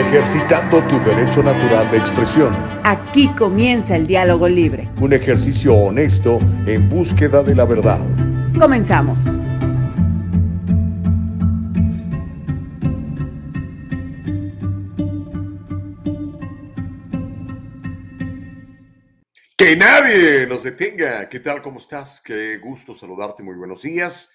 ejercitando tu derecho natural de expresión. Aquí comienza el diálogo libre. Un ejercicio honesto en búsqueda de la verdad. Comenzamos. Que nadie nos detenga. ¿Qué tal? ¿Cómo estás? Qué gusto saludarte. Muy buenos días.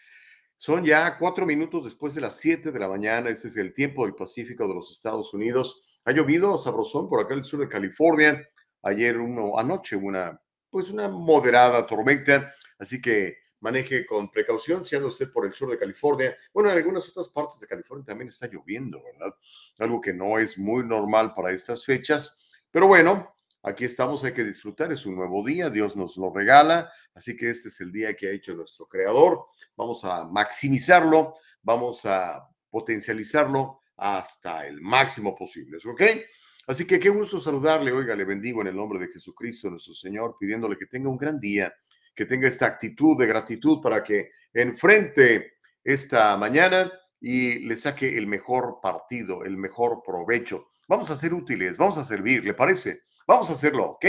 Son ya cuatro minutos después de las siete de la mañana. Este es el tiempo del Pacífico de los Estados Unidos. Ha llovido sabrosón por acá en el sur de California. Ayer, anoche, una, pues una moderada tormenta. Así que maneje con precaución si anda usted por el sur de California. Bueno, en algunas otras partes de California también está lloviendo, ¿verdad? Algo que no es muy normal para estas fechas. Pero bueno, Aquí estamos, hay que disfrutar, es un nuevo día, Dios nos lo regala, así que este es el día que ha hecho nuestro creador. Vamos a maximizarlo, vamos a potencializarlo hasta el máximo posible, ¿ok? Así que qué gusto saludarle, oiga, le bendigo en el nombre de Jesucristo, nuestro Señor, pidiéndole que tenga un gran día, que tenga esta actitud de gratitud para que enfrente esta mañana y le saque el mejor partido, el mejor provecho. Vamos a ser útiles, vamos a servir, ¿le parece? Vamos a hacerlo, ¿ok?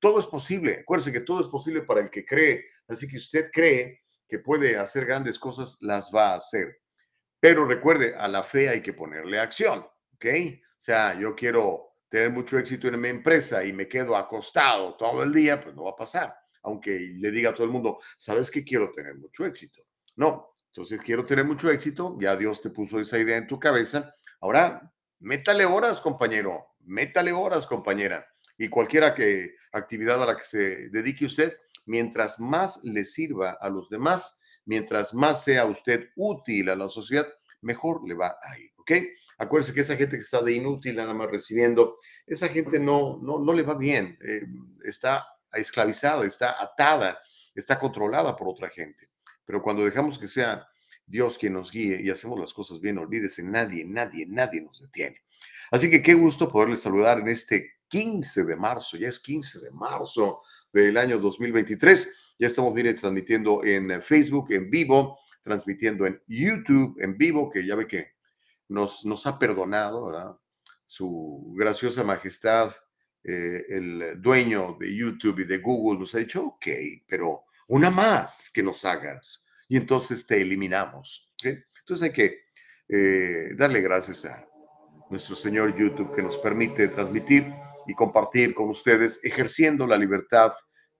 Todo es posible. Acuérdense que todo es posible para el que cree. Así que usted cree que puede hacer grandes cosas, las va a hacer. Pero recuerde, a la fe hay que ponerle acción, ¿ok? O sea, yo quiero tener mucho éxito en mi empresa y me quedo acostado todo el día, pues no va a pasar. Aunque le diga a todo el mundo, ¿sabes que quiero tener mucho éxito? No, entonces quiero tener mucho éxito, ya Dios te puso esa idea en tu cabeza. Ahora, métale horas, compañero, métale horas, compañera y cualquiera que actividad a la que se dedique usted, mientras más le sirva a los demás, mientras más sea usted útil a la sociedad, mejor le va a ir, ¿ok? Acuérdese que esa gente que está de inútil nada más recibiendo, esa gente no, no, no le va bien, eh, está esclavizada, está atada, está controlada por otra gente. Pero cuando dejamos que sea Dios quien nos guíe y hacemos las cosas bien, olvídese, nadie, nadie, nadie nos detiene. Así que qué gusto poderles saludar en este 15 de marzo, ya es 15 de marzo del año 2023. Ya estamos, mire, transmitiendo en Facebook en vivo, transmitiendo en YouTube en vivo, que ya ve que nos, nos ha perdonado, ¿verdad? Su graciosa majestad, eh, el dueño de YouTube y de Google, nos ha dicho, ok, pero una más que nos hagas y entonces te eliminamos. Entonces hay que eh, darle gracias a nuestro Señor YouTube que nos permite transmitir y compartir con ustedes, ejerciendo la libertad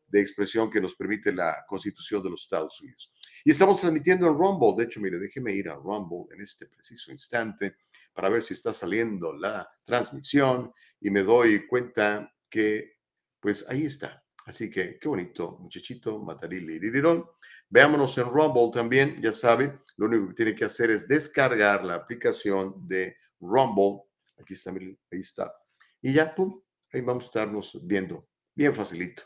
de expresión que nos permite la Constitución de los Estados Unidos. Y estamos transmitiendo en Rumble. De hecho, mire, déjeme ir a Rumble en este preciso instante para ver si está saliendo la transmisión y me doy cuenta que, pues ahí está. Así que qué bonito, muchachito, Matarili Lirirón. Veámonos en Rumble también, ya sabe, lo único que tiene que hacer es descargar la aplicación de Rumble. Aquí está, ahí está. Y ya, pum, ahí vamos a estarnos viendo bien facilito.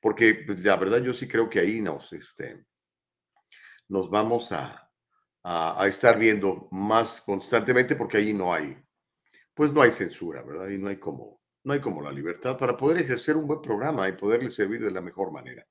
Porque pues, la verdad yo sí creo que ahí nos, este, nos vamos a, a, estar viendo más constantemente porque ahí no hay, pues no hay censura, ¿verdad? Y no hay como, no hay como la libertad para poder ejercer un buen programa y poderle servir de la mejor manera.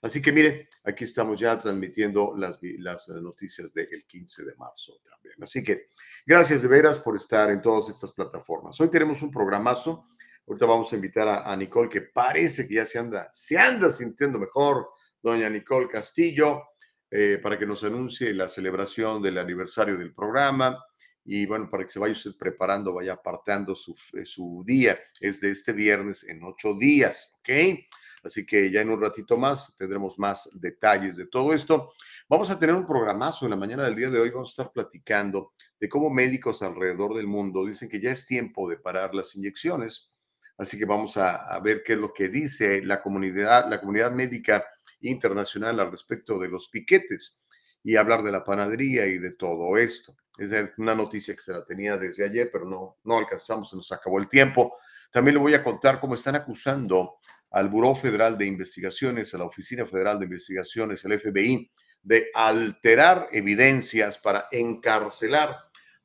Así que mire, aquí estamos ya transmitiendo las, las noticias del 15 de marzo también. Así que gracias de veras por estar en todas estas plataformas. Hoy tenemos un programazo Ahorita vamos a invitar a, Nicole, que parece que ya se anda, se anda sintiendo mejor, doña Nicole Castillo, eh, para que nos anuncie la celebración del aniversario del programa. Y bueno, para que se vaya usted preparando, vaya apartando su, eh, su día. Es de este viernes en ocho días, ¿ok? Así que ya en un ratito más tendremos más detalles de todo esto. Vamos a tener un programazo en la mañana del día de hoy. Vamos a estar platicando de cómo médicos alrededor del mundo dicen que ya es tiempo de parar las inyecciones Así que vamos a, ver qué es lo que dice la comunidad, la comunidad médica internacional al respecto de los piquetes y hablar de la panadería y de todo esto. Es una noticia que se la tenía desde ayer, pero no, no alcanzamos, se nos acabó el tiempo. También le voy a contar cómo están acusando al Buró Federal de Investigaciones, a la Oficina Federal de Investigaciones, el FBI, de alterar evidencias para encarcelar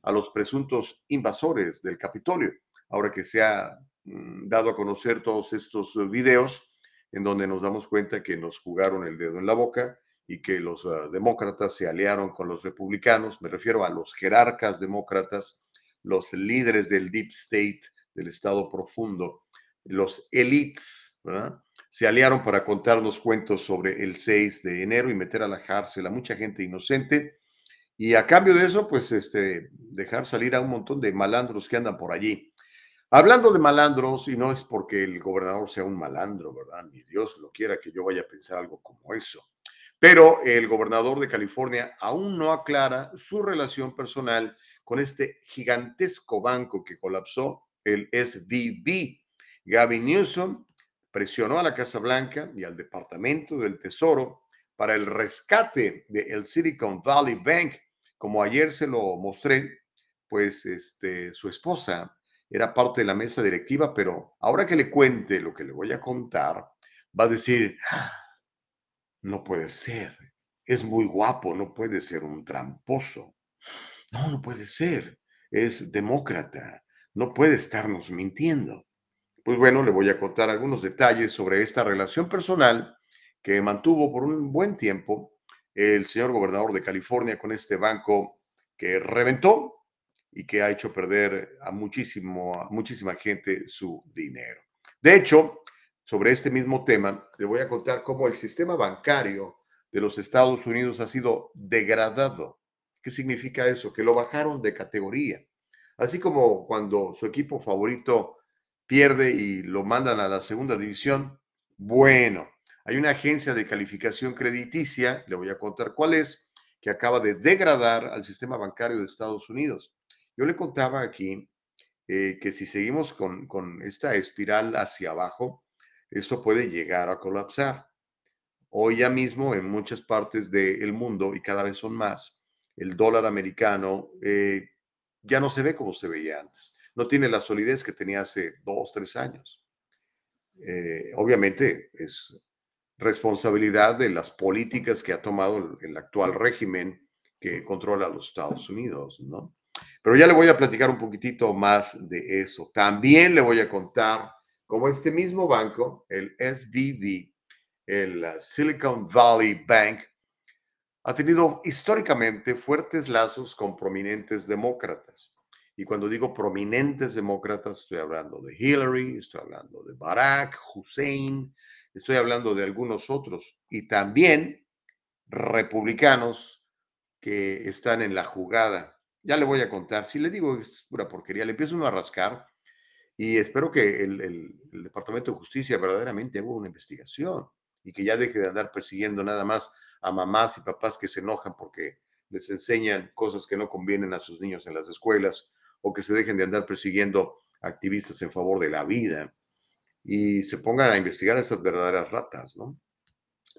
a los presuntos invasores del Capitolio. Ahora que se ha dado a conocer todos estos eh, videos en donde nos damos cuenta que nos jugaron el dedo en la boca y que los ah, demócratas se aliaron con los republicanos, me refiero a los jerarcas demócratas, los líderes del deep state del Estado profundo, los elites, se aliaron para contarnos cuentos sobre el 6 de enero y meter a la cárcel a mucha gente inocente. Y a cambio de eso, pues este, dejar salir a un montón de malandros que andan por allí. Hablando de malandros, y no es porque el gobernador sea un malandro, ¿verdad? Ni Dios lo quiera que yo vaya a pensar algo como eso. Pero el gobernador de California aún no aclara su relación personal con este gigantesco banco que colapsó, el SVB. Gavin Newsom presionó a la Casa Blanca y al Departamento del Tesoro para el rescate del Silicon Valley Bank. Como ayer se lo mostré, pues este, su esposa era parte de la mesa directiva, pero ahora que le cuente lo que le voy a contar, va a decir, ah, no puede ser, es muy guapo, no puede ser un tramposo. No, no puede ser, es demócrata, no puede estarnos mintiendo. Pues bueno, le voy a contar algunos detalles sobre esta relación personal que mantuvo por un buen tiempo el señor gobernador de California con este banco que reventó y que ha hecho perder a, muchísimo, muchísima gente su dinero. De hecho, sobre este mismo tema, le voy a contar cómo el sistema bancario de los Estados Unidos ha sido degradado. ¿Qué significa eso? Que lo bajaron de categoría. Así como cuando su equipo favorito pierde y lo mandan a la segunda división. Bueno, hay una agencia de calificación crediticia, le voy a contar cuál es, que acaba de degradar al sistema bancario de Estados Unidos. Yo le contaba aquí eh, que si seguimos con, con esta espiral hacia abajo, esto puede llegar a colapsar. Hoy ya mismo en muchas partes del mundo, y cada vez son más, el dólar americano eh, ya no se ve como se veía antes no tiene la solidez que tenía hace dos, tres años. Eh, obviamente es responsabilidad de las políticas que ha tomado el, actual régimen que controla los Estados Unidos, ¿no? Pero ya le voy a platicar un poquitito más de eso. También le voy a contar cómo este mismo banco, el SVB, el Silicon Valley Bank, ha tenido históricamente fuertes lazos con prominentes demócratas. Y cuando digo prominentes demócratas, estoy hablando de Hillary, estoy hablando de Barack, Hussein, estoy hablando de algunos otros. Y también republicanos que están en la jugada. Ya le voy a contar. Si le digo que es pura porquería, le empiezo uno a rascar y espero que el, el, Departamento de Justicia verdaderamente haga una investigación y que ya deje de andar persiguiendo nada más a mamás y papás que se enojan porque les enseñan cosas que no convienen a sus niños en las escuelas o que se dejen de andar persiguiendo activistas en favor de la vida y se pongan a investigar esas verdaderas ratas, ¿no?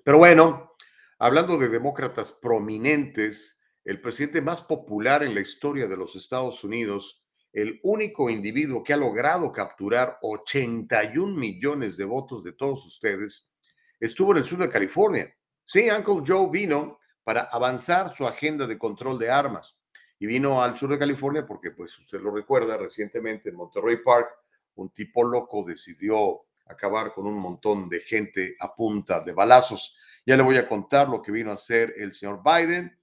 Pero bueno, hablando de demócratas prominentes, el presidente más popular en la historia de los Estados Unidos, el único individuo que ha logrado capturar 81 millones de votos de todos ustedes, estuvo en el sur de California. Sí, Uncle Joe vino para avanzar su agenda de control de armas y vino al sur de California porque, pues usted lo recuerda, recientemente en Monterrey Park, un tipo loco decidió acabar con un montón de gente a punta de balazos. Ya le voy a contar lo que vino a hacer el señor Biden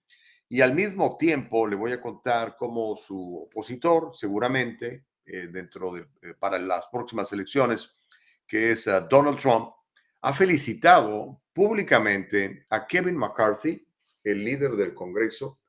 y al mismo tiempo le voy a contar cómo su opositor, seguramente, eh, dentro de, eh, para las próximas elecciones, que es uh, Donald Trump, ha felicitado públicamente a Kevin McCarthy, el líder del Congreso,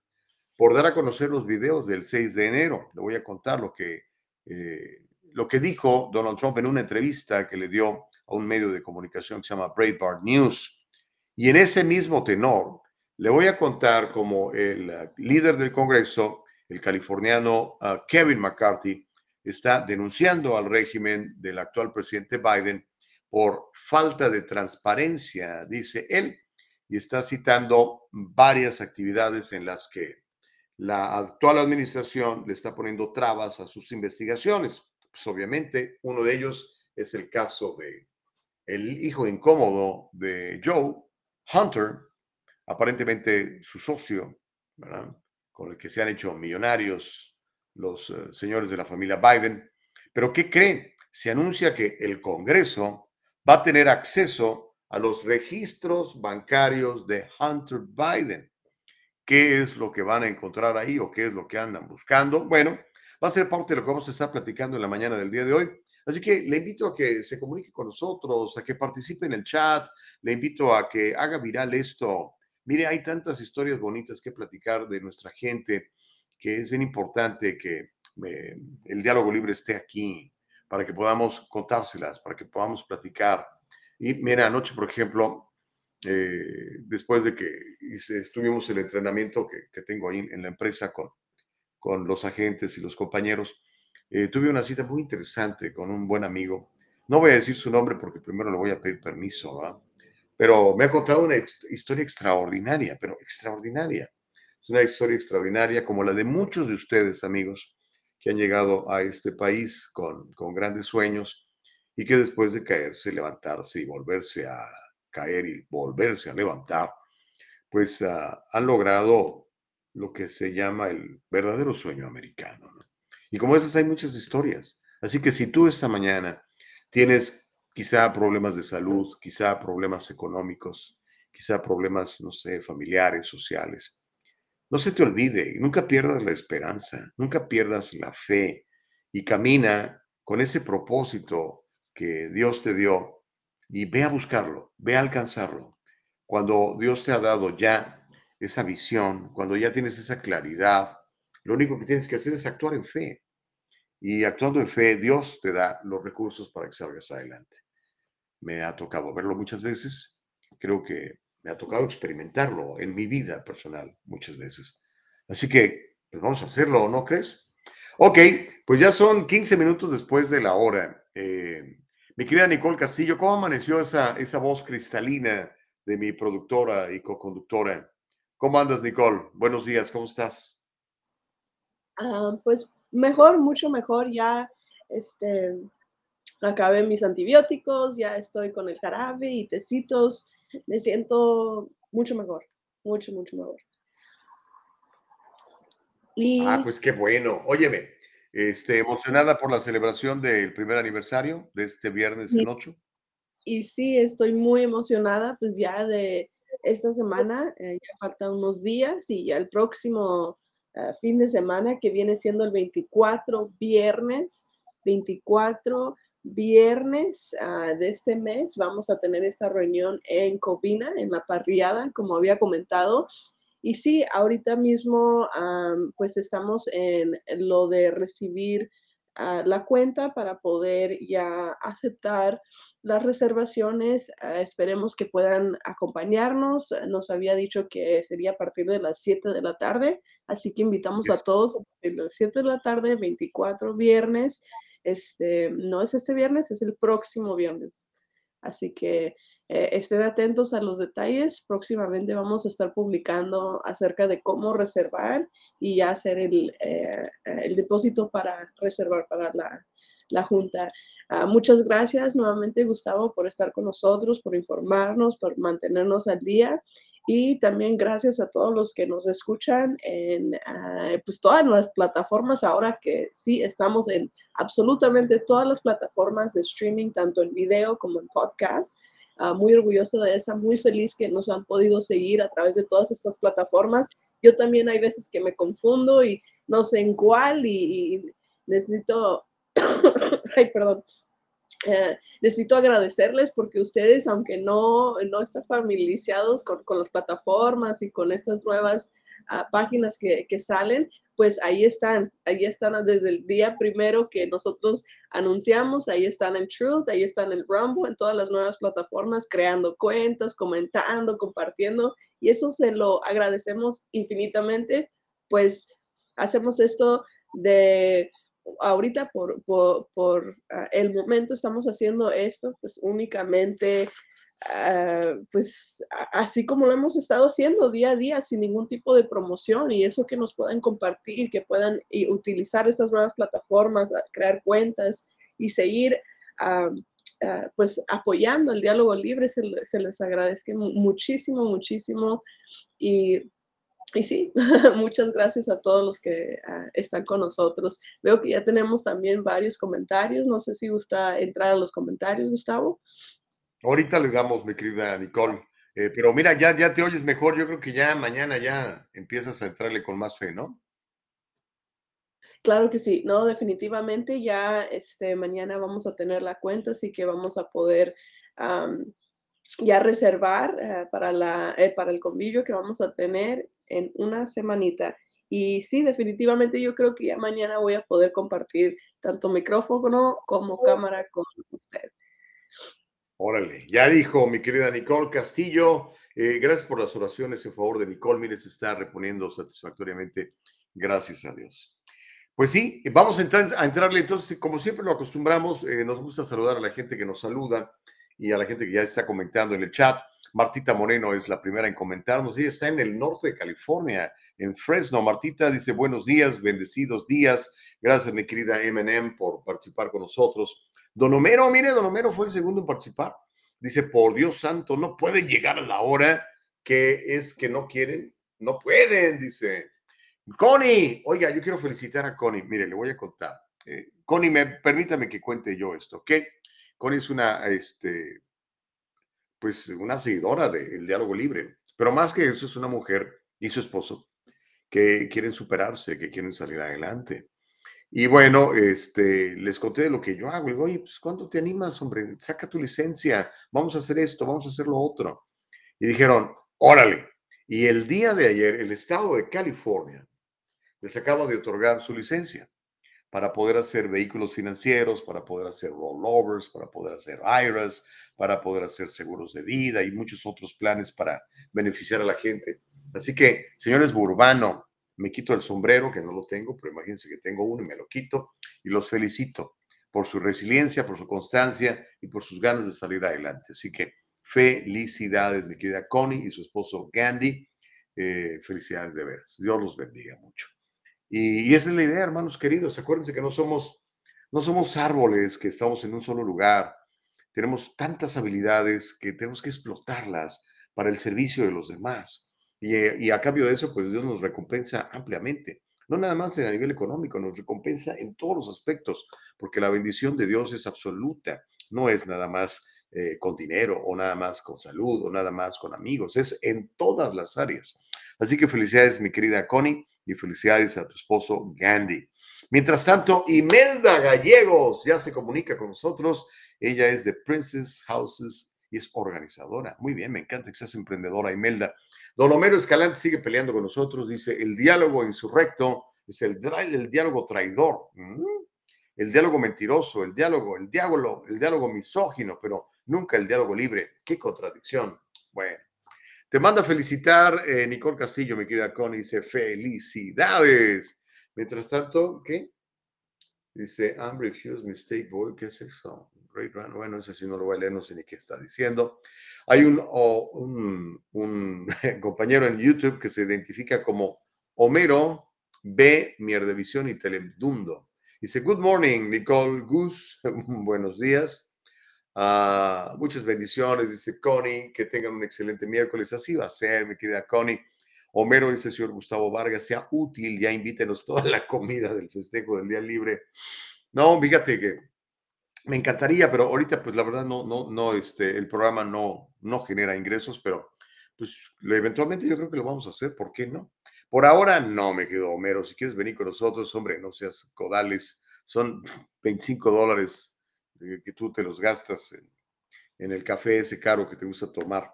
por dar a conocer los videos del 6 de enero. Le voy a contar lo que, eh, lo que dijo Donald Trump en una entrevista que le dio a un medio de comunicación que se llama Breitbart News. Y en ese mismo tenor, le voy a contar cómo el uh, líder del Congreso, el californiano uh, Kevin McCarthy, está denunciando al régimen del actual presidente Biden por falta de transparencia, dice él, y está citando varias actividades en las que la actual administración le está poniendo trabas a sus investigaciones. Pues obviamente uno de ellos es el caso de el hijo incómodo de Joe, Hunter, aparentemente su socio, con el que se han hecho millonarios los eh, señores de la familia Biden. Pero ¿qué creen? Se anuncia que el Congreso va a tener acceso a los registros bancarios de Hunter Biden qué es lo que van a encontrar ahí o qué es lo que andan buscando. Bueno, va a ser parte de lo que vamos a estar platicando en la mañana del día de hoy. Así que le invito a que se comunique con nosotros, a que participe en el chat, le invito a que haga viral esto. Mire, hay tantas historias bonitas que platicar de nuestra gente que es bien importante que eh, el diálogo libre esté aquí para que podamos contárselas, para que podamos platicar. Y mira, anoche, por ejemplo, eh, después de que estuvimos el entrenamiento que, que, tengo ahí en la empresa con, con los agentes y los compañeros, eh, tuve una cita muy interesante con un buen amigo. No voy a decir su nombre porque primero le voy a pedir permiso, pero me ha contado una historia extraordinaria, pero extraordinaria. Es una historia extraordinaria como la de muchos de ustedes, amigos, que han llegado a este país con, con grandes sueños y que después de caerse, levantarse y volverse a caer y volverse a levantar, pues ah, han logrado lo que se llama el verdadero sueño americano. Y como esas hay muchas historias. Así que si tú esta mañana tienes quizá problemas de salud, quizá problemas económicos, quizá problemas, no sé, familiares, sociales, no se te olvide, nunca pierdas la esperanza, nunca pierdas la fe y camina con ese propósito que Dios te dio y ve a buscarlo, ve a alcanzarlo. Cuando Dios te ha dado ya esa visión, cuando ya tienes esa claridad, lo único que tienes que hacer es actuar en fe. Y actuando en fe, Dios te da los recursos para que salgas adelante. Me ha tocado verlo muchas veces. Creo que me ha tocado experimentarlo en mi vida personal muchas veces. Así que, pues vamos a hacerlo, ¿no crees? Ok, pues ya son 15 minutos después de la hora. Eh, mi querida Nicole Castillo, ¿cómo amaneció esa, esa voz cristalina de mi productora y co-conductora? ¿Cómo andas, Nicole? Buenos días, ¿cómo estás? Ah, pues mejor, mucho mejor. Ya este, acabé mis antibióticos, ya estoy con el jarabe y tecitos. Me siento mucho mejor, mucho, mucho mejor. Ah, pues qué bueno. Óyeme, este, emocionada por la celebración del primer aniversario de este viernes en 8. Y sí, estoy muy emocionada, pues ya de esta semana, eh, ya faltan unos días y ya el próximo Ah, fin de semana que viene siendo el 24 viernes, 24 viernes ah, de este mes vamos a tener esta reunión en Covina, en la parriada, como había comentado. Y sí, ahorita mismo pues estamos en lo de recibir la cuenta para poder ya aceptar las reservaciones. Ah, esperemos que puedan acompañarnos. Nos había dicho que sería a partir de las 7 de la tarde, así que invitamos a todos a partir de las 7 de la tarde, 24 viernes. Este, no es este viernes, es el próximo viernes. Así que eh, estén atentos a los detalles. Próximamente vamos a estar publicando acerca de cómo reservar y ya hacer el, eh, el depósito para reservar para la, la junta. Uh, muchas gracias nuevamente, Gustavo, por estar con nosotros, por informarnos, por mantenernos al día. Y también gracias a todos los que nos escuchan en uh, pues todas las plataformas, ahora que sí estamos en absolutamente todas las plataformas de streaming, tanto en video como en podcast. Uh, muy orgulloso de esa, muy feliz que nos han podido seguir a través de todas estas plataformas. Yo también hay veces que me confundo y no sé en cuál y, y necesito, ay, perdón, eh, necesito agradecerles porque ustedes, aunque no, no están familiarizados con, con las plataformas y con estas nuevas uh, páginas que, que, salen, pues ahí están, ahí están desde el día primero que nosotros anunciamos, ahí están en Truth, ahí están en Rumble, en todas las nuevas plataformas, creando cuentas, comentando, compartiendo, y eso se lo agradecemos infinitamente, pues hacemos esto de ahorita por, por, ah, el momento estamos haciendo esto, pues únicamente, ah, pues así como lo hemos estado haciendo día a día, sin ningún tipo de promoción y eso que nos puedan compartir, que puedan utilizar estas nuevas plataformas, crear cuentas y seguir. Ah, pues apoyando el diálogo libre, se, les agradezca muchísimo, muchísimo y y sí, muchas gracias a todos los que ah, están con nosotros. Veo que ya tenemos también varios comentarios. No sé si gusta entrar a los comentarios, Gustavo. Ahorita le damos, mi querida Nicole. Eh, pero mira, ya, ya te oyes mejor. Yo creo que ya mañana ya empiezas a entrarle con más fe, ¿no? Claro que sí, no, definitivamente ya este, mañana vamos a tener la cuenta, así que vamos a poder ya reservar eh, para, la, eh, para el convivio que vamos a tener en una semanita. Y sí, definitivamente yo creo que ya mañana voy a poder compartir tanto micrófono como cámara con usted. Órale, ya dijo mi querida Nicole Castillo. Eh, gracias por las oraciones en favor de Nicole. Mire, se está reponiendo satisfactoriamente. Gracias a Dios. Pues sí, vamos a, entrar, a entrarle entonces, como siempre lo acostumbramos, eh, nos gusta saludar a la gente que nos saluda y a la gente que ya está comentando en el chat. Martita Moreno es la primera en comentarnos. Ella está en el norte de California, en Fresno. Martita dice buenos días, bendecidos días. Gracias, mi querida MM, por participar con nosotros. Don Homero, mire, Don Homero fue el segundo en participar. Dice, por Dios santo, no pueden llegar a la hora que es que no quieren. No pueden, dice. Connie, oiga, yo quiero felicitar a Connie. Mire, le voy a contar. Eh, Connie, me, permítame que cuente yo esto, ¿ok? Connie es una, este, pues, una seguidora del diálogo libre, pero más que eso es una mujer y su esposo que quieren superarse, que quieren salir adelante. Y bueno, este, les conté de lo que yo hago. Le digo, oye, pues, ¿cuándo te animas, hombre? Saca tu licencia, vamos a hacer esto, vamos a hacer lo otro. Y dijeron, órale. Y el día de ayer, el estado de California les acaba de otorgar su licencia para poder hacer vehículos financieros, para poder hacer rollovers, para poder hacer IRAs, para poder hacer seguros de vida y muchos otros planes para beneficiar a la gente. Así que, señores Burbano, me quito el sombrero, que no lo tengo, pero imagínense que tengo uno y me lo quito, y los felicito por su resiliencia, por su constancia y por sus ganas de salir adelante. Así que felicidades, mi querida Connie y su esposo Gandhi. Eh, felicidades de veras. Dios los bendiga mucho. Y, esa es la idea, hermanos queridos. Acuérdense que no somos, no somos árboles que estamos en un solo lugar. Tenemos tantas habilidades que tenemos que explotarlas para el servicio de los demás. Y, a cambio de eso, pues Dios nos recompensa ampliamente. No nada más a nivel económico, nos recompensa en todos los aspectos, porque la bendición de Dios es absoluta. No es nada más eh, con dinero o nada más con salud o nada más con amigos, es en todas las áreas. Así que felicidades, mi querida Connie y felicidades a tu esposo Gandhi. Mientras tanto, Imelda Gallegos ya se comunica con nosotros. Ella es de Princess Houses y es organizadora. Muy bien, me encanta que seas emprendedora, Imelda. Don Escalante sigue peleando con nosotros. Dice, el diálogo insurrecto es el, el diálogo traidor. Mm, el diálogo mentiroso, el diálogo, el diálogo, el diálogo misógino, pero nunca el diálogo libre. Qué contradicción. Bueno, te manda a felicitar eh, Nicole Castillo, mi querida Connie, dice felicidades. Mientras tanto, ¿qué? Dice, I'm refused mistake boy, ¿qué es eso? Bueno, ese sí no lo voy a leer, no sé ni qué está diciendo. Hay un compañero en YouTube que se identifica como Homero B. Mierdevisión y Telemundo. Dice, good morning, Nicole Gus. Buenos días. Ah, muchas bendiciones, dice Connie, que tengan un excelente miércoles. Así va a ser, mi querida Connie. Homero dice, señor Gustavo Vargas, sea útil, ya invítenos toda la comida del festejo del día libre. No, fíjate que me encantaría, pero ahorita, pues la verdad, no, no, no, este, el programa no, no genera ingresos, pero pues eventualmente yo creo que lo vamos a hacer, ¿por qué no? Por ahora no, me quedo Homero. Si quieres venir con nosotros, hombre, no seas codales, son 25 dólares que tú te los gastas en, el café ese caro que te gusta tomar.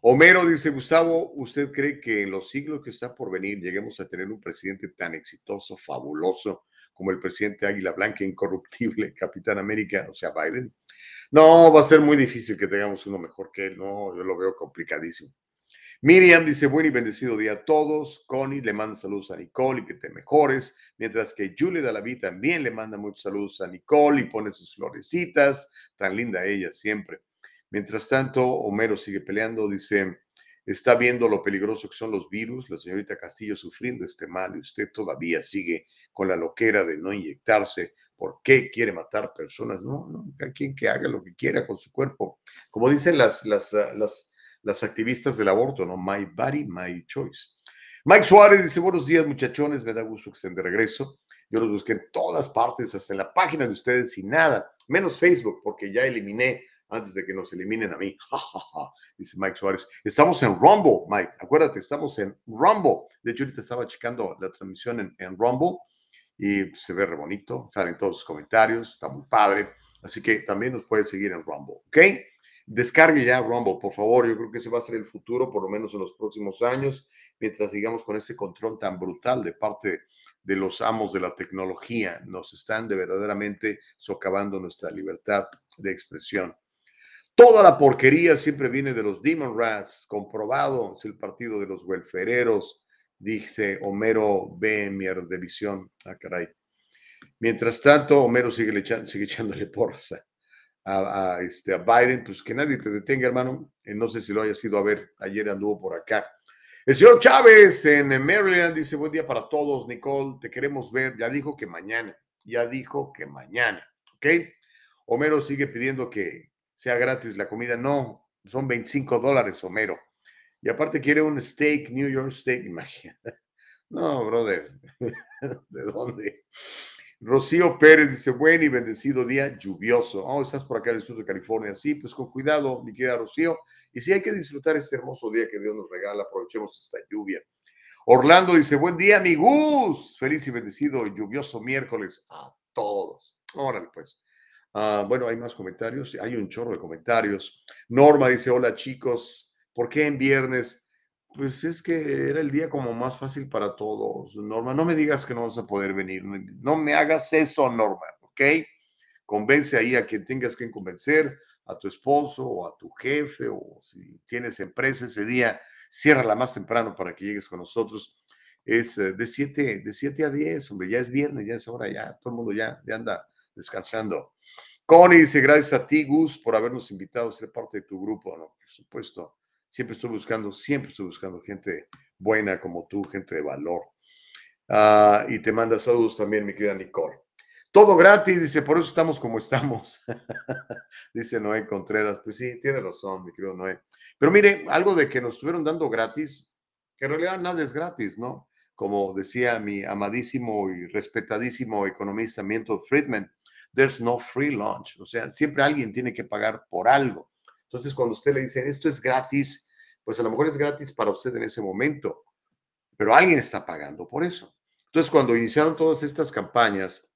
Homero dice, Gustavo, ¿usted cree que en los siglos que está por venir lleguemos a tener un presidente tan exitoso, fabuloso, como el presidente Águila Blanca, incorruptible, Capitán América, o sea, Biden? No, va a ser muy difícil que tengamos uno mejor que él, no, yo lo veo complicadísimo. Miriam dice, buen y bendecido día a todos. Connie le manda saludos a Nicole y que te mejores. Mientras que Julie Dalaví también le manda muchos saludos a Nicole y pone sus florecitas. Tan linda ella siempre. Mientras tanto, Homero sigue peleando. Dice, está viendo lo peligroso que son los virus. La señorita Castillo sufriendo este mal y usted todavía sigue con la loquera de no inyectarse. ¿Por qué quiere matar personas? No, no, a quien que haga lo que quiera con su cuerpo. Como dicen las, las, las las activistas del aborto, ¿no? My body, my choice. Mike Suárez dice, buenos días muchachones, me da gusto que de regreso. Yo los busqué en todas partes, hasta en la página de ustedes y nada, menos Facebook, porque ya eliminé antes de que nos eliminen a mí. dice Mike Suárez. Estamos en Rumble, Mike. Acuérdate, estamos en Rumble. De hecho, ahorita estaba checando la transmisión en, Rumble y se ve re bonito, salen todos los comentarios, está muy padre. Así que también nos puede seguir en Rumble, ¿ok? Descargue ya Rumble, por favor. Yo creo que ese va a ser el futuro, por lo menos en los próximos años, mientras sigamos con ese control tan brutal de parte de los amos de la tecnología. Nos están de verdaderamente socavando nuestra libertad de expresión. Toda la porquería siempre viene de los Demon Rats, comprobado, es el partido de los welfereros, dice Homero B. de Visión. Ah, caray. Mientras tanto, Homero sigue, sigue echándole porras a, este, a Biden, pues que nadie te detenga, hermano. Eh, no sé si lo haya ido a ver, ayer anduvo por acá. El señor Chávez en Maryland dice, buen día para todos, Nicole, te queremos ver. Ya dijo que mañana, ya dijo que mañana, ¿ok? Homero sigue pidiendo que sea gratis la comida. No, son 25 dólares, Homero. Y aparte quiere un steak, New York steak, imagínate. No, brother, ¿de dónde? Rocío Pérez dice, buen y bendecido día lluvioso. Oh, estás por acá en el sur de California. Sí, pues con cuidado, mi querida Rocío. Y sí, hay que disfrutar este hermoso día que Dios nos regala. Aprovechemos esta lluvia. Orlando dice, buen día, mi Gus. Feliz y bendecido lluvioso miércoles a todos. Órale, pues. Ah, bueno, hay más comentarios. Hay un chorro de comentarios. Norma dice, hola chicos. ¿Por qué en viernes? Pues es que era el día como más fácil para todos, Norma. No me digas que no vas a poder venir. No me hagas eso, Norma, ¿ok? Convence ahí a quien tengas que convencer, a tu esposo o a tu jefe, o si tienes empresa ese día, ciérrala más temprano para que llegues con nosotros. Es eh, de 7 de siete a 10, hombre, ya es viernes, ya es hora, ya todo el mundo ya, ya anda descansando. Connie dice, gracias a ti, Gus, por habernos invitado a ser parte de tu grupo. No, por supuesto Siempre estoy buscando, siempre estoy buscando gente buena como tú, gente de valor. Ah, y te manda saludos también, mi querida Nicole. Todo gratis, dice, por eso estamos como estamos. dice Noé Contreras. Pues sí, tiene razón, mi querido Noé. Pero mire, algo de que nos estuvieron dando gratis, que en realidad nada es gratis, ¿no? Como decía mi amadísimo y respetadísimo economista Milton Friedman, there's no free lunch. O sea, siempre alguien tiene que pagar por algo. Entonces, cuando usted le dice, esto es gratis, pues a lo mejor es gratis para usted en ese momento, pero alguien está pagando por eso. Entonces, cuando iniciaron todas estas campañas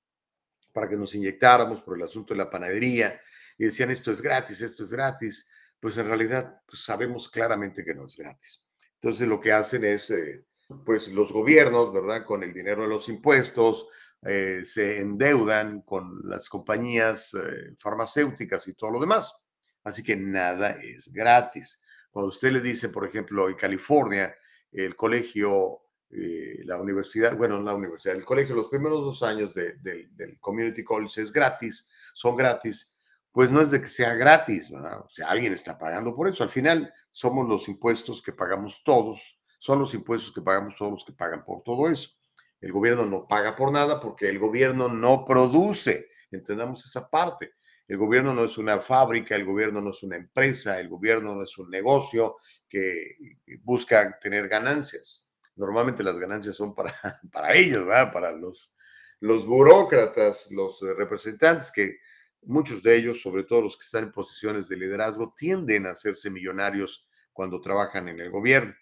para que nos inyectáramos por el asunto de la panadería y decían, esto es gratis, esto es gratis, pues en realidad pues sabemos claramente que no es gratis. Entonces, lo que hacen es, eh, pues los gobiernos, ¿verdad? Con el dinero de los impuestos, eh, se endeudan con las compañías eh, farmacéuticas y todo lo demás. Así que nada es gratis. Cuando usted le dice, por ejemplo, en California, el colegio, eh, la universidad, bueno, la universidad, el colegio, los primeros dos años del Community College es gratis, son gratis, pues no es de que sea gratis, ¿verdad? O sea, alguien está pagando por eso. Al final, somos los impuestos que pagamos todos, son los impuestos que pagamos todos los que pagan por todo eso. El gobierno no paga por nada porque el gobierno no produce. Entendamos esa parte. El gobierno no es una fábrica, el gobierno no es una empresa, el gobierno no es un negocio que busca tener ganancias. Normalmente las ganancias son para, para ellos, ¿verdad? para los, los burócratas, los representantes, que muchos de ellos, sobre todo los que están en posiciones de liderazgo, tienden a hacerse millonarios cuando trabajan en el gobierno.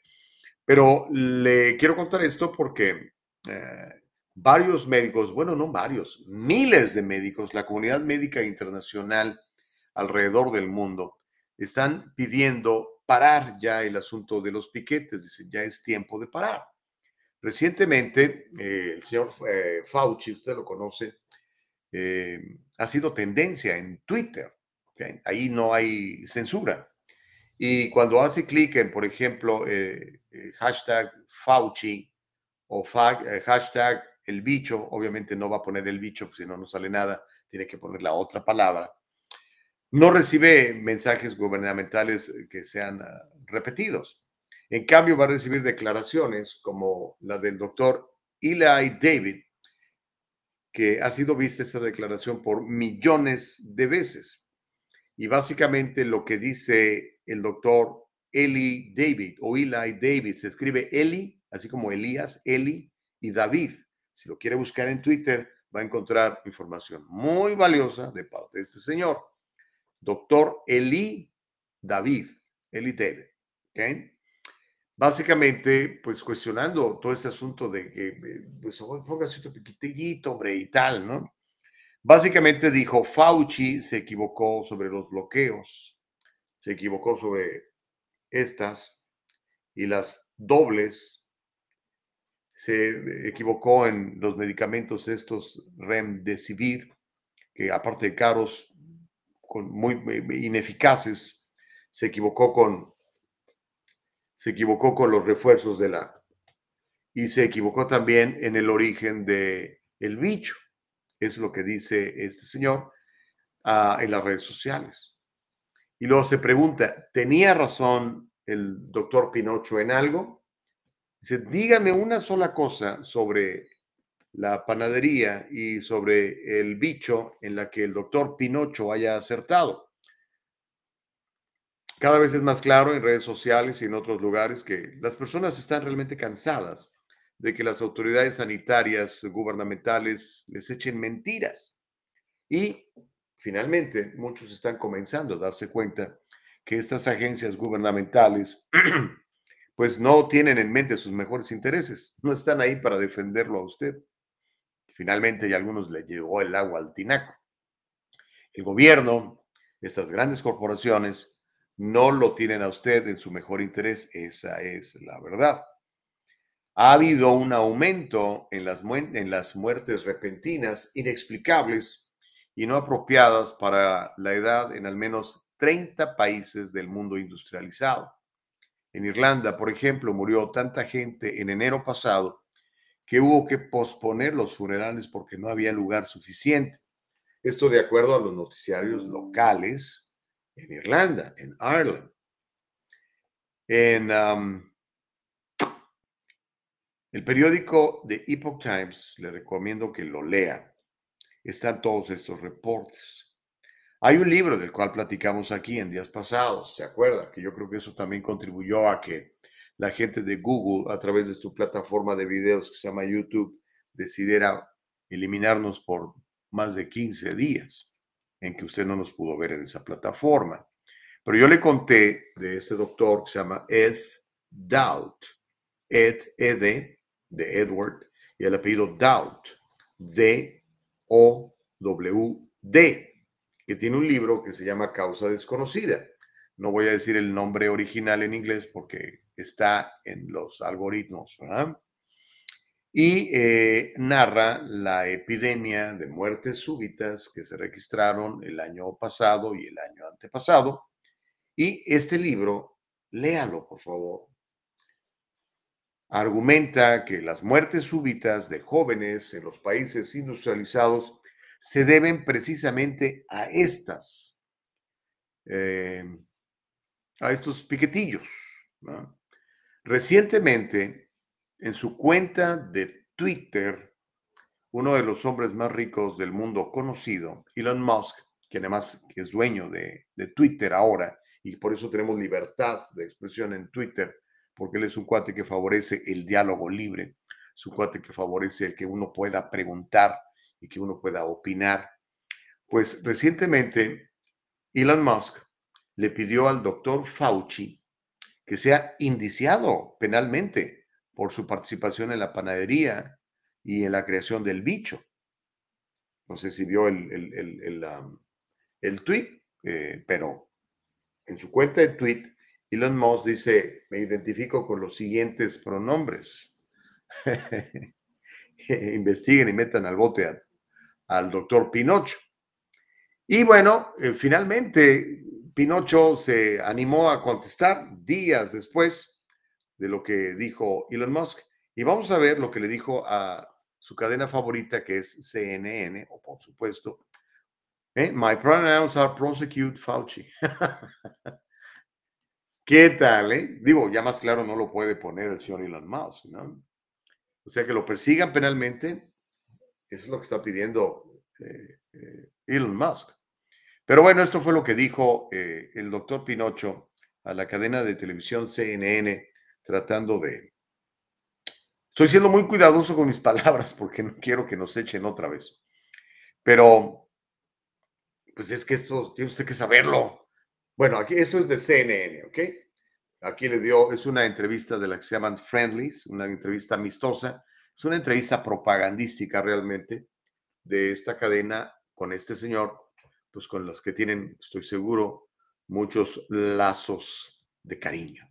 Pero le quiero contar esto porque varios médicos, bueno, no varios, miles de médicos, la comunidad médica internacional alrededor del mundo, están pidiendo parar ya el asunto de los piquetes, dicen, ya es tiempo de parar. Recientemente, eh, el señor eh, Fauci, usted lo conoce, eh, ha sido tendencia en Twitter. Ahí no hay censura. Y cuando hace clic en, por ejemplo, hashtag Fauci o hashtag el bicho, obviamente no va a poner el bicho, si no, no sale nada, tiene que poner la otra palabra. No recibe mensajes gubernamentales eh, que sean ah, repetidos. En cambio, va a recibir declaraciones como la del doctor Eli David, que ha sido vista esa declaración por millones de veces. Y básicamente lo que dice el doctor Eli David o Eli David, se escribe Eli, así como Elías, Eli y David. Si lo quiere buscar en Twitter, va a encontrar información muy valiosa de parte de este señor, doctor Eli David, Eli David. básicamente, pues cuestionando todo este asunto de que, eh, pues, póngase otro piquitillito, hombre, y tal, ¿no? Básicamente dijo, Fauci se equivocó sobre los bloqueos, se equivocó sobre estas y las dobles, se equivocó en los medicamentos estos Remdesivir, que aparte de caros, con muy ineficaces, se equivocó con se equivocó con los refuerzos de la y se equivocó también en el origen de el bicho. Es lo que dice este señor ah, en las redes sociales. Y luego se pregunta, ¿tenía razón el doctor Pinocho en algo? Dice, dígame una sola cosa sobre la panadería y sobre el bicho en la que el doctor Pinocho haya acertado. Cada vez es más claro en redes sociales y en otros lugares que las personas están realmente cansadas de que las autoridades sanitarias gubernamentales les echen mentiras. Y finalmente muchos están comenzando a darse cuenta que estas agencias gubernamentales pues no tienen en mente sus mejores intereses, no están ahí para defenderlo a usted. Finalmente, ya algunos le llegó el agua al tinaco. El gobierno, estas grandes corporaciones, no lo tienen a usted en su mejor interés. Esa es la verdad. Ha habido un aumento en las, muertes repentinas, inexplicables y no apropiadas para la edad en al menos 30 países del mundo industrializado. En Irlanda, por ejemplo, murió tanta gente en enero pasado que hubo que posponer los funerales porque no había lugar suficiente. Esto de acuerdo a los noticiarios locales en Irlanda, en Ireland. En um, el periódico The Epoch Times, le recomiendo que lo lea. Están todos estos reportes. Hay un libro del cual platicamos aquí en días pasados, ¿se acuerda? Que yo creo que eso también contribuyó a que la gente de Google, a través de su plataforma de videos que se llama YouTube, decidiera eliminarnos por más de 15 días en que usted no nos pudo ver en esa plataforma. Pero yo le conté de este doctor que se llama Ed Doubt, Ed, Ed, de Edward, y el apellido Doubt, D-O-W-D, que tiene un libro que se llama Causa Desconocida. No voy a decir el nombre original en inglés porque está en los algoritmos, ¿verdad? y eh, narra la epidemia de muertes súbitas que se registraron el año pasado y el año antepasado. Y este libro, léalo, por favor. Argumenta que las muertes súbitas de jóvenes en los países industrializados se deben precisamente a estas, eh, a estos piquetillos. Recientemente, en su cuenta de Twitter, uno de los hombres más ricos del mundo conocido, Elon Musk, que además es dueño de, Twitter ahora, y por eso tenemos libertad de expresión en Twitter, porque él es un cuate que favorece el diálogo libre, es un cuate que favorece el que uno pueda preguntar que uno pueda opinar. Pues recientemente Elon Musk le pidió al doctor Fauci que sea indiciado penalmente por su participación en la panadería y en la creación del bicho. No sé si vio el, el, el, tweet, eh, pero en su cuenta de tweet, Elon Musk dice, me identifico con los siguientes pronombres. Investiguen y metan al bote al doctor Pinocho. Y bueno, eh, finalmente Pinocho se animó a contestar días después de lo que dijo Elon Musk. Y vamos a ver lo que le dijo a su cadena favorita, que es CNN, o por supuesto, ¿eh? My pronouns are prosecute Fauci. ¿Qué tal? Eh? Digo, ya más claro no lo puede poner el señor Elon Musk, ¿no? O sea, que lo persigan penalmente, eso es lo que está pidiendo eh, eh, Elon Musk. Pero bueno, esto fue lo que dijo el doctor Pinocho a la cadena de televisión CNN tratando de... Estoy siendo muy cuidadoso con mis palabras porque no quiero que nos echen otra vez. Pero, pues es que esto tiene usted que saberlo. Bueno, aquí esto es de CNN, ¿ok? aquí le dio, es una entrevista de la que se llaman Friendlies, una entrevista amistosa, es una entrevista propagandística realmente de esta cadena con este señor, pues con los que tienen, estoy seguro, muchos lazos de cariño.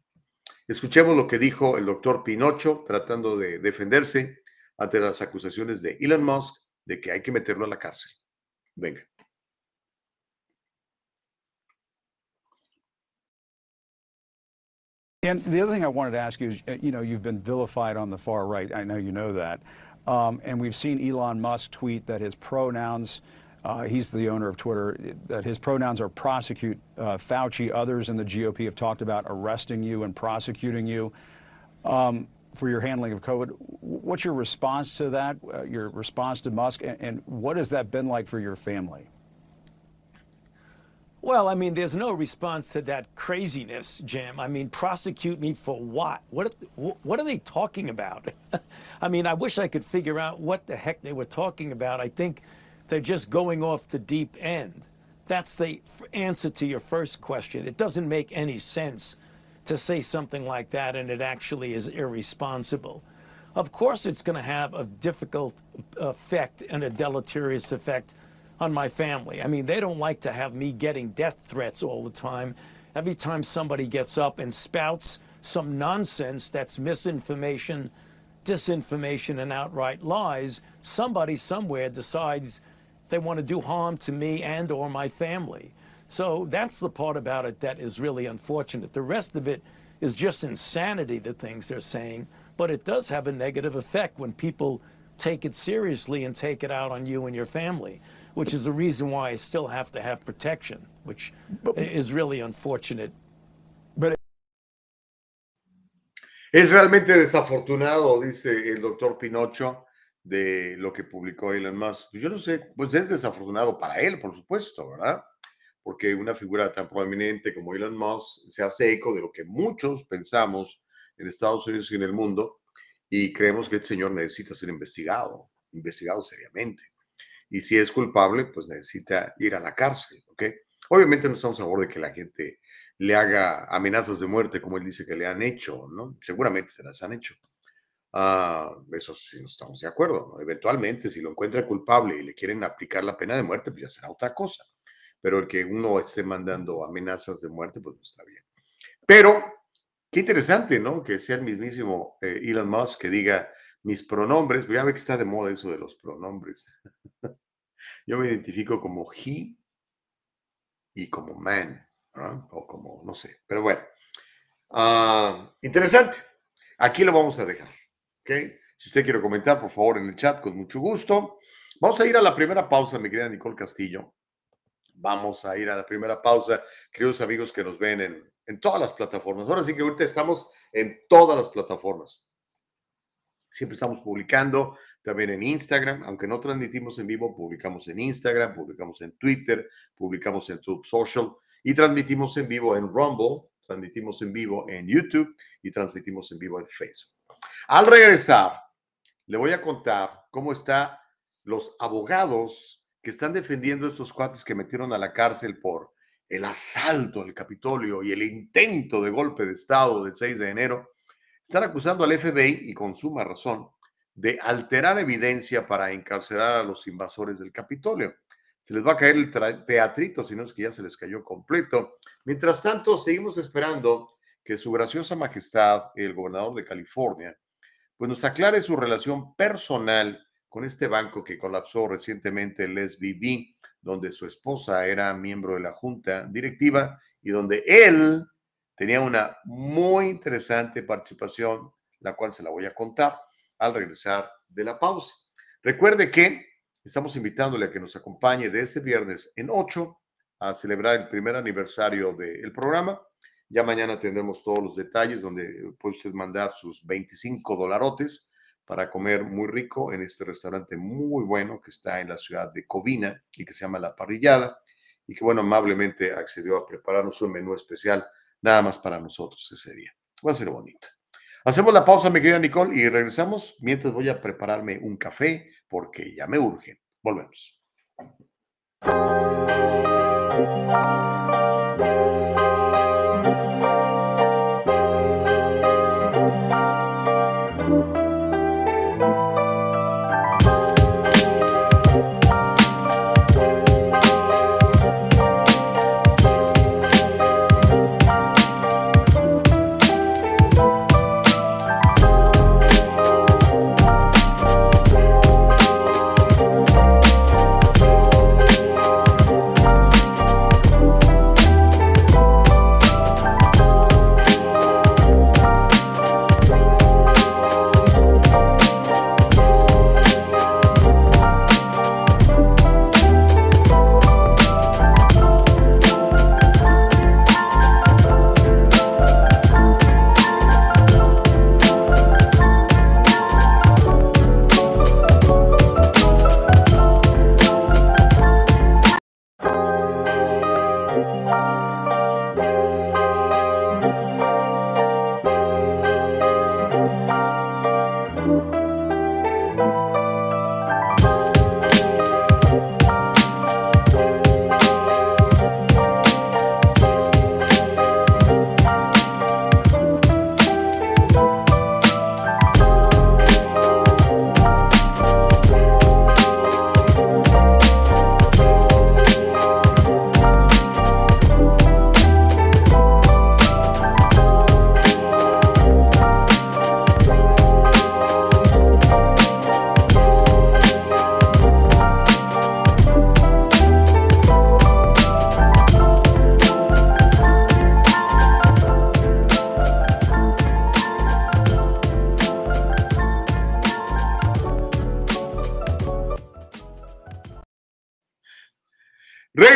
Escuchemos lo que dijo el doctor Pinocho tratando de defenderse ante las acusaciones de Elon Musk de que hay que meterlo a la cárcel. Venga. And the other thing I wanted to ask you is, uh, you know, you've been vilified on the far right. I know you know that. Um, and we've seen Elon Musk tweet that his pronouns, uh, he's the owner of Twitter, that his pronouns are prosecute. Uh, Fauci, others in the GOP have talked about arresting you and prosecuting you um, for your handling of COVID. What's your response to that, uh, your response to Musk, and, and what has that been like for your family? Well, I mean, there's no response to that craziness, Jim. I mean, prosecute me for what? What what are they talking about? I mean, I wish I could figure out what the heck they were talking about. I think they're just going off the deep end. That's the answer to your first question. It doesn't make any sense to say something like that, and it actually is irresponsible. Of course, it's going to have a difficult uh, effect and a deleterious effect on my family. I mean, they don't like to have me getting death threats all the time. Every time somebody gets up and spouts some nonsense that's misinformation, disinformation, and outright lies, somebody somewhere decides they want to do harm to me and or my family. So that's the part about it that is really unfortunate. The rest of it is just insanity, the things they're saying, but it does have a negative effect when people take it seriously and take it out on you and your family which is the reason why I still have to have protection, which is really unfortunate. But es realmente desafortunado, dice el doctor Pinocho, de lo que publicó Elon Musk. Pues yo no sé, pues es desafortunado para él, por supuesto, ¿verdad? Porque una figura tan prominente como Elon Musk se hace eco de lo que muchos pensamos en Estados Unidos y en el mundo y creemos que el señor necesita ser investigado, investigado seriamente y si es culpable, pues necesita ir a la cárcel, ¿ok? Obviamente no estamos a favor de que la gente le haga amenazas de muerte como él dice que le han hecho, ¿no? Seguramente se las han hecho. Ah, eso sí no estamos de acuerdo, ¿no? Eventualmente, si lo encuentra culpable y le quieren aplicar la pena de muerte, pues ya será otra cosa. Pero el que uno esté mandando amenazas de muerte, pues no está bien. Pero, qué interesante, ¿no? Que sea el mismísimo eh, Elon Musk que diga, mis pronombres, ya ve que está de moda eso de los pronombres. Yo me identifico como he y como man, o como, no sé, pero bueno. Ah, interesante. Aquí lo vamos a dejar. ¿ok? Si usted quiere comentar, por favor, en el chat, con mucho gusto. Vamos a ir a la primera pausa, mi querida Nicole Castillo. Vamos a ir a la primera pausa, queridos amigos que nos ven en, en todas las plataformas. Ahora sí que ahorita estamos en todas las plataformas. Siempre estamos publicando también en Instagram, aunque no transmitimos en vivo, publicamos en Instagram, publicamos en Twitter, publicamos en Truth Social y transmitimos en vivo en Rumble, transmitimos en vivo en YouTube y transmitimos en vivo en Facebook. Al regresar, le voy a contar cómo están los abogados que están defendiendo a estos cuates que metieron a la cárcel por el asalto al Capitolio y el intento de golpe de Estado del 6 de enero están acusando al FBI, y con suma razón, de alterar evidencia para encarcelar a los invasores del Capitolio. Se les va a caer el teatrito, si no es que ya se les cayó completo. Mientras tanto, seguimos esperando que su graciosa majestad, el gobernador de California, pues nos aclare su relación personal con este banco que colapsó recientemente, el SVB, donde su esposa era miembro de la junta directiva y donde él tenía una muy interesante participación, la cual se la voy a contar al regresar de la pausa. Recuerde que estamos invitándole a que nos acompañe de este viernes en 8 a celebrar el primer aniversario del programa. Ya mañana tendremos todos los detalles donde puede usted mandar sus 25 dolarotes para comer muy rico en este restaurante muy bueno que está en la ciudad de Covina y que se llama La Parrillada y que, bueno, amablemente accedió a prepararnos un menú especial nada más para nosotros ese día. Va a ser bonito. Hacemos la pausa, mi querida Nicole, y regresamos mientras voy a prepararme un café porque ya me urge. Volvemos.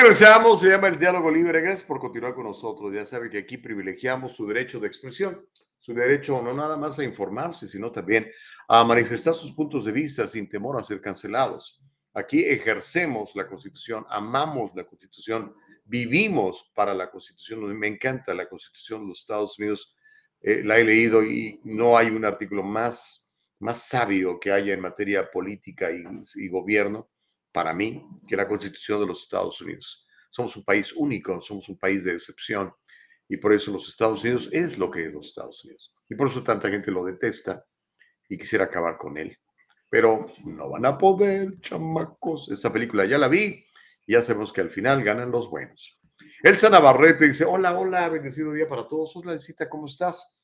Regresamos, se llama el diálogo libre. Gracias por continuar con nosotros. Ya sabe que aquí privilegiamos su derecho de expresión, su derecho no nada más a informarse, sino también a manifestar sus puntos de vista sin temor a ser cancelados. Aquí ejercemos la Constitución, amamos la Constitución, vivimos para la Constitución. Me encanta la Constitución de los Estados Unidos. Eh, la he leído y no hay un artículo más, más sabio que haya en materia política y, y gobierno para mí que la Constitución de los Estados Unidos. Somos un país único, somos un país de excepción y por eso los Estados Unidos es lo que es los Estados Unidos. Y por eso tanta gente lo detesta y quisiera acabar con él. Pero no van a poder, chamacos. Esta película ya la vi y ya sabemos que al final ganan los buenos. Elsa Navarrete dice, hola, hola, bendecido día para todos. Hola, Elcita, ¿cómo estás?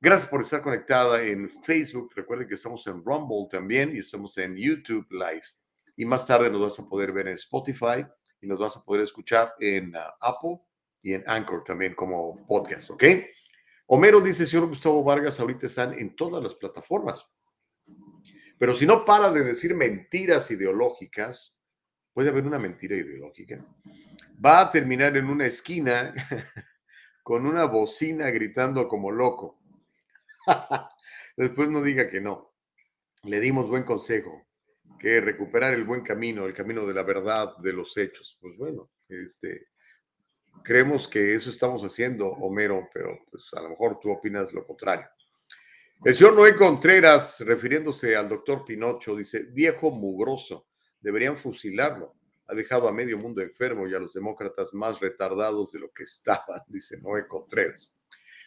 Gracias por estar conectada en Facebook. Recuerden que estamos en Rumble también y estamos en YouTube Live y más tarde nos vas a poder ver en Spotify y nos vas a poder escuchar en ah, Apple y en Anchor también como podcast, ¿ok? Homero dice, señor Gustavo Vargas, ahorita están en todas las plataformas. Pero si no para de decir mentiras ideológicas, puede haber una mentira ideológica. Va a terminar en una esquina con una bocina gritando como loco. Después no diga que no. Le dimos buen consejo que recuperar el buen camino, el camino de la verdad, de los hechos. Pues bueno, este, creemos que eso estamos haciendo, Homero, pero pues a lo mejor tú opinas lo contrario. El señor Noé Contreras, refiriéndose al doctor Pinocho, dice, viejo mugroso, deberían fusilarlo. Ha dejado a medio mundo enfermo y a los demócratas más retardados de lo que estaban, dice Noé Contreras.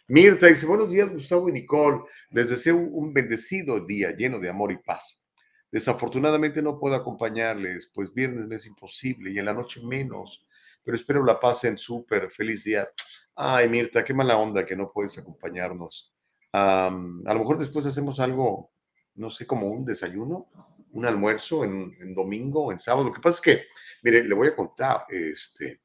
Mirta dice, buenos días Gustavo y Nicole, les deseo un bendecido día lleno de amor y paz. Desafortunadamente no puedo acompañarles, pues viernes es imposible y en la noche menos, pero espero la pasen súper. Feliz día. Ay, Mirta, qué mala onda que no puedes acompañarnos. a lo mejor después hacemos algo, no sé, como un desayuno, un almuerzo en, en domingo, en sábado. Lo que pasa es que, mire, le voy a contar, este,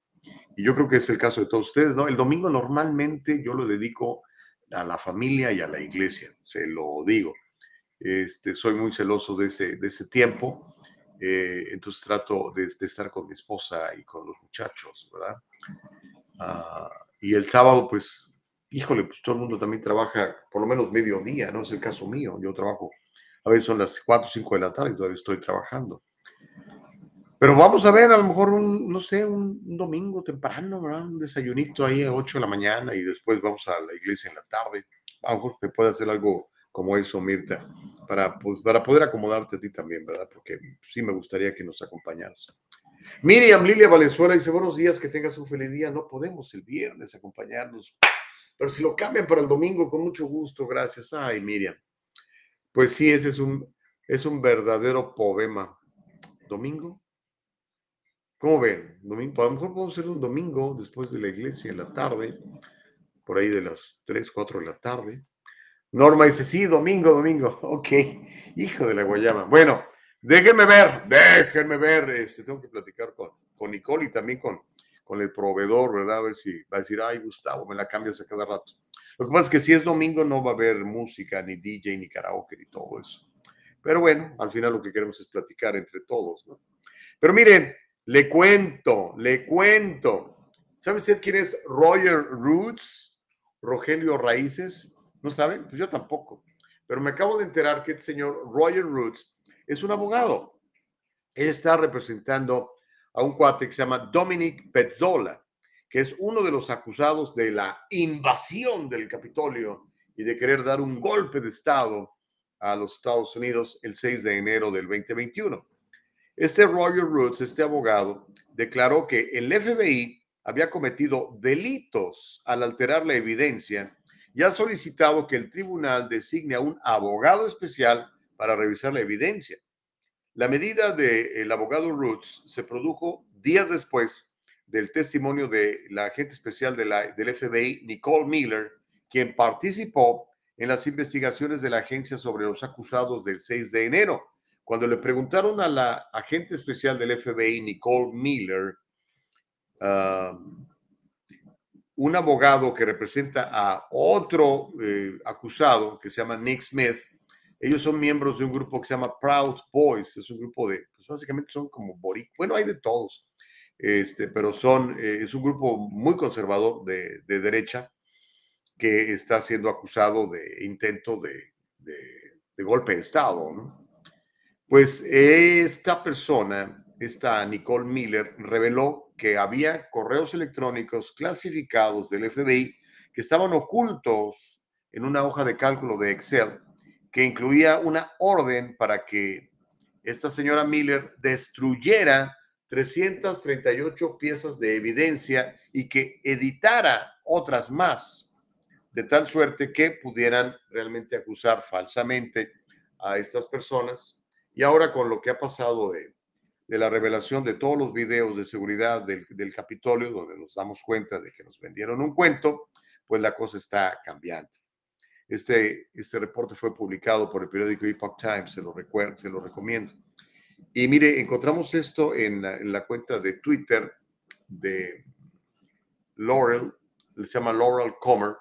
y yo creo que es el caso de todos ustedes, ¿no? El domingo normalmente yo lo dedico a la familia y a la iglesia, se lo digo. Este, soy muy celoso de ese, de ese tiempo, eh, entonces trato de, estar con mi esposa y con los muchachos, ¿verdad? Ah, y el sábado, pues, híjole, pues todo el mundo también trabaja por lo menos medio día, no es el caso mío, yo trabajo, a veces son las 4 o 5 de la tarde y todavía estoy trabajando. Pero vamos a ver, a lo mejor un, no sé, un, un, domingo temprano, ¿verdad? Un desayunito ahí a 8 de la mañana y después vamos a la iglesia en la tarde. A lo mejor se puede hacer algo como eso, Mirta, para, pues, para poder acomodarte a ti también, ¿verdad? Porque sí me gustaría que nos acompañaras. Miriam Lilia Valenzuela dice, buenos días, que tengas un feliz día. No podemos el viernes acompañarnos, pero si lo cambian para el domingo, con mucho gusto, gracias. Ay, Miriam. Pues sí, ese es un, es un verdadero poema. ¿Domingo? ¿Cómo ven? Domingo, a lo mejor podemos hacer un domingo después de la iglesia en la tarde, por ahí de las 3, 4 de la tarde. Norma dice, sí, domingo, domingo. Ok, hijo de la guayama. Bueno, déjenme ver, déjenme ver. Este, tengo que platicar con, con Nicole y también con, con el proveedor, ¿verdad? A ver si va a decir, ay, Gustavo, me la cambias a cada rato. Lo que pasa es que si es domingo no va a haber música, ni DJ, ni karaoke, ni todo eso. Pero bueno, al final lo que queremos es platicar entre todos, ¿no? Pero miren, le cuento, le cuento. ¿Sabe usted quién es Roger Roots? Rogelio Raíces. ¿No saben? Pues yo tampoco. Pero me acabo de enterar que el señor Roger Roots es un abogado. Él está representando a un cuate que se llama Dominic Pezzola, que es uno de los acusados de la invasión del Capitolio y de querer dar un golpe de Estado a los Estados Unidos el 6 de enero del 2021. Este Roger Roots, este abogado, declaró que el FBI había cometido delitos al alterar la evidencia y ha solicitado que el tribunal designe a un abogado especial para revisar la evidencia. La medida del abogado Roots se produjo días después del testimonio de la agente especial de la, del FBI, Nicole Miller, quien participó en las investigaciones de la agencia sobre los acusados del 6 de enero. Cuando le preguntaron a la agente especial del FBI, Nicole Miller, uh, un abogado que representa a otro eh, acusado que se llama Nick Smith. Ellos son miembros de un grupo que se llama Proud Boys. Es un grupo de, pues básicamente son como boric. Bueno, hay de todos. este, pero son, eh, es un grupo muy conservador de, de, derecha que está siendo acusado de intento de, de golpe de Estado. Pues esta persona, esta Nicole Miller, reveló que había correos electrónicos clasificados del FBI que estaban ocultos en una hoja de cálculo de Excel que incluía una orden para que esta señora Miller destruyera 338 piezas de evidencia y que editara otras más, de tal suerte que pudieran realmente acusar falsamente a estas personas. Y ahora con lo que ha pasado de, de la revelación de todos los videos de seguridad del, del Capitolio, donde nos damos cuenta de que nos vendieron un cuento, pues la cosa está cambiando. Este, este reporte fue publicado por el periódico Epoch Times, se lo, recuerdo, se lo recomiendo. Y mire, encontramos esto en la, en la cuenta de Twitter de Laurel, se llama Laurel Comer,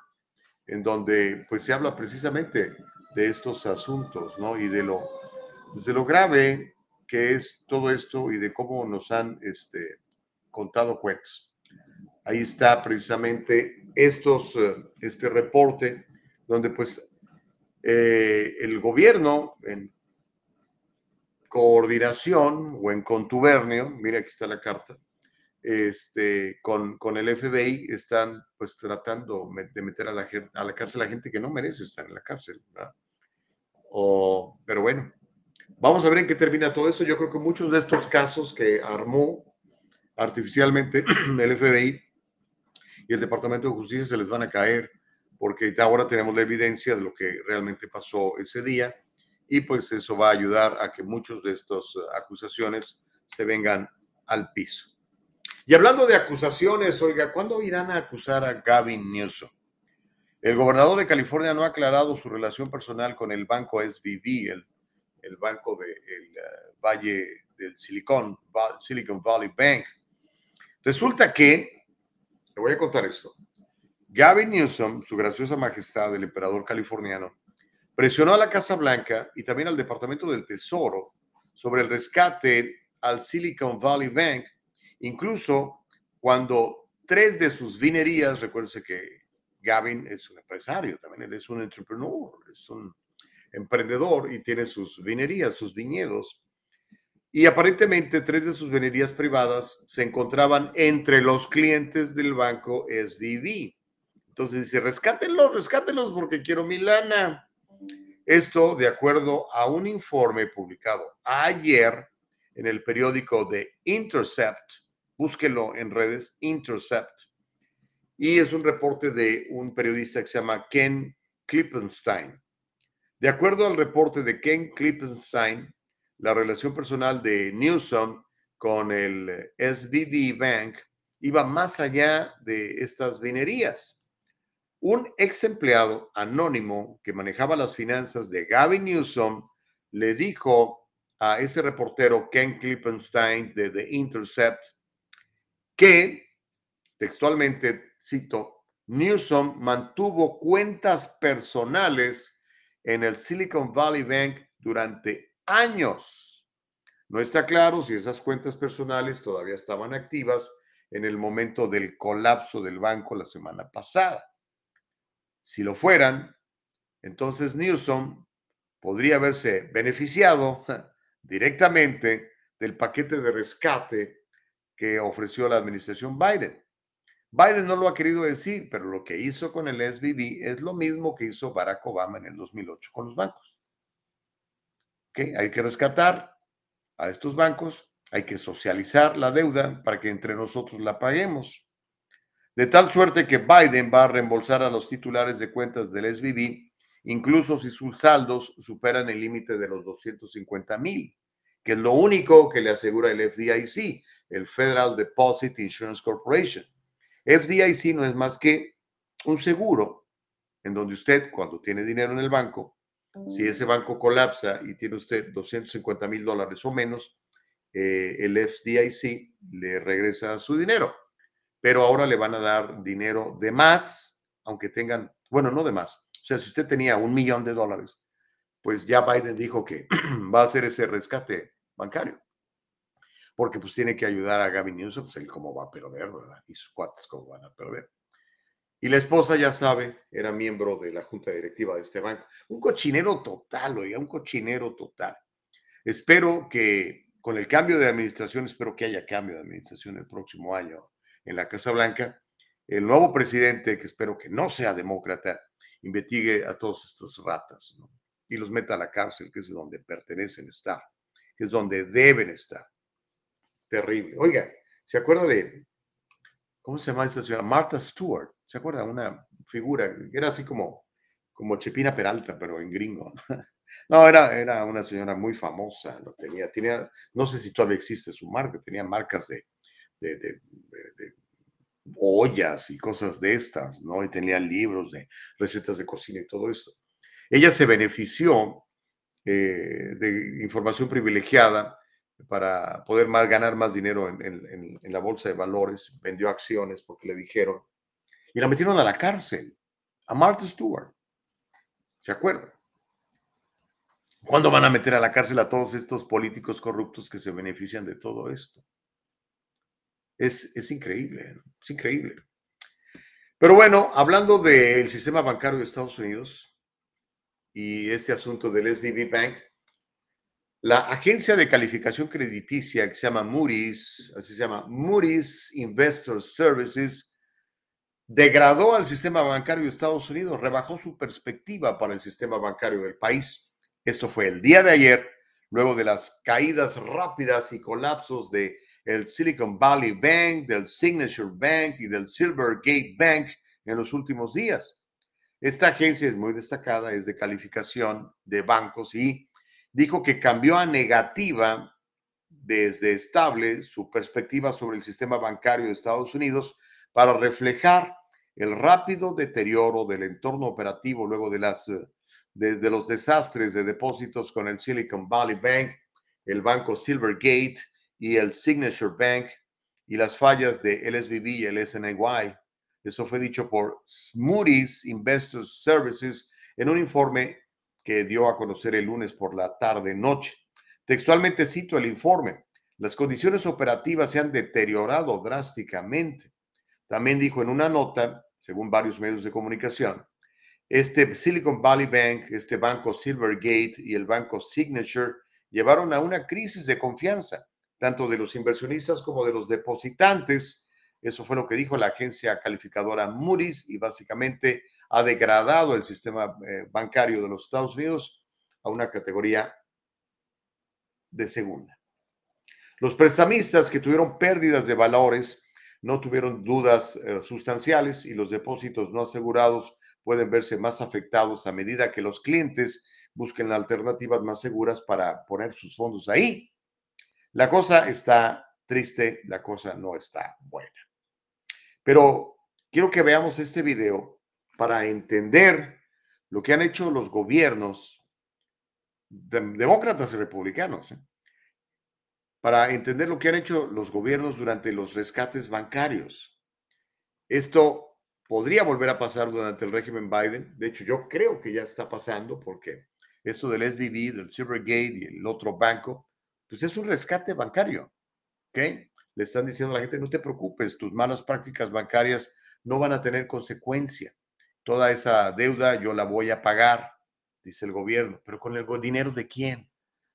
en donde pues se habla precisamente de estos asuntos, ¿no? Y de lo, pues, de lo grave que es todo esto y de cómo nos han este, contado cuentos. Ahí está precisamente estos, este reporte donde pues eh, el gobierno en coordinación o en contubernio, mira aquí está la carta, este, con, con el FBI están pues tratando de meter a la, a la cárcel a gente que no merece estar en la cárcel. O, pero bueno, vamos a ver en qué termina todo eso. Yo creo que muchos de estos casos que armó artificialmente el FBI y el Departamento de Justicia se les van a caer porque ahora tenemos la evidencia de lo que realmente pasó ese día y pues eso va a ayudar a que muchos de estas acusaciones se vengan al piso. Y hablando de acusaciones, oiga, ¿cuándo irán a acusar a Gavin Newsom? El gobernador de California no ha aclarado su relación personal con el banco SVB, el, el banco del de uh, Valle del Silicon, Silicon Valley Bank. Resulta que, te voy a contar esto, Gavin Newsom, su graciosa majestad, el emperador californiano, presionó a la Casa Blanca y también al Departamento del Tesoro sobre el rescate al Silicon Valley Bank, incluso cuando tres de sus vinerías, recuérdense que Gavin es un empresario, también él es un entrepreneur, es un emprendedor y tiene sus vinerías, sus viñedos. Y aparentemente tres de sus vinerías privadas se encontraban entre los clientes del banco SVB. Entonces dice, rescátenlos, rescátenlos porque quiero mi lana. Esto de acuerdo a un informe publicado ayer en el periódico de Intercept, búsquelo en redes, Intercept, y es un reporte de un periodista que se llama Ken Klippenstein. De acuerdo al reporte de Ken Klippenstein, la relación personal de Newsom con el SVB Bank iba más allá de estas vinerías. Un ex empleado anónimo que manejaba las finanzas de Gavin Newsom le dijo a ese reportero Ken Klippenstein de The Intercept que, textualmente cito, Newsom mantuvo cuentas personales en el Silicon Valley Bank durante años. No está claro si esas cuentas personales todavía estaban activas en el momento del colapso del banco la semana pasada. Si lo fueran, entonces Newsom podría haberse beneficiado directamente del paquete de rescate que ofreció la administración Biden. Biden no lo ha querido decir, pero lo que hizo con el SBB es lo mismo que hizo Barack Obama en el 2008 con los bancos. ¿Okay? Hay que rescatar a estos bancos, hay que socializar la deuda para que entre nosotros la paguemos de tal suerte que Biden va a reembolsar a los titulares de cuentas del SVB, incluso si sus saldos superan el límite de los 250 mil, que es lo único que le asegura el FDIC, el Federal Deposit Insurance Corporation. FDIC no es más que un seguro en donde usted, cuando tiene dinero en el banco, si ese banco colapsa y tiene usted 250 mil dólares o menos, eh, el FDIC le regresa su dinero pero ahora le van a dar dinero de más, aunque tengan, bueno, no de más. O sea, si usted tenía un millón de dólares, pues ya Biden dijo que va a hacer ese rescate bancario. Porque pues tiene que ayudar a Gavin Newsom, pues él cómo va a perder, ¿verdad? Y sus cuates cómo van a perder. Y la esposa, ya sabe, era miembro de la junta directiva de este banco. Un cochinero total, oiga, un cochinero total. Espero que con el cambio de administración, espero que haya cambio de administración el próximo año en la Casa Blanca, el nuevo presidente, que espero que no sea demócrata, investigue a todos estos ratas y los meta a la cárcel, que es donde pertenecen estar, que es donde deben estar. Terrible. Oiga, ¿se acuerda de, ¿cómo se llama esta señora? Martha Stewart. ¿Se acuerda? Una figura que era así como, como Chepina Peralta, pero en gringo. No, era, era una señora muy famosa, ¿no? tenía, tenía, no sé si todavía existe su marca, tenía marcas de, ollas y cosas de estas, ¿no? Y tenía libros de recetas de cocina y todo esto. Ella se benefició eh, de información privilegiada para poder más, ganar más dinero en, en, en, la bolsa de valores, vendió acciones porque le dijeron, y la metieron a la cárcel, a Martha Stewart. ¿Se acuerdan? ¿Cuándo van a meter a la cárcel a todos estos políticos corruptos que se benefician de todo esto? Es, es increíble, es increíble. Pero bueno, hablando del sistema bancario de Estados Unidos y este asunto del SBB Bank, la agencia de calificación crediticia que se llama Moody's, así se llama Moody's Investor Services, degradó al sistema bancario de Estados Unidos, rebajó su perspectiva para el sistema bancario del país. Esto fue el día de ayer, luego de las caídas rápidas y colapsos de el Silicon Valley Bank, del Signature Bank y del Silvergate Bank en los últimos días. Esta agencia es muy destacada, es de calificación de bancos y dijo que cambió a negativa desde estable su perspectiva sobre el sistema bancario de Estados Unidos para reflejar el rápido deterioro del entorno operativo luego de las desde los desastres de depósitos con el Silicon Valley Bank, el banco Silvergate y el Signature Bank y las fallas de LSBB y el SNY. Eso fue dicho por Moody's Investors Services en un informe que dio a conocer el lunes por la tarde-noche. Textualmente cito el informe. Las condiciones operativas se han deteriorado drásticamente. También dijo en una nota, según varios medios de comunicación, este Silicon Valley Bank, este banco Silvergate y el banco Signature llevaron a una crisis de confianza, tanto de los inversionistas como de los depositantes. Eso fue lo que dijo la agencia calificadora Moody's y básicamente ha degradado el sistema eh, bancario de los Estados Unidos a una categoría de segunda. Los prestamistas que tuvieron pérdidas de valores no tuvieron dudas eh, sustanciales y los depósitos no asegurados pueden verse más afectados a medida que los clientes busquen alternativas más seguras para poner sus fondos ahí. La cosa está triste, la cosa no está buena. Pero quiero que veamos este video para entender lo que han hecho los gobiernos, demócratas y republicanos, ¿eh? para entender lo que han hecho los gobiernos durante los rescates bancarios. Esto podría volver a pasar durante el régimen Biden. De hecho, yo creo que ya está pasando porque esto del SVB, del Silvergate y el otro banco, pues es un rescate bancario. ¿Ok? Le están diciendo a la gente, no te preocupes, tus malas prácticas bancarias no van a tener consecuencia. Toda esa deuda yo la voy a pagar, dice el gobierno. Pero con el dinero de quién?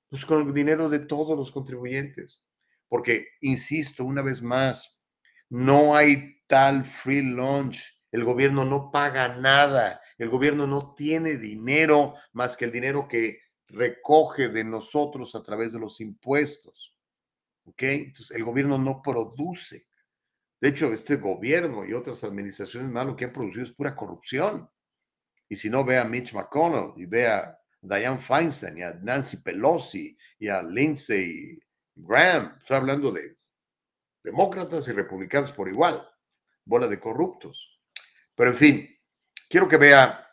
Pues con el dinero de todos los contribuyentes. Porque, insisto, una vez más, no hay tal free lunch el gobierno no paga nada, el gobierno no tiene dinero más que el dinero que recoge de nosotros a través de los impuestos. ¿Ok? Entonces, el gobierno no produce. De hecho, este gobierno y otras administraciones más lo que han producido es pura corrupción. Y si no, ve a Mitch McConnell y ve a Diane Feinstein y a Nancy Pelosi y a Lindsey Graham. Estoy hablando de demócratas y republicanos por igual. Bola de corruptos. Pero en fin, quiero que vea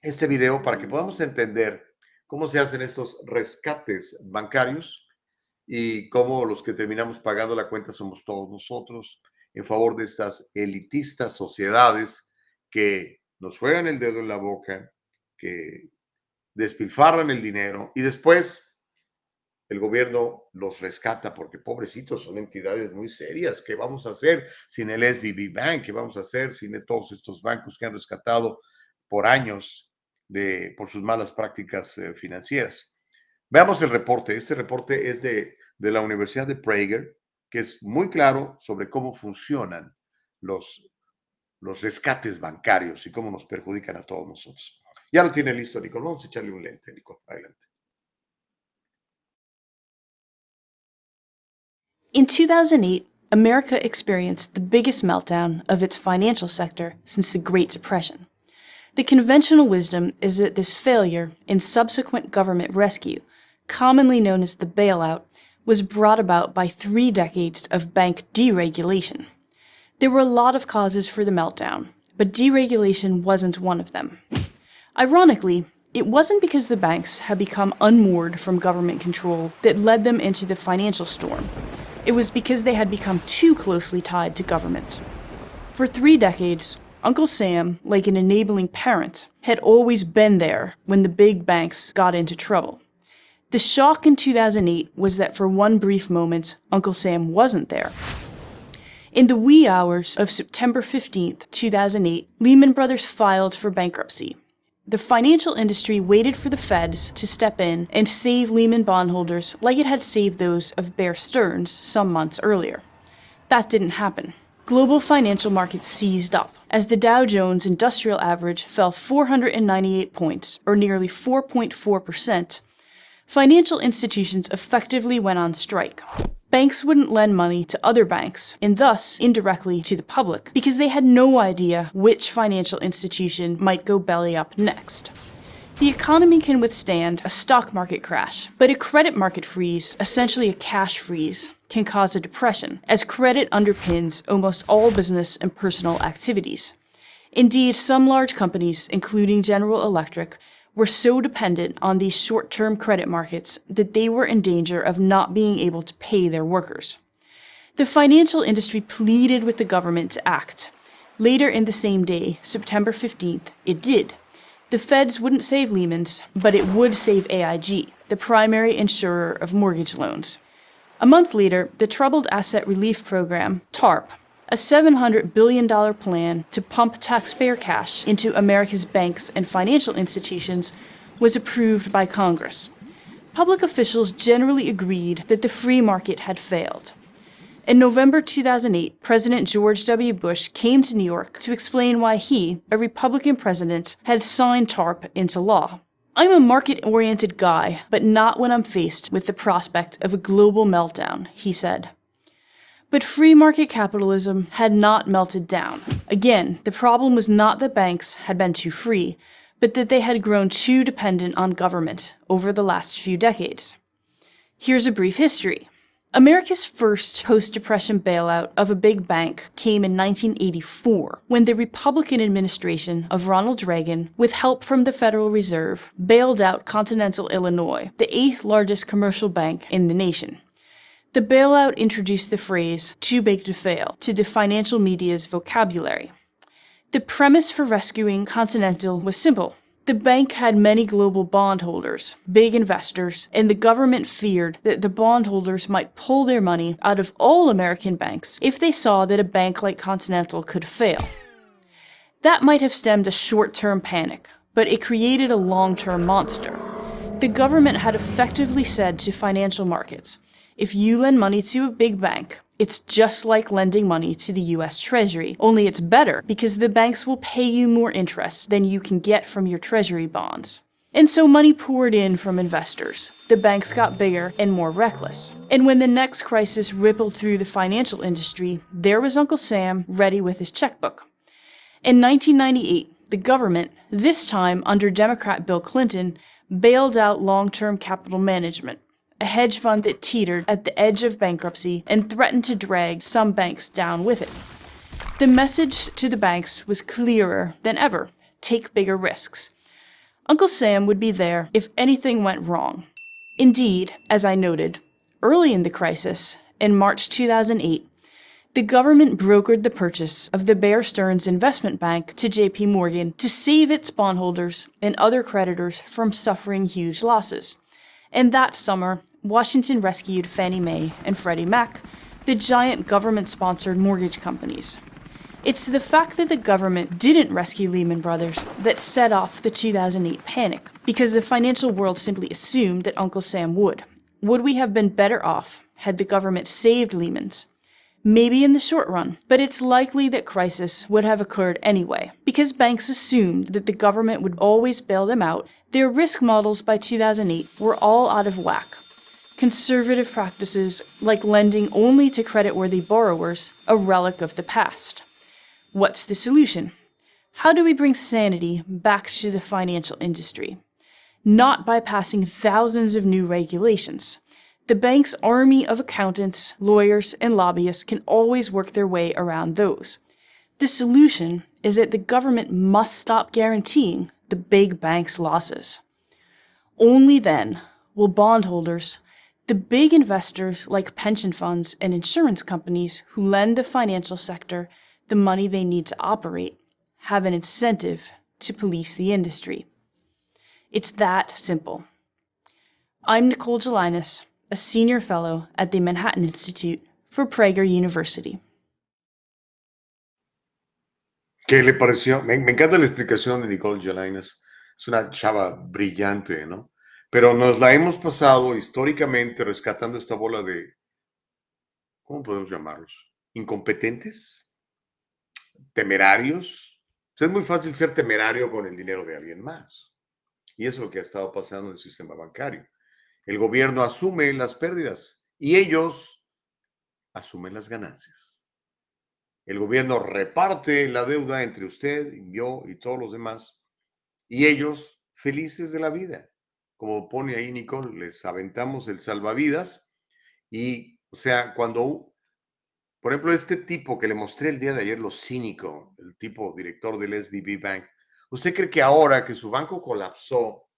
este video para que podamos entender cómo se hacen estos rescates bancarios y cómo los que terminamos pagando la cuenta somos todos nosotros en favor de estas elitistas sociedades que nos juegan el dedo en la boca, que despilfarran el dinero y después el gobierno los rescata porque pobrecitos son entidades muy serias. ¿Qué vamos a hacer sin el SBB Bank? ¿Qué vamos a hacer sin todos estos bancos que han rescatado por años de, por sus malas prácticas eh, financieras? Veamos el reporte. Este reporte es de, de la Universidad de Prager, que es muy claro sobre cómo funcionan los, los rescates bancarios y cómo nos perjudican a todos nosotros. Ya lo tiene listo, Nicole. Vamos a echarle un lente, Nicole. Adelante. In 2008, America experienced the biggest meltdown of its financial sector since the Great Depression. The conventional wisdom is that this failure and subsequent government rescue, commonly known as the bailout, was brought about by three decades of bank deregulation. There were a lot of causes for the meltdown, but deregulation wasn't one of them. Ironically, it wasn't because the banks had become unmoored from government control that led them into the financial storm. It was because they had become too closely tied to government. For three decades, Uncle Sam, like an enabling parent, had always been there when the big banks got into trouble. The shock in 2008 was that for one brief moment, Uncle Sam wasn't there. In the wee hours of September 15, 2008, Lehman Brothers filed for bankruptcy. The financial industry waited for the feds to step in and save Lehman bondholders like it had saved those of Bear Stearns some months earlier. That didn't happen. Global financial markets seized up as the Dow Jones Industrial Average fell 498 points, or nearly 4.4%. Financial institutions effectively went on strike. Banks wouldn't lend money to other banks, and thus indirectly to the public, because they had no idea which financial institution might go belly up next. The economy can withstand a stock market crash, but a credit market freeze, essentially a cash freeze, can cause a depression, as credit underpins almost all business and personal activities. Indeed, some large companies, including General Electric, were so dependent on these short term credit markets that they were in danger of not being able to pay their workers. The financial industry pleaded with the government to act. Later in the same day, September 15th, it did. The feds wouldn't save Lehman's, but it would save AIG, the primary insurer of mortgage loans. A month later, the Troubled Asset Relief Program, TARP, a $700 billion plan to pump taxpayer cash into America's banks and financial institutions was approved by Congress. Public officials generally agreed that the free market had failed. In November 2008, President George W. Bush came to New York to explain why he, a Republican president, had signed TARP into law. I'm a market oriented guy, but not when I'm faced with the prospect of a global meltdown, he said. But free market capitalism had not melted down. Again, the problem was not that banks had been too free, but that they had grown too dependent on government over the last few decades. Here's a brief history. America's first post depression bailout of a big bank came in 1984 when the Republican administration of Ronald Reagan, with help from the Federal Reserve, bailed out Continental Illinois, the eighth largest commercial bank in the nation. The bailout introduced the phrase, too big to fail, to the financial media's vocabulary. The premise for rescuing Continental was simple. The bank had many global bondholders, big investors, and the government feared that the bondholders might pull their money out of all American banks if they saw that a bank like Continental could fail. That might have stemmed a short term panic, but it created a long term monster. The government had effectively said to financial markets if you lend money to a big bank, it's just like lending money to the US Treasury, only it's better because the banks will pay you more interest than you can get from your Treasury bonds. And so money poured in from investors. The banks got bigger and more reckless. And when the next crisis rippled through the financial industry, there was Uncle Sam ready with his checkbook. In 1998, the government, this time under Democrat Bill Clinton, bailed out long term capital management a hedge fund that teetered at the edge of bankruptcy and threatened to drag some banks down with it. The message to the banks was clearer than ever take bigger risks. Uncle Sam would be there if anything went wrong. Indeed, as I noted, early in the crisis, in March 2008, the government brokered the purchase of the Bear Stearns Investment Bank to JP Morgan to save its bondholders and other creditors from suffering huge losses. And that summer, Washington rescued Fannie Mae and Freddie Mac, the giant government sponsored mortgage companies. It's the fact that the government didn't rescue Lehman Brothers that set off the 2008 panic, because the financial world simply assumed that Uncle Sam would. Would we have been better off had the government saved Lehman's? Maybe in the short run, but it's likely that crisis would have occurred anyway. Because banks assumed that the government would always bail them out, their risk models by 2008 were all out of whack. Conservative practices like lending only to creditworthy borrowers, a relic of the past. What's the solution? How do we bring sanity back to the financial industry? Not by passing thousands of new regulations. The bank's army of accountants, lawyers, and lobbyists can always work their way around those. The solution is that the government must stop guaranteeing the big banks' losses. Only then will bondholders, the big investors like pension funds and insurance companies who lend the financial sector the money they need to operate, have an incentive to police the industry. It's that simple. I'm Nicole Gelinas a senior fellow at the Manhattan Institute for Prager University. ¿Qué le pareció? Me, me encanta la explicación de Nicole Jelinas. Es una chava brillante, ¿no? Pero nos la hemos pasado históricamente rescatando esta bola de, ¿cómo podemos llamarlos? ¿Incompetentes? ¿Temerarios? es muy fácil ser temerario con el dinero de alguien más. Y eso es lo que ha estado pasando en el sistema bancario. El gobierno asume las pérdidas y ellos asumen las ganancias. El gobierno reparte la deuda entre usted, yo y todos los demás y ellos felices de la vida. Como pone ahí Nicole, les aventamos el salvavidas y, o sea, cuando, por ejemplo, este tipo que le mostré el día de ayer, lo cínico, el tipo director del SBB Bank, ¿usted cree que ahora que su banco colapsó,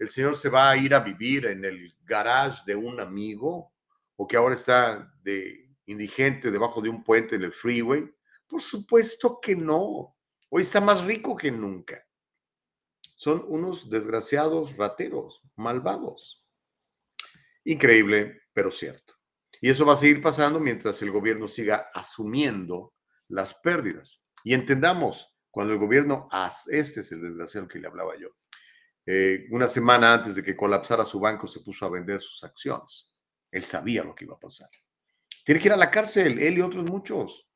el señor se va a ir a vivir en el garage de un amigo o que ahora está de indigente debajo de un puente en el freeway? Por supuesto que no. Hoy está más rico que nunca. Son unos desgraciados rateros, malvados. Increíble, pero cierto. Y eso va a seguir pasando mientras el gobierno siga asumiendo las pérdidas. Y entendamos, cuando el gobierno, este es el desgraciado que le hablaba yo, eh, una semana antes de que colapsara su banco, se puso a vender sus acciones. Él sabía lo que iba a pasar. Tiene que ir a la cárcel, él y otros muchos,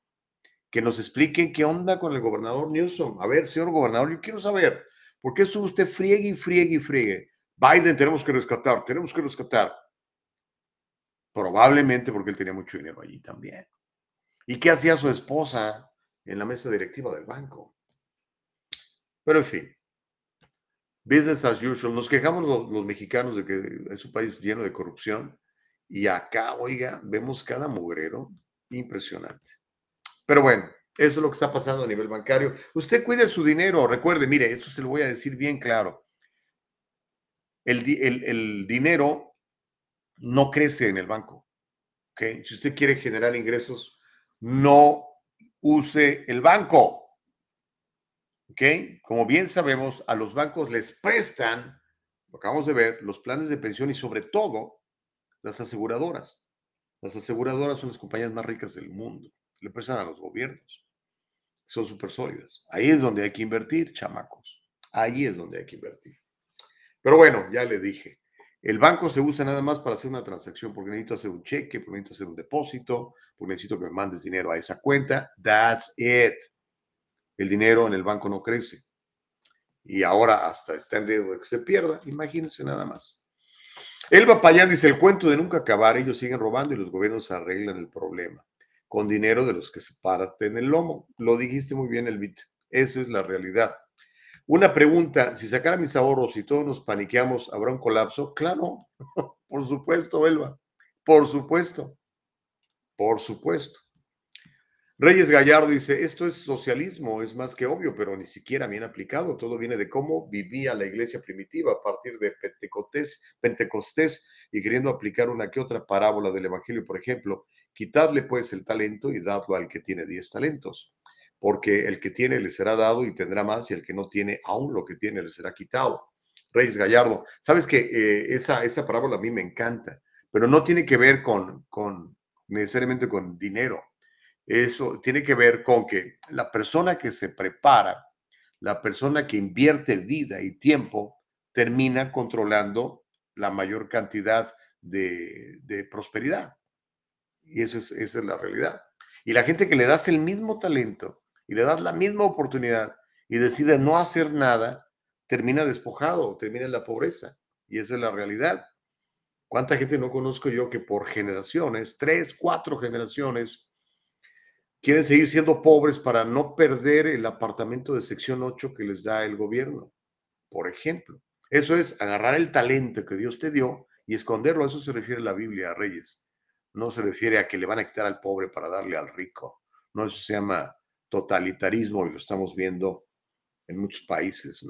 que nos expliquen qué onda con el gobernador Newsom. A ver, señor gobernador, yo quiero saber, ¿por qué estuvo usted friegue y friegue y friegue? Biden tenemos que rescatar, tenemos que rescatar. Probablemente porque él tenía mucho dinero allí también. ¿Y qué hacía su esposa en la mesa directiva del banco? Pero en fin, business as usual. Nos quejamos los, mexicanos de que es un país lleno de corrupción y acá, oiga, vemos cada mugrero impresionante. Pero bueno, eso es lo que está pasando a nivel bancario. Usted cuide su dinero. Recuerde, mire, esto se lo voy a decir bien claro. El, dinero no crece en el banco. ¿okay? Si usted quiere generar ingresos, no use el banco. ¿Ok? Como bien sabemos, a los bancos les prestan, lo acabamos de ver, los planes de pensión y sobre todo las aseguradoras. Las aseguradoras son las compañías más ricas del mundo. Le prestan a los gobiernos. Son súper sólidas. Ahí es donde hay que invertir, chamacos. Ahí es donde hay que invertir. Pero bueno, ya le dije. El banco se usa nada más para hacer una transacción porque necesito hacer un cheque, porque necesito hacer un depósito, porque necesito que me mandes dinero a esa cuenta. That's it el dinero en el banco no crece. Y ahora hasta está en riesgo de que se pierda. Imagínense nada más. Elba Payán dice, el cuento de nunca acabar, ellos siguen robando y los gobiernos arreglan el problema con dinero de los que se parten el lomo. Lo dijiste muy bien, Elvita. Esa es la realidad. Una pregunta, si sacara mis ahorros y todos nos paniqueamos, ¿habrá un colapso? Claro, por supuesto, Elba, por supuesto, por supuesto. Reyes Gallardo dice, esto es socialismo, es más que obvio, pero ni siquiera bien aplicado. Todo viene de cómo vivía la iglesia primitiva a partir de Pentecostés, Pentecostés y queriendo aplicar una que otra parábola del Evangelio. Por ejemplo, quitadle pues el talento y dadlo al que tiene diez talentos, porque el que tiene le será dado y tendrá más, y el que no tiene, aún lo que tiene le será quitado. Reyes Gallardo, sabes que eh, esa, esa parábola a mí me encanta, pero no tiene que ver con, con necesariamente con dinero. Eso tiene que ver con que la persona que se prepara, la persona que invierte vida y tiempo, termina controlando la mayor cantidad de, de prosperidad. Y eso es, esa es la realidad. Y la gente que le das el mismo talento y le das la misma oportunidad y decide no hacer nada, termina despojado, termina en la pobreza. Y esa es la realidad. ¿Cuánta gente no conozco yo que por generaciones, tres, cuatro generaciones, quieren seguir siendo pobres para no perder el apartamento de sección 8 que les da el gobierno? Por ejemplo, eso es agarrar el talento que Dios te dio y esconderlo. A eso se refiere la Biblia, Reyes. No se refiere a que le van a quitar al pobre para darle al rico. No, eso se llama totalitarismo y lo estamos viendo en muchos países.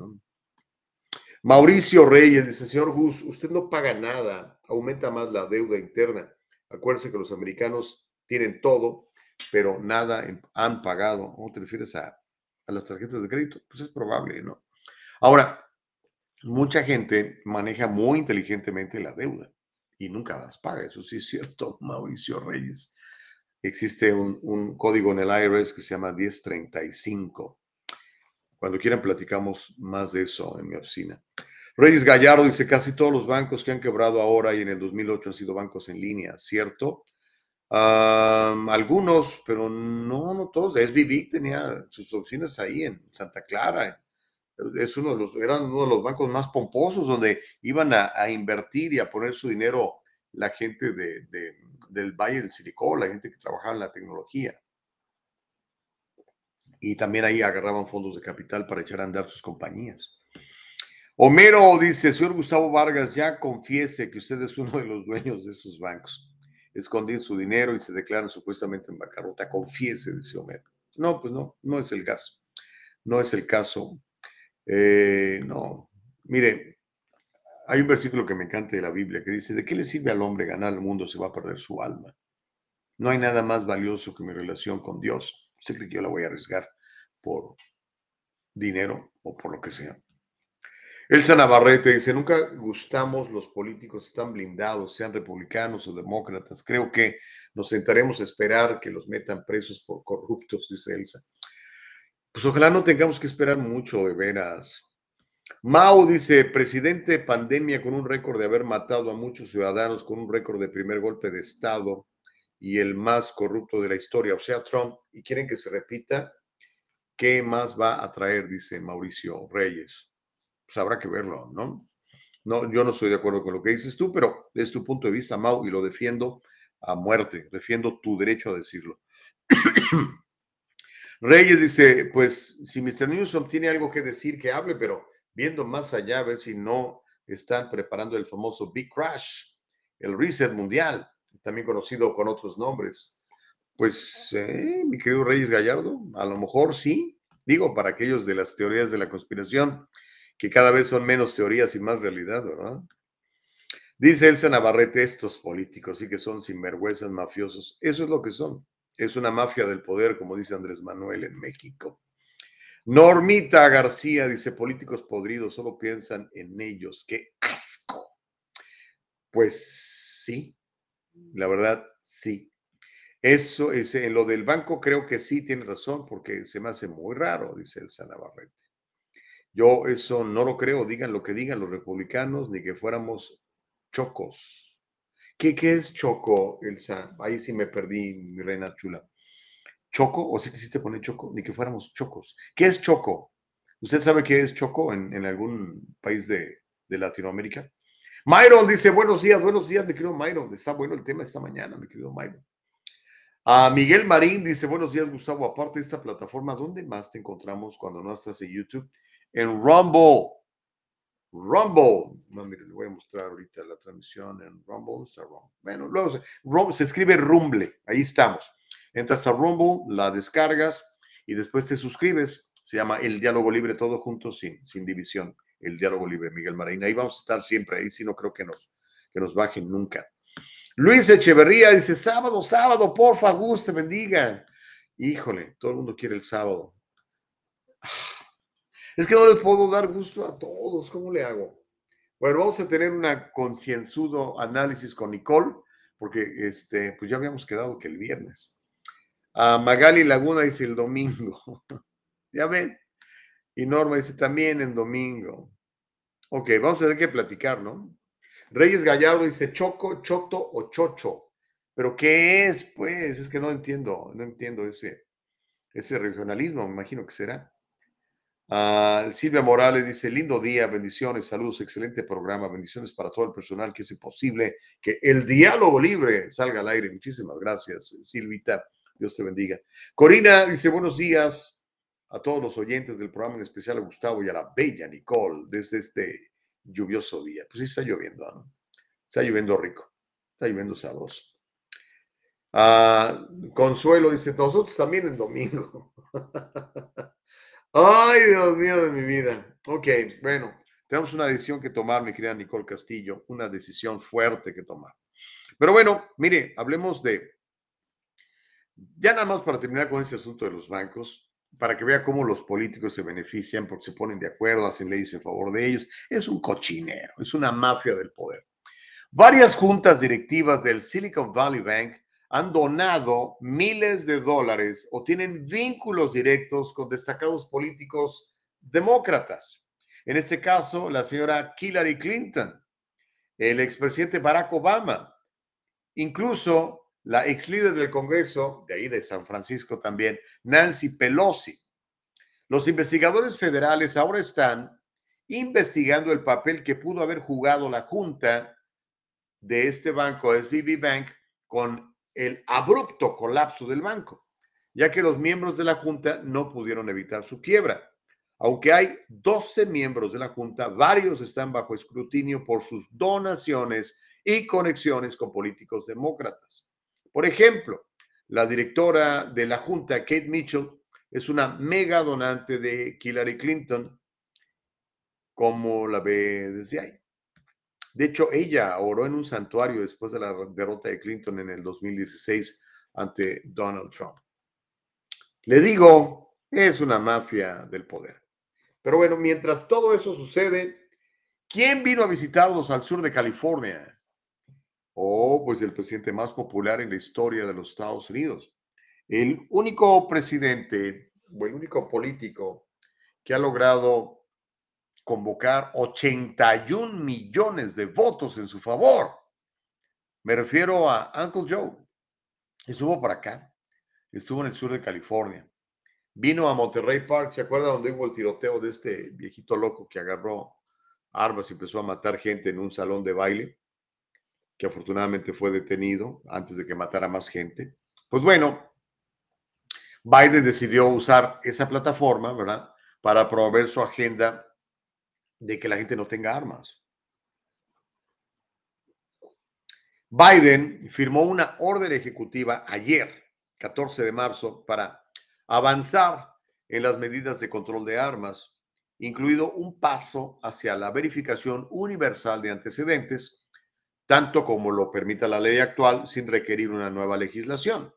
Mauricio Reyes dice, señor Gus, usted no paga nada, aumenta más la deuda interna. Acuérdese que los americanos tienen todo, pero nada han pagado. ¿Cómo te refieres a, a las tarjetas de crédito? Pues es probable, ¿no? Ahora, mucha gente maneja muy inteligentemente la deuda y nunca las paga. Eso sí es cierto, Mauricio Reyes. Existe un, un código en el IRS que se llama 1035 cuando quieran platicamos más de eso en mi oficina. Reyes Gallardo dice, casi todos los bancos que han quebrado ahora y en el 2008 han sido bancos en línea, ¿cierto? Algunos, pero no, no todos. SBB tenía sus oficinas ahí en Santa Clara. Es uno de los, eran uno de los bancos más pomposos donde iban a, invertir y a poner su dinero la gente de, del Valle del Silicón, la gente que trabajaba en la tecnología y también ahí agarraban fondos de capital para echar a andar sus compañías. Homero dice, señor Gustavo Vargas, ya confiese que usted es uno de los dueños de esos bancos. Esconden su dinero y se declaran supuestamente en bancarrota. Confiese, dice Homero. No, pues no, no es el caso. No es el caso. Eh, no. Mire, hay un versículo que me encanta de la Biblia que dice, ¿de qué le sirve al hombre ganar el mundo si va a perder su alma? No hay nada más valioso que mi relación con Dios. ¿Usted cree que yo la voy a arriesgar por dinero o por lo que sea? Elsa Navarrete dice, nunca gustamos los políticos están blindados, sean republicanos o demócratas. Creo que nos sentaremos a esperar que los metan presos por corruptos, dice Elsa. Pues ojalá no tengamos que esperar mucho, de veras. Mao dice, presidente pandemia con un récord de haber matado a muchos ciudadanos, con un récord de primer golpe de Estado y el más corrupto de la historia, o sea, Trump, y quieren que se repita, ¿qué más va a traer? Dice Mauricio Reyes. Pues habrá que verlo, ¿no? No, yo no estoy de acuerdo con lo que dices tú, pero es tu punto de vista, Mau, y lo defiendo a muerte, defiendo tu derecho a decirlo. Reyes dice, pues si Mr. Newsom tiene algo que decir, que hable, pero viendo más allá, a ver si no están preparando el famoso Big Crash, el reset mundial también conocido con otros nombres. Pues, eh, mi querido Reyes Gallardo, a lo mejor sí, digo, para aquellos de las teorías de la conspiración, que cada vez son menos teorías y más realidad, ¿verdad? Dice Elsa Navarrete, estos políticos sí que son sinvergüenzas mafiosos. Eso es lo que son. Es una mafia del poder, como dice Andrés Manuel en México. Normita García dice, políticos podridos solo piensan en ellos. ¡Qué asco! Pues sí, la verdad, sí. Eso es, en lo del banco creo que sí tiene razón, porque se me hace muy raro, dice el Navarrete. Yo eso no lo creo, digan lo que digan los republicanos, ni que fuéramos chocos. ¿Qué, qué es choco, Elsa? Ahí sí me perdí, mi reina chula. ¿Choco? ¿O sí quisiste poner choco? Ni que fuéramos chocos. ¿Qué es choco? ¿Usted sabe qué es choco en, algún país de, de Latinoamérica? Myron dice, buenos días, buenos días, mi querido Myron. Está bueno el tema esta mañana, mi querido Myron. A Miguel Marín dice, buenos días, Gustavo. Aparte de esta plataforma, ¿dónde más te encontramos cuando no estás en YouTube? En Rumble. Rumble. No, mire, le voy a mostrar ahorita la transmisión en Rumble. Bueno, luego se, escribe Rumble. Ahí estamos. Entras a Rumble, la descargas y después te suscribes. Se llama El Diálogo Libre, todo junto, sin, sin división el diálogo libre Miguel Marina. Ahí vamos a estar siempre, ahí sí no creo que nos, que nos bajen nunca. Luis Echeverría dice, sábado, sábado, porfa, Gus, bendiga. Híjole, todo el mundo quiere el sábado. Es que no les puedo dar gusto a todos, ¿cómo le hago? Bueno, vamos a tener una concienzudo análisis con Nicole, porque este, pues ya habíamos quedado que el viernes. A Magali Laguna dice el domingo. ya ven. Y Norma dice también en domingo. Ok, vamos a tener que platicar, ¿no? Reyes Gallardo dice choco, choto o chocho. ¿Pero qué es? Pues es que no entiendo, no entiendo ese, ese regionalismo, me imagino que será. Ah, Silvia Morales dice, lindo día, bendiciones, saludos, excelente programa, bendiciones para todo el personal que hace posible que el diálogo libre salga al aire. Muchísimas gracias, Silvita. Dios te bendiga. Corina dice, buenos días a todos los oyentes del programa, en especial a Gustavo y a la bella Nicole, desde este lluvioso día. Pues sí está lloviendo, ¿no? Está lloviendo rico, está lloviendo sabroso. Ah, Consuelo dice, nosotros también en domingo. Ay, Dios mío de mi vida. Ok, bueno, tenemos una decisión que tomar, mi querida Nicole Castillo, una decisión fuerte que tomar. Pero bueno, mire, hablemos de, ya nada más para terminar con este asunto de los bancos, para que vea cómo los políticos se benefician porque se ponen de acuerdo, hacen leyes en favor de ellos. Es un cochinero, es una mafia del poder. Varias juntas directivas del Silicon Valley Bank han donado miles de dólares o tienen vínculos directos con destacados políticos demócratas. En este caso, la señora Hillary Clinton, el expresidente Barack Obama, incluso la ex líder del Congreso, de ahí de San Francisco también, Nancy Pelosi. Los investigadores federales ahora están investigando el papel que pudo haber jugado la junta de este banco, SVB Bank, con el abrupto colapso del banco, ya que los miembros de la Junta no pudieron evitar su quiebra. Aunque hay 12 miembros de la Junta, varios están bajo escrutinio por sus donaciones y conexiones con políticos demócratas. Por ejemplo, la directora de la Junta, Kate Mitchell, es una mega donante de Hillary Clinton, como la ve desde ahí. De hecho, ella oró en un santuario después de la derrota de Clinton en el 2016 ante Donald Trump. Le digo, es una mafia del poder. Pero bueno, mientras todo eso sucede, ¿quién vino a visitarlos al sur de California? Oh, pues el presidente más popular en la historia de los Estados Unidos. El único presidente o el único político que ha logrado convocar 81 millones de votos en su favor. Me refiero a Uncle Joe. Estuvo por acá, estuvo en el sur de California. Vino a Monterrey Park, ¿se acuerda donde hubo el tiroteo de este viejito loco que agarró armas y empezó a matar gente en un salón de baile? Que afortunadamente fue detenido antes de que matara más gente. Pues bueno, Biden decidió usar esa plataforma, ¿verdad? Para promover su agenda de que la gente no tenga armas. Biden firmó una orden ejecutiva ayer, 14 de marzo, para avanzar en las medidas de control de armas, incluido un paso hacia la verificación universal de antecedentes, tanto como lo permita la ley actual sin requerir una nueva legislación.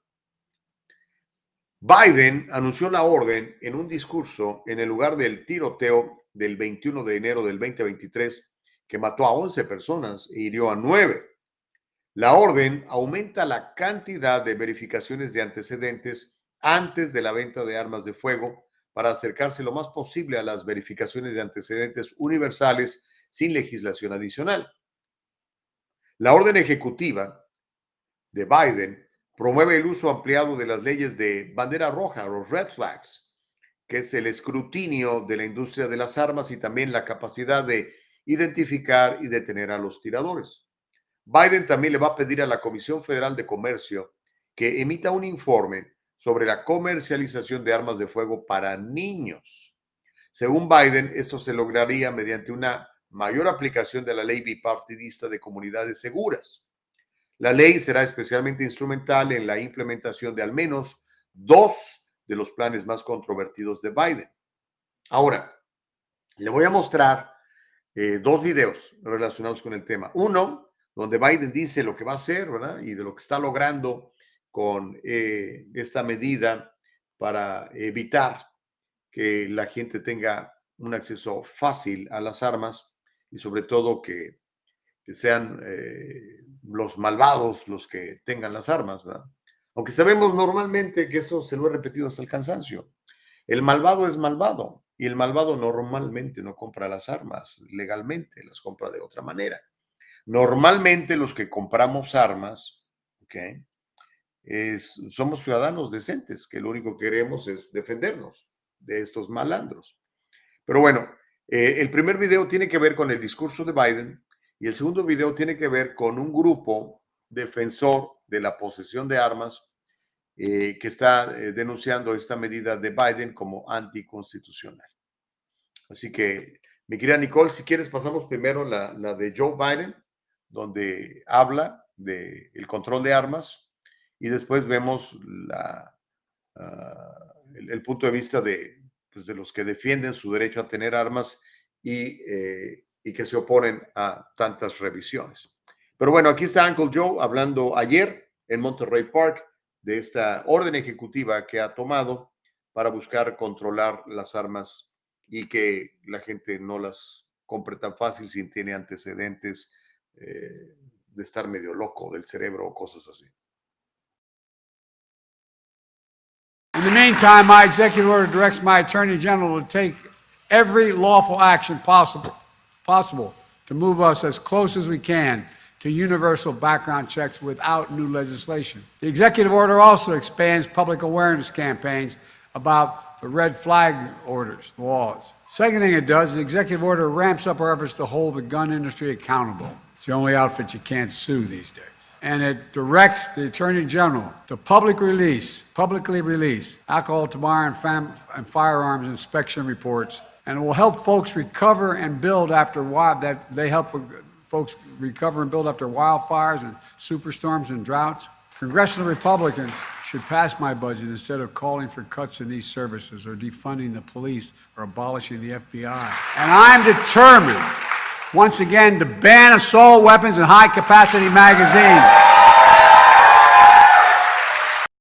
Biden anunció la orden en un discurso en el lugar del tiroteo del 21 de enero del 2023 que mató a 11 personas e hirió a 9. La orden aumenta la cantidad de verificaciones de antecedentes antes de la venta de armas de fuego para acercarse lo más posible a las verificaciones de antecedentes universales sin legislación adicional. La orden ejecutiva de Biden promueve el uso ampliado de las leyes de bandera roja, los red flags, que es el escrutinio de la industria de las armas y también la capacidad de identificar y detener a los tiradores. Biden también le va a pedir a la Comisión Federal de Comercio que emita un informe sobre la comercialización de armas de fuego para niños. Según Biden, esto se lograría mediante una mayor aplicación de la ley bipartidista de comunidades seguras. La ley será especialmente instrumental en la implementación de al menos dos de los planes más controvertidos de Biden. Ahora, le voy a mostrar eh, dos videos relacionados con el tema. Uno, donde Biden dice lo que va a hacer, ¿verdad? Y de lo que está logrando con eh, esta medida para evitar que la gente tenga un acceso fácil a las armas. y sobre todo que, sean eh, los malvados los que tengan las armas, ¿verdad? Aunque sabemos normalmente que esto se lo he repetido hasta el cansancio. El malvado es malvado y el malvado normalmente no compra las armas legalmente, las compra de otra manera. Normalmente los que compramos armas, ¿ok? Es, somos ciudadanos decentes, que lo único que queremos es defendernos de estos malandros. Pero bueno, eh, el primer video tiene que ver con el discurso de Biden y el segundo video tiene que ver con un grupo defensor de la posesión de armas eh, que está eh, denunciando esta medida de Biden como anticonstitucional. Así que, mi querida Nicole, si quieres pasamos primero la, la de Joe Biden, donde habla del el control de armas y después vemos la, el, el, punto de vista de, pues, de los que defienden su derecho a tener armas y, eh, y que se oponen a tantas revisiones. Pero bueno, aquí está Uncle Joe hablando ayer en Monterrey Park de esta orden ejecutiva que ha tomado para buscar controlar las armas y que la gente no las compre tan fácil si tiene antecedentes eh, de estar medio loco del cerebro o cosas así. In the meantime, my executive order directs my attorney general to take every lawful action possible, possible to move us as close as we can to universal background checks without new legislation. The executive order also expands public awareness campaigns about the red flag orders, laws. Second thing it does, the executive order ramps up our efforts to hold the gun industry accountable. It's the only outfit you can't sue these days. And it directs the Attorney General to public release, publicly release alcohol, tobacco, and, fam- and firearms inspection reports. And it will help folks recover and build after wild, that they help folks recover and build after wildfires and superstorms and droughts. Congressional Republicans should pass my budget instead of calling for cuts in these services or defunding the police or abolishing the FBI. And I'm determined once again to ban assault weapons and high capacity magazines.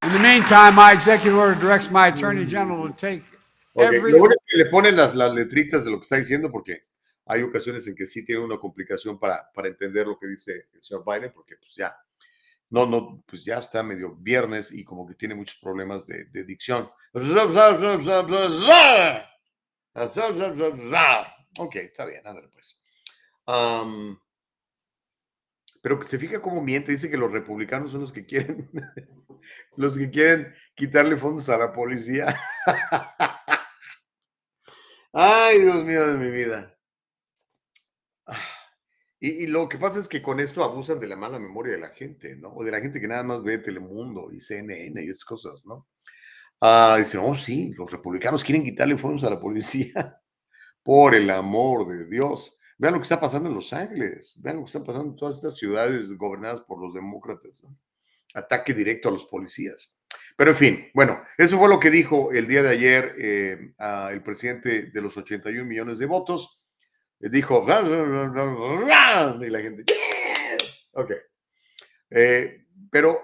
In the meantime, my executive order directs my attorney general to take Okay. every. Lo bueno es que le ponen las, las letritas de lo que está diciendo porque hay ocasiones en que sí tiene una complicación para, para entender lo que dice el señor Biden porque pues ya, no, no, pues ya está medio viernes y como que tiene muchos problemas de, de dicción. Ok, está bien, ándale pues. Am, pero se fija cómo miente, dice que los republicanos son los que quieren, los que quieren quitarle fondos a la policía. Ay, Dios mío de mi vida. Ah, Y, lo que pasa es que con esto abusan de la mala memoria de la gente, ¿no? O de la gente que nada más ve Telemundo y CNN y esas cosas, ¿no? Ah, dicen, oh, sí, los republicanos quieren quitarle fondos a la policía. Por el amor de Dios. Vean lo que está pasando en Los Ángeles. Vean lo que está pasando en todas estas ciudades gobernadas por los demócratas. ¿no? Ataque directo a los policías. Pero en fin, bueno, eso fue lo que dijo el día de ayer eh, a el presidente de los 81 millones de votos. Dijo, y la gente, ok. Eh, pero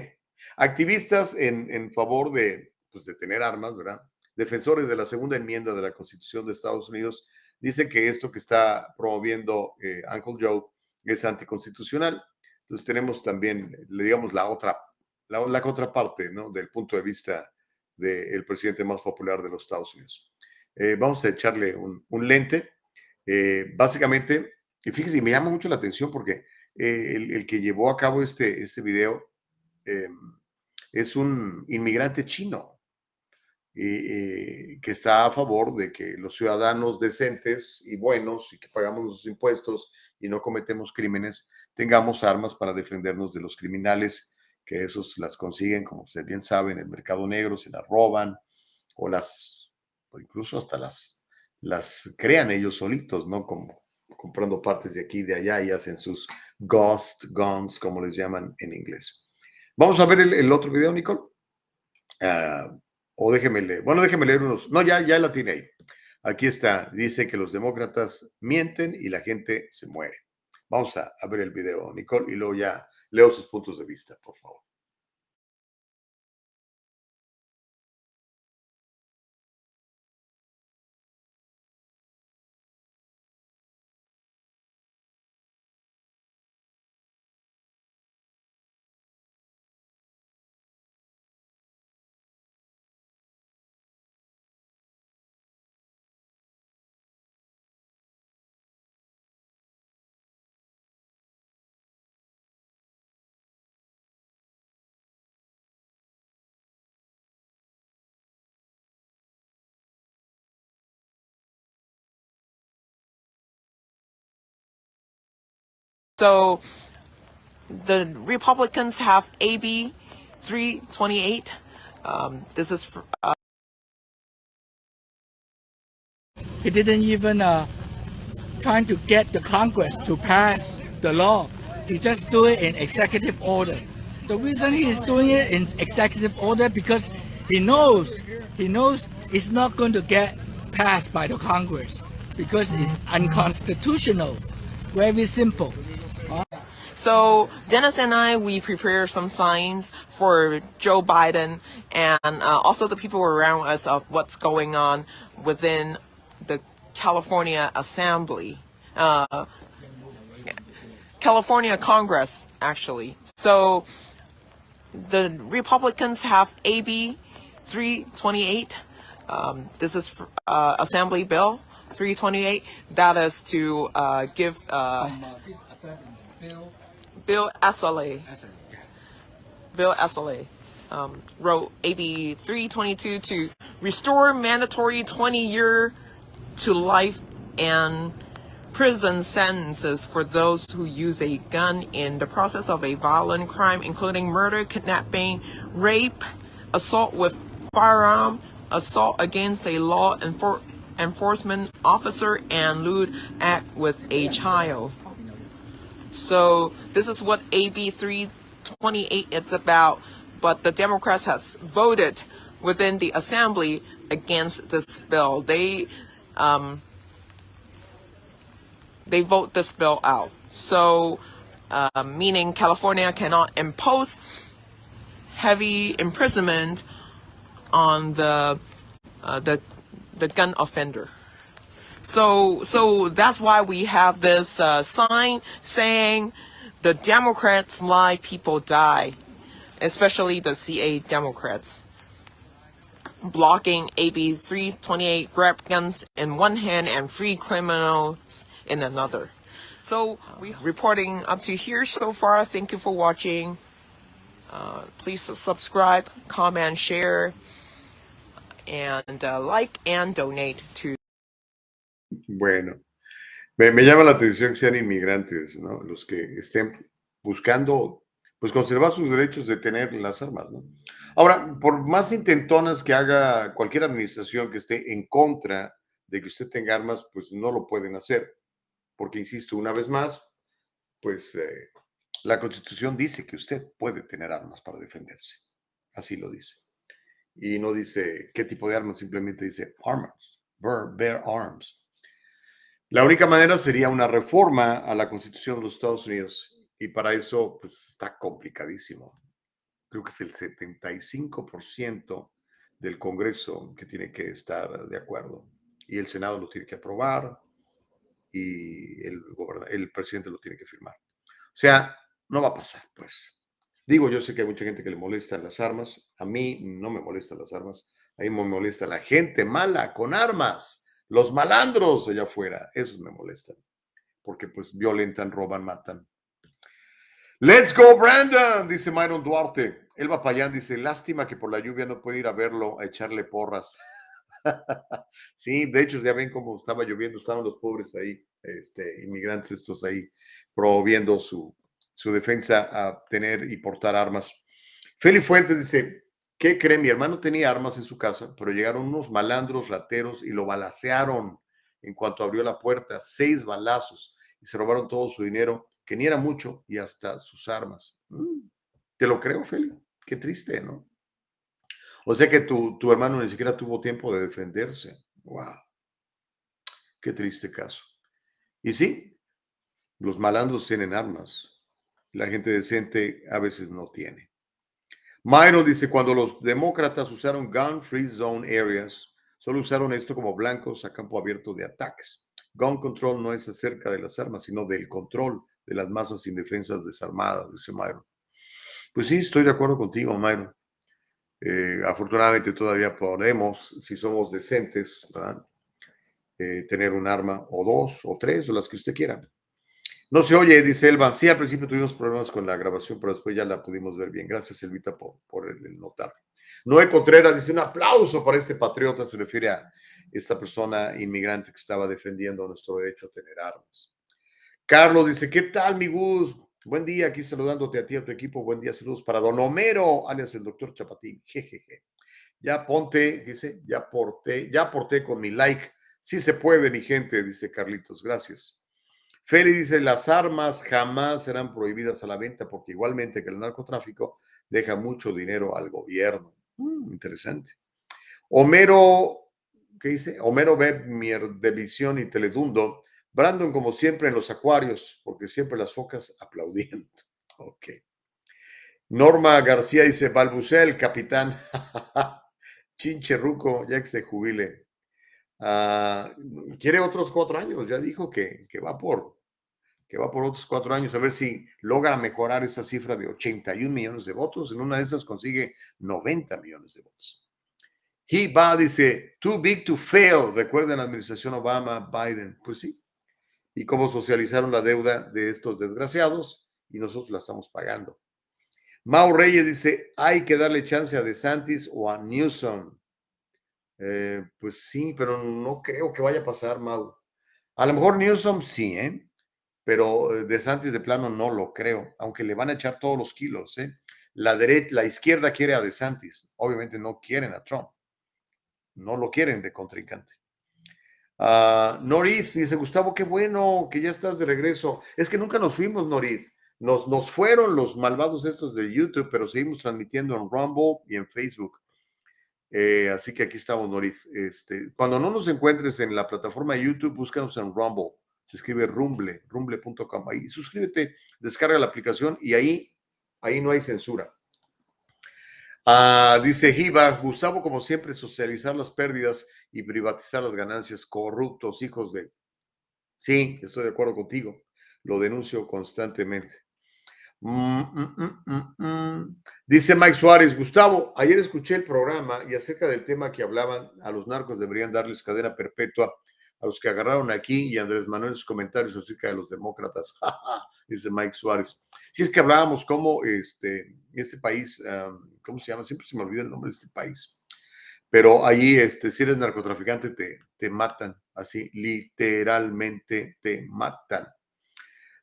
activistas en, en favor de, pues, de tener armas, ¿verdad? Defensores de la segunda enmienda de la Constitución de Estados Unidos dicen que esto que está promoviendo eh, Uncle Joe es anticonstitucional. Entonces tenemos también, digamos, la otra, la, la contraparte, ¿no? Del punto de vista del presidente más popular de los Estados Unidos. Eh, vamos a echarle un, un lente. Eh, básicamente, y fíjese, me llama mucho la atención porque eh, el, que llevó a cabo este, este video eh, es un inmigrante chino eh, que está a favor de que los ciudadanos decentes y buenos y que pagamos los impuestos y no cometemos crímenes, tengamos armas para defendernos de los criminales, que esos las consiguen, como usted bien sabe, en el mercado negro, se las roban o las, o incluso hasta las, las crean ellos solitos, ¿no? Como comprando partes de aquí y de allá y hacen sus ghost guns, como les llaman en inglés. Vamos a ver el, otro video, Nicole. Uh, o déjeme leer. Bueno, déjeme leer unos. No, ya, ya la tiene ahí. Aquí está. Dice que los demócratas mienten y la gente se muere. Vamos a, a ver el video, Nicole, y luego ya leo sus puntos de vista, por favor. So the Republicans have AB 328. Um, this is for, uh, He didn't even uh, trying to get the Congress to pass the law. He just do it in executive order. The reason he is doing it in executive order because he knows he knows it's not going to get passed by the Congress because it's unconstitutional. Very simple. So Dennis and I, we prepare some signs for Joe Biden and uh, also the people around us of what's going on within the California Assembly, uh, California Congress, actually. So the Republicans have AB 328. Um, this is uh, Assembly Bill 328. That is to uh, give uh, Bill Essele. Bill Essele um, wrote AB 322 to restore mandatory 20 year to life and prison sentences for those who use a gun in the process of a violent crime, including murder, kidnapping, rape, assault with firearm, assault against a law enfor- enforcement officer, and lewd act with a child. So this is what AB 328 is about, but the Democrats has voted within the assembly against this bill. They um, they vote this bill out. So uh, meaning California cannot impose heavy imprisonment on the uh, the the gun offender. So so that's why we have this uh, sign saying the Democrats lie, people die, especially the CA Democrats. Blocking AB 328 grab guns in one hand and free criminals in another. So we reporting up to here so far. Thank you for watching. Uh, please subscribe, comment, share, and uh, like and donate to. Bueno, me, llama la atención que sean inmigrantes. Los que estén buscando, pues, conservar sus derechos de tener las armas. Ahora, por más intentonas que haga cualquier administración que esté en contra de que usted tenga armas, pues no lo pueden hacer. Porque, insisto, una vez más, pues eh, la Constitución dice que usted puede tener armas para defenderse. Así lo dice. Y no dice qué tipo de armas, simplemente dice arms, bear, bear arms. La única manera sería una reforma a la Constitución de los Estados Unidos y para eso pues está complicadísimo. Creo que es el 75% del Congreso que tiene que estar de acuerdo y el Senado lo tiene que aprobar y el, presidente lo tiene que firmar. O sea, no va a pasar, pues. Digo, yo sé que hay mucha gente que le molestan las armas. A mí no me molestan las armas. A mí me molesta la gente mala con armas. Los malandros allá afuera. Esos me molestan. Porque pues violentan, roban, matan. Let's go, Brandon, dice Myron Duarte. Elba Payán dice, lástima que por la lluvia no puede ir a verlo, a echarle porras. sí, de hecho, ya ven cómo estaba lloviendo, estaban los pobres ahí, este, inmigrantes estos ahí, promoviendo su, su defensa a tener y portar armas. Feli Fuentes dice, ¿qué cree? Mi hermano tenía armas en su casa, pero llegaron unos malandros rateros y lo balacearon en cuanto abrió la puerta, seis balazos, y se robaron todo su dinero, que ni era mucho, y hasta sus armas. Mm, Te lo creo, Feli. Qué triste, ¿no? O sea que tu, tu hermano ni siquiera tuvo tiempo de defenderse. ¡Wow! Qué triste caso. Y sí, los malandros tienen armas. La gente decente a veces no tiene. Myron dice, cuando los demócratas usaron gun free zone areas, solo usaron esto como blancos a campo abierto de ataques. Gun control no es acerca de las armas, sino del control de las masas indefensas desarmadas, dice Myron. Pues sí, estoy de acuerdo contigo, Myron. Eh, afortunadamente todavía podemos, si somos decentes, eh, tener un arma o dos o tres o las que usted quiera. No se oye, dice Elba. Sí, al principio tuvimos problemas con la grabación, pero después ya la pudimos ver bien. Gracias, Elvita, por, por el, notar. Noé Contreras dice un aplauso para este patriota. Se refiere a esta persona inmigrante que estaba defendiendo nuestro derecho a tener armas. Carlos dice, ¿qué tal, mi Gus? Buen día, aquí saludándote a ti, a tu equipo. Buen día, saludos para Don Homero, alias el doctor Chapatín. Jejeje. Ya ponte, dice, ya porté, ya porté con mi like. Sí se puede, mi gente, dice Carlitos. Gracias. Feli dice, las armas jamás serán prohibidas a la venta porque igualmente que el narcotráfico deja mucho dinero al gobierno. Mm, interesante. Homero, ¿qué dice? Homero Mier de Visión y Teledundo. Brandon, como siempre, en los acuarios, porque siempre las focas aplaudiendo. Ok. Norma García dice, balbucea el capitán. Chinche Ruco, ya que se jubile. Ah, quiere otros cuatro años, ya dijo que, que, va por, que va por otros cuatro años, a ver si logra mejorar esa cifra de 81 millones de votos. En una de esas consigue 90 millones de votos. He va, dice, too big to fail. Recuerden la administración Obama, Biden. Pues sí. Y cómo socializaron la deuda de estos desgraciados y nosotros la estamos pagando. Mau Reyes dice, hay que darle chance a DeSantis o a Newsom. Eh, pues sí, pero no creo que vaya a pasar, Mau. A lo mejor Newsom sí, ¿eh? Pero eh, DeSantis de plano no lo creo, aunque le van a echar todos los kilos, ¿eh? La derecha, la izquierda quiere a DeSantis, obviamente no quieren a Trump. No lo quieren de contrincante. Uh, Noriz dice, Gustavo, qué bueno que ya estás de regreso. Es que nunca nos fuimos, Noriz. Nos, nos fueron los malvados estos de YouTube, pero seguimos transmitiendo en Rumble y en Facebook. Eh, así que aquí estamos, Noriz. Este, cuando no nos encuentres en la plataforma de YouTube, búscanos en Rumble. Se escribe rumble, rumble.com. Ahí suscríbete, descarga la aplicación y ahí, ahí no hay censura. Ah, dice Giva, Gustavo, como siempre, socializar las pérdidas y privatizar las ganancias, corruptos, hijos de... Sí, estoy de acuerdo contigo, lo denuncio constantemente. Mm, mm, mm, dice Mike Suárez, Gustavo, ayer escuché el programa y acerca del tema que hablaban, a los narcos deberían darles cadena perpetua a los que agarraron aquí y Andrés Manuel sus comentarios acerca de los demócratas, dice Mike Suárez. Si es que hablábamos cómo este, este país, ¿cómo se llama? Siempre se me olvida el nombre de este país. Pero allí, este, si eres narcotraficante, te, te matan, así, literalmente te matan.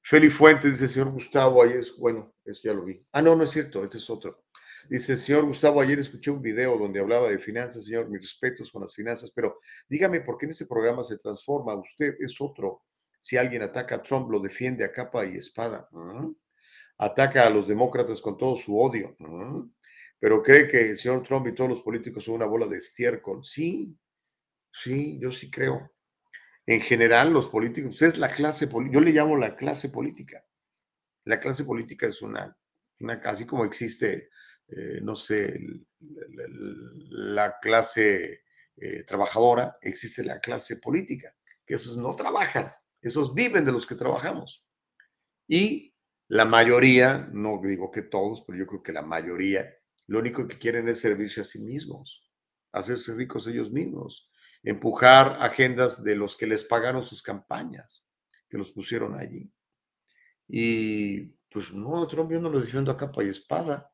Feli Fuentes dice, señor Gustavo, ayer, bueno, eso ya lo vi. Ah, no, no es cierto, este es otro. Dice, señor Gustavo, ayer escuché un video donde hablaba de finanzas, señor, mis respetos con las finanzas, pero dígame por qué en ese programa se transforma. Usted es otro. Si alguien ataca a Trump, lo defiende a capa y espada. ¿Ah? Ataca a los demócratas con todo su odio. ¿Ah? Pero cree que el señor Trump y todos los políticos son una bola de estiércol. Sí, sí, yo sí creo. En general, los políticos, es la clase política, yo le llamo la clase política. La clase política es una, una así como existe eh, no sé, la clase eh, trabajadora, existe la clase política, que esos no trabajan, esos viven de los que trabajamos. Y la mayoría, no digo que todos, pero yo creo que la mayoría, lo único que quieren es servirse a sí mismos, hacerse ricos ellos mismos, empujar agendas de los que les pagaron sus campañas, que los pusieron allí. Y pues no, Trump yo no lo defiendo a capa y espada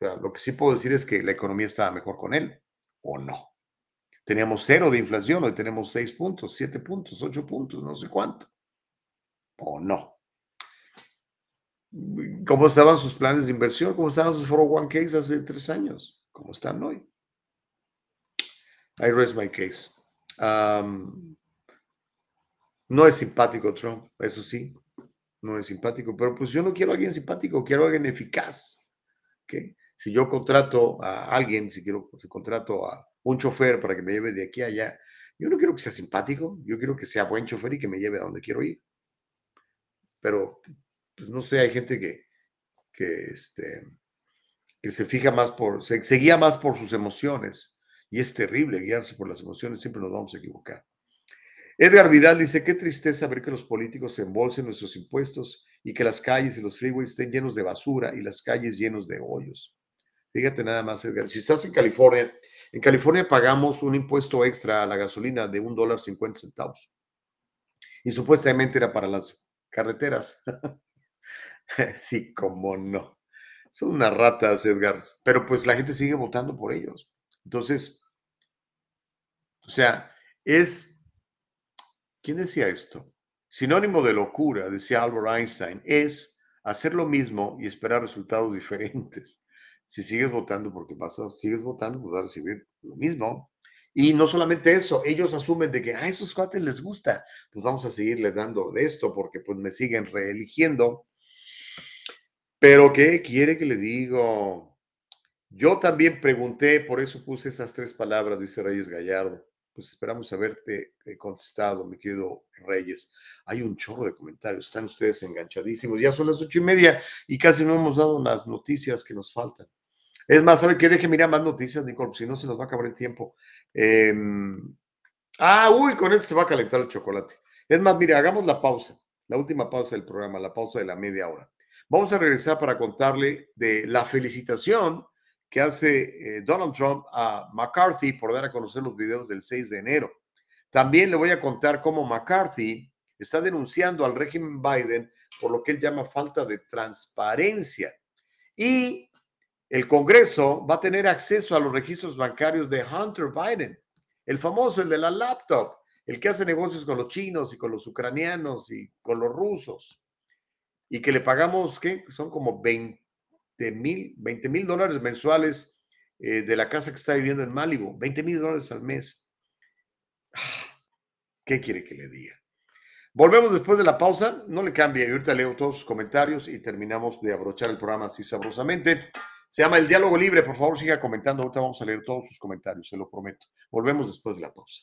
lo que sí puedo decir es que la economía estaba mejor con él, o no. Teníamos cero de inflación, hoy tenemos seis puntos, siete puntos, ocho puntos, no sé cuánto. O no. ¿Cómo estaban sus planes de inversión? ¿Cómo estaban sus 401ks hace tres años? ¿Cómo están hoy? I rest my case. no es simpático Trump, eso sí, no es simpático, pero pues yo no quiero a alguien simpático, quiero a alguien eficaz. ¿okay? Si yo contrato a alguien, si quiero, si contrato a un chofer para que me lleve de aquí a allá, yo no quiero que sea simpático, yo quiero que sea buen chofer y que me lleve a donde quiero ir. Pero, pues no sé, hay gente que, que, este, que se fija más por, se, se guía más por sus emociones. Y es terrible guiarse por las emociones, siempre nos vamos a equivocar. Edgar Vidal dice, qué tristeza ver que los políticos se embolsen nuestros impuestos y que las calles y los freeways estén llenos de basura y las calles llenos de hoyos. Fíjate nada más, Edgar. Si estás en California, en California pagamos un impuesto extra a la gasolina de un dólar cincuenta centavos. Y supuestamente era para las carreteras. sí, cómo no. Son unas ratas, Edgar. Pero pues la gente sigue votando por ellos. Entonces, o sea, es. ¿Quién decía esto? Sinónimo de locura, decía Albert Einstein, es hacer lo mismo y esperar resultados diferentes. Si sigues votando porque pasa, sigues votando, pues vas a recibir lo mismo. Y no solamente eso, ellos asumen de que a esos cuates les gusta, pues vamos a seguirles dando de esto porque pues me siguen reeligiendo. Pero ¿qué quiere que le digo? Yo también pregunté, por eso puse esas tres palabras, dice Reyes Gallardo. Pues esperamos haberte eh, contestado, mi querido Reyes. Hay un chorro de comentarios, están ustedes enganchadísimos. Ya son las ocho y media y casi no hemos dado las noticias que nos faltan. Es más, ¿sabe qué? Deje mirar más noticias, Nicole, si no se nos va a acabar el tiempo. Em, ah, uy, con esto se va a calentar el chocolate. Es más, mire, hagamos la pausa, la última pausa del programa, la pausa de la media hora. Vamos a regresar para contarle de la felicitación que hace eh, Donald Trump a McCarthy por dar a conocer los videos del 6 de enero. También le voy a contar cómo McCarthy está denunciando al régimen Biden por lo que él llama falta de transparencia. Y el Congreso va a tener acceso a los registros bancarios de Hunter Biden, el famoso, el de la laptop, el que hace negocios con los chinos y con los ucranianos y con los rusos, y que le pagamos, ¿qué? Son como 20 mil, 20 mil dólares mensuales eh, de la casa que está viviendo en Malibu, 20 mil dólares al mes. ¿Qué quiere que le diga? Volvemos después de la pausa, no le cambie, ahorita leo todos sus comentarios y terminamos de abrochar el programa así sabrosamente. Se llama El Diálogo Libre. Por favor, siga comentando. Ahorita vamos a leer todos sus comentarios, se lo prometo. Volvemos después de la pausa.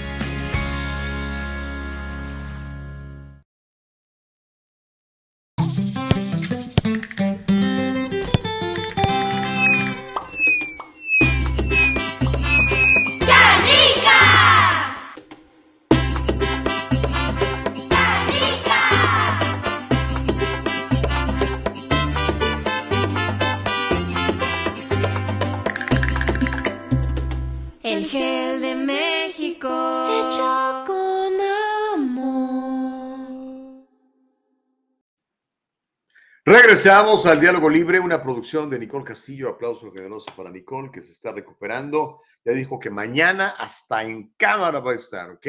Regresamos al Diálogo Libre, una producción de Nicole Castillo. Aplauso generoso para Nicole, que se está recuperando. Ya dijo que mañana hasta en cámara va a estar, ¿ok?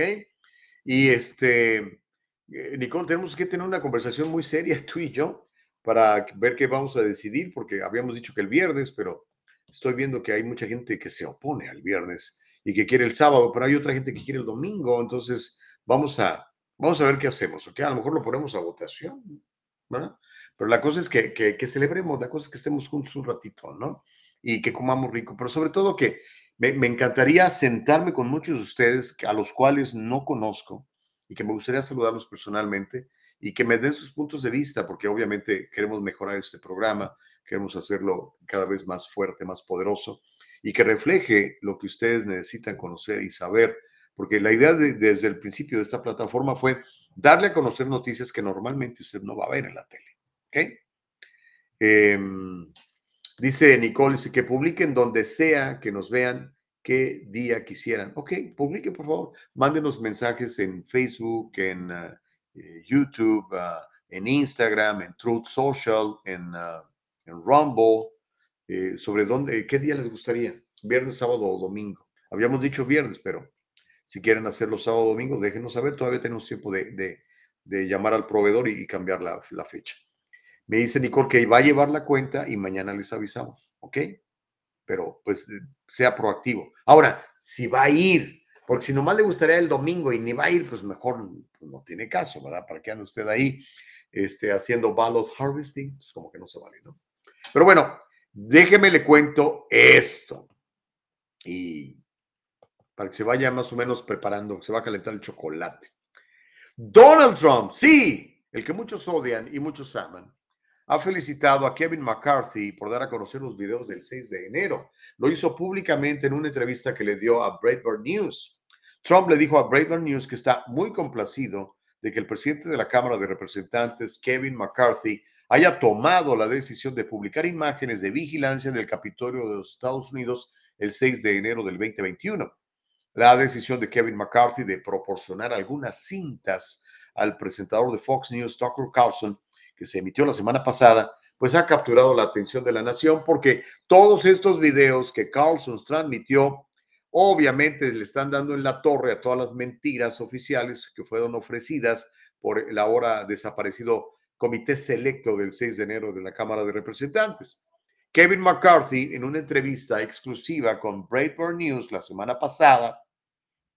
Y este, eh, Nicole, tenemos que tener una conversación muy seria tú y yo para ver qué vamos a decidir, porque habíamos dicho que el viernes, pero estoy viendo que hay mucha gente que se opone al viernes y que quiere el sábado, pero hay otra gente que quiere el domingo. Entonces, vamos a, vamos a ver qué hacemos, ¿ok? A lo mejor lo ponemos a votación, ¿verdad? Pero la cosa es que, que, celebremos, la cosa es que estemos juntos un ratito, ¿no? Y que comamos rico, pero sobre todo que me, encantaría sentarme con muchos de ustedes a los cuales no conozco y que me gustaría saludarlos personalmente y que me den sus puntos de vista, porque obviamente queremos mejorar este programa, queremos hacerlo cada vez más fuerte, más poderoso y que refleje lo que ustedes necesitan conocer y saber, porque la idea de- desde el principio de esta plataforma fue darle a conocer noticias que normalmente usted no va a ver en la tele. ¿Ok? Em, dice Nicole, dice que publiquen donde sea que nos vean qué día quisieran. Ok, publique por favor. Mándenos mensajes en Facebook, en uh, eh, YouTube, uh, en Instagram, en Truth Social, en, uh, en Rumble, eh, sobre dónde, qué día les gustaría. Viernes, sábado o domingo. Habíamos dicho viernes, pero si quieren hacerlo sábado o domingo, déjenos saber. Todavía tenemos tiempo de, de, de llamar al proveedor y, y cambiar la, la fecha. Me dice Nicole que va a llevar la cuenta y mañana les avisamos, ¿ok? Pero pues sea proactivo. Ahora, si va a ir, porque si nomás le gustaría el domingo y ni va a ir, pues mejor no tiene caso, ¿verdad? ¿Para qué anda usted ahí este, haciendo ballot harvesting? Pues como que no se vale, ¿no? Pero bueno, déjeme le cuento esto. Y para que se vaya más o menos preparando, se va a calentar el chocolate. Donald Trump, sí, el que muchos odian y muchos aman, ha felicitado a Kevin McCarthy por dar a conocer los videos del 6 de enero. Lo hizo públicamente en una entrevista que le dio a Breitbart News. Trump le dijo a Breitbart News que está muy complacido de que el presidente de la Cámara de Representantes, Kevin McCarthy, haya tomado la decisión de publicar imágenes de vigilancia en el Capitolio de los Estados Unidos el 6 de enero del 2021. La decisión de Kevin McCarthy de proporcionar algunas cintas al presentador de Fox News, Tucker Carlson, que se emitió la semana pasada, pues ha capturado la atención de la nación porque todos estos videos que Carlson transmitió, obviamente le están dando en la torre a todas las mentiras oficiales que fueron ofrecidas por el ahora desaparecido Comité Selecto del 6 de enero de la Cámara de Representantes. Kevin McCarthy, en una entrevista exclusiva con Breitbart News la semana pasada,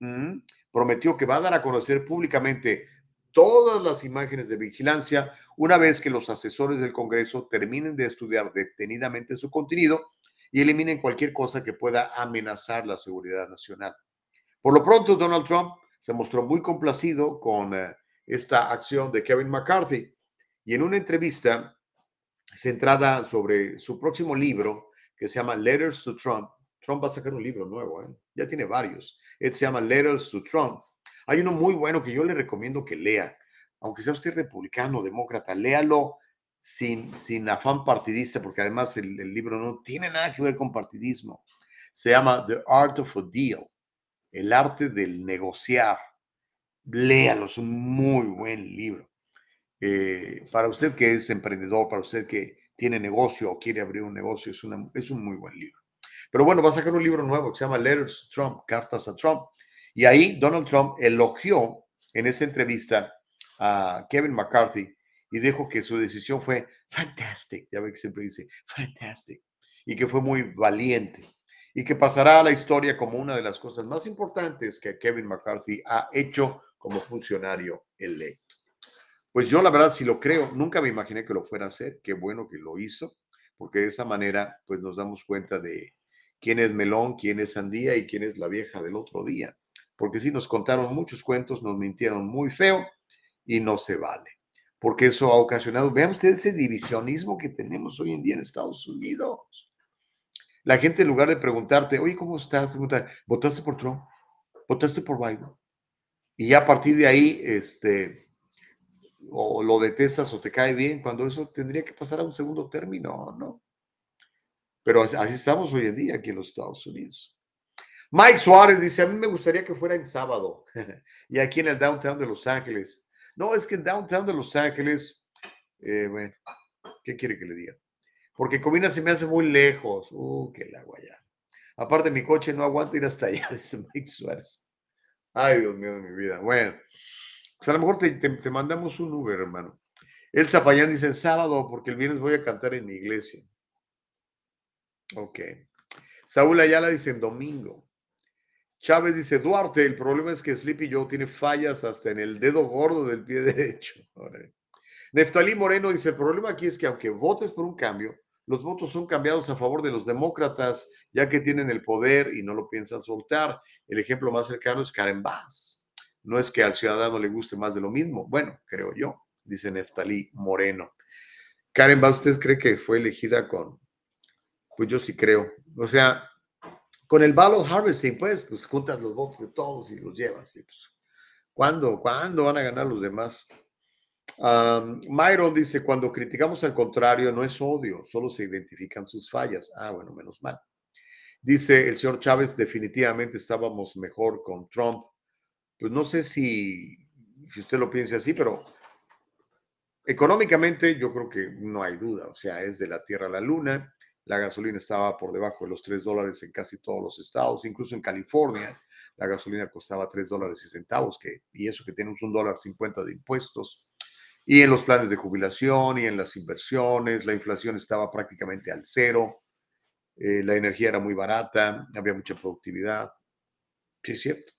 mm, prometió que va a dar a conocer públicamente todas las imágenes de vigilancia una vez que los asesores del Congreso terminen de estudiar detenidamente su contenido y eliminen cualquier cosa que pueda amenazar la seguridad nacional. Por lo pronto, Donald Trump se mostró muy complacido con eh, esta acción de Kevin McCarthy y en una entrevista centrada sobre su próximo libro que se llama Letters to Trump, Trump va a sacar un libro nuevo, ¿eh? ya tiene varios. Este se llama Letters to Trump hay uno muy bueno que yo le recomiendo que lea, aunque sea usted republicano, demócrata, léalo sin, sin afán partidista, porque además el, el libro no tiene nada que ver con partidismo. Se llama The Art of a Deal, el arte del negociar. Léalo, es un muy buen libro. Eh, para usted que es emprendedor, para usted que tiene negocio o quiere abrir un negocio, es, una, es un muy buen libro. Pero bueno, va a sacar un libro nuevo que se llama Letters to Trump, Cartas a Trump. Y ahí Donald Trump elogió en esa entrevista a Kevin McCarthy y dijo que su decisión fue fantastic, ya ve que siempre dice fantastic, y que fue muy valiente. Y que pasará a la historia como una de las cosas más importantes que Kevin McCarthy ha hecho como funcionario electo. Pues yo la verdad, si lo creo, nunca me imaginé que lo fuera a hacer, qué bueno que lo hizo, porque de esa manera pues nos damos cuenta de quién es melón, quién es sandía y quién es la vieja del otro día porque sí nos contaron muchos cuentos, nos mintieron muy feo y no se vale, porque eso ha ocasionado, vean ustedes ese divisionismo que tenemos hoy en día en Estados Unidos. La gente en lugar de preguntarte, oye, ¿cómo estás? ¿Votaste por Trump? ¿Votaste por Biden? Y ya a partir de ahí, este, o lo detestas o te cae bien, cuando eso tendría que pasar a un segundo término, ¿no? Pero así estamos hoy en día aquí en los Estados Unidos. Mike Suárez dice, a mí me gustaría que fuera en sábado y aquí en el downtown de Los Ángeles. No, es que en downtown de Los Ángeles, eh, bueno, ¿qué quiere que le diga? Porque Comina se me hace muy lejos. Uh, qué la ya. Aparte, mi coche no aguanta ir hasta allá, dice Mike Suárez. Ay, Dios mío de mi vida. Bueno, pues a lo mejor te, te, mandamos un Uber, hermano. El Zapayán dice en sábado, porque el viernes voy a cantar en mi iglesia. Ok. Saúl Ayala dice en domingo. Chávez dice, Duarte, el problema es que Sleepy Joe tiene fallas hasta en el dedo gordo del pie derecho. Neftalí Moreno dice, el problema aquí es que aunque votes por un cambio, los votos son cambiados a favor de los demócratas, ya que tienen el poder y no lo piensan soltar. El ejemplo más cercano es Karen Bass. No es que al ciudadano le guste más de lo mismo. Bueno, creo yo, dice Neftalí Moreno. Karen Bass, ¿usted cree que fue elegida con? Pues yo sí creo. O sea, con el ballot harvesting, pues, pues juntas los votos de todos y los llevas. Pues, ¿Cuándo? ¿Cuándo van a ganar los demás? Myron dice, cuando criticamos al contrario, no es odio, solo se identifican sus fallas. Ah, bueno, menos mal. Dice el señor Chávez, definitivamente estábamos mejor con Trump. Pues no sé si, si usted lo piensa así, pero económicamente yo creo que no hay duda. O sea, es de la Tierra a la Luna. La gasolina estaba por debajo de los 3 dólares en casi todos los estados, incluso en California. La gasolina costaba 3 dólares y centavos, que, y eso que tenemos un dólar 50 de impuestos. Y en los planes de jubilación y en las inversiones, la inflación estaba prácticamente al cero. Eh, la energía era muy barata, había mucha productividad. Sí, es cierto.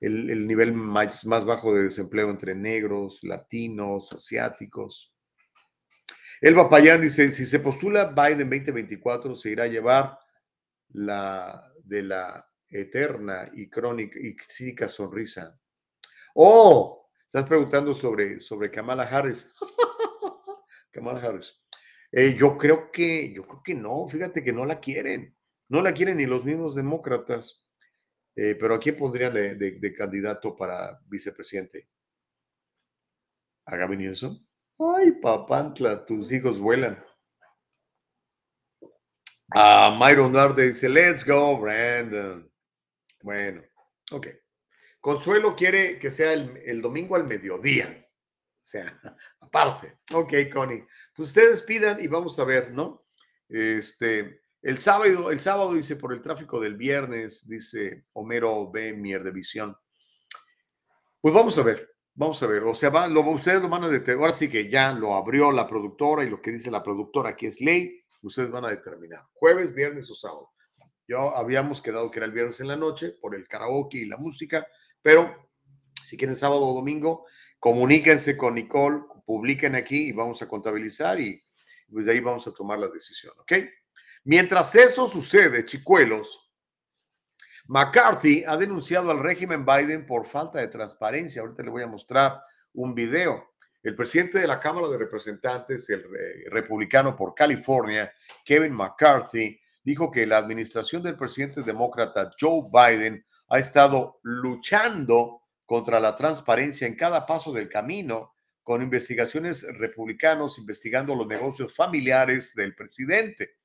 El, el nivel más, bajo de desempleo entre negros, latinos, asiáticos. Elba Payán dice, si se postula Biden 2024, se irá a llevar la de la eterna y crónica y cínica sonrisa. Oh, estás preguntando sobre, sobre Kamala Harris. Kamala Harris. Eh, yo creo que, yo creo que no, fíjate que no la quieren, no la quieren ni los mismos demócratas. Eh, pero ¿a quién pondrían de, candidato para vicepresidente? ¿A Gavin Newsom? Ay, papantla, tus hijos vuelan. A Myron Narde dice, let's go, Brandon. Bueno, ok. Consuelo quiere que sea el, el domingo al mediodía. O sea, aparte. Ok, Connie. Pues ustedes pidan y vamos a ver, ¿no? Este, el sábado, el sábado dice por el tráfico del viernes, dice Homero B. Mierdevisión. Pues vamos a ver, vamos a ver. O sea, va, lo, ustedes lo van a determinar. Ahora sí que ya lo abrió la productora y lo que dice la productora aquí es ley. Ustedes van a determinar. Jueves, viernes o sábado. Yo habíamos quedado que era el viernes en la noche por el karaoke y la música, pero si quieren sábado o domingo, comuníquense con Nicole, publiquen aquí y vamos a contabilizar y pues de ahí vamos a tomar la decisión, ¿ok? Mientras eso sucede, chicuelos, McCarthy ha denunciado al régimen Biden por falta de transparencia. Ahorita le voy a mostrar un video. El presidente de la Cámara de Representantes, el republicano por California, Kevin McCarthy, dijo que la administración del presidente demócrata Joe Biden ha estado luchando contra la transparencia en cada paso del camino, con investigaciones republicanos investigando los negocios familiares del presidente.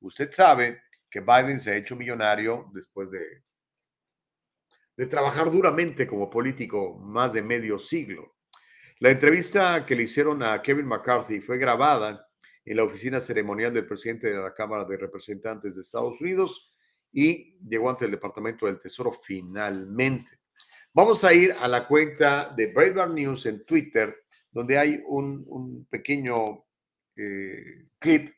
Usted sabe que Biden se ha hecho millonario después de, de trabajar duramente como político más de medio siglo. La entrevista que le hicieron a Kevin McCarthy fue grabada en la oficina ceremonial del presidente de la Cámara de Representantes de Estados Unidos y llegó ante el Departamento del Tesoro finalmente. Vamos a ir a la cuenta de Breitbart News en Twitter, donde hay un, un pequeño eh, clip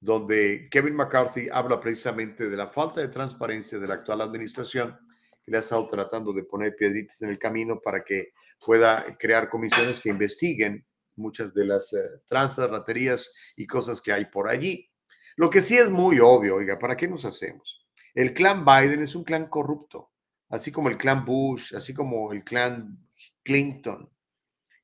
donde Kevin McCarthy habla precisamente de la falta de transparencia de la actual administración que le ha estado tratando de poner piedritas en el camino para que pueda crear comisiones que investiguen muchas de las uh, tranzas, raterías y cosas que hay por allí. Lo que sí es muy obvio, oiga, ¿para qué nos hacemos? El clan Biden es un clan corrupto, así como el clan Bush, así como el clan Clinton,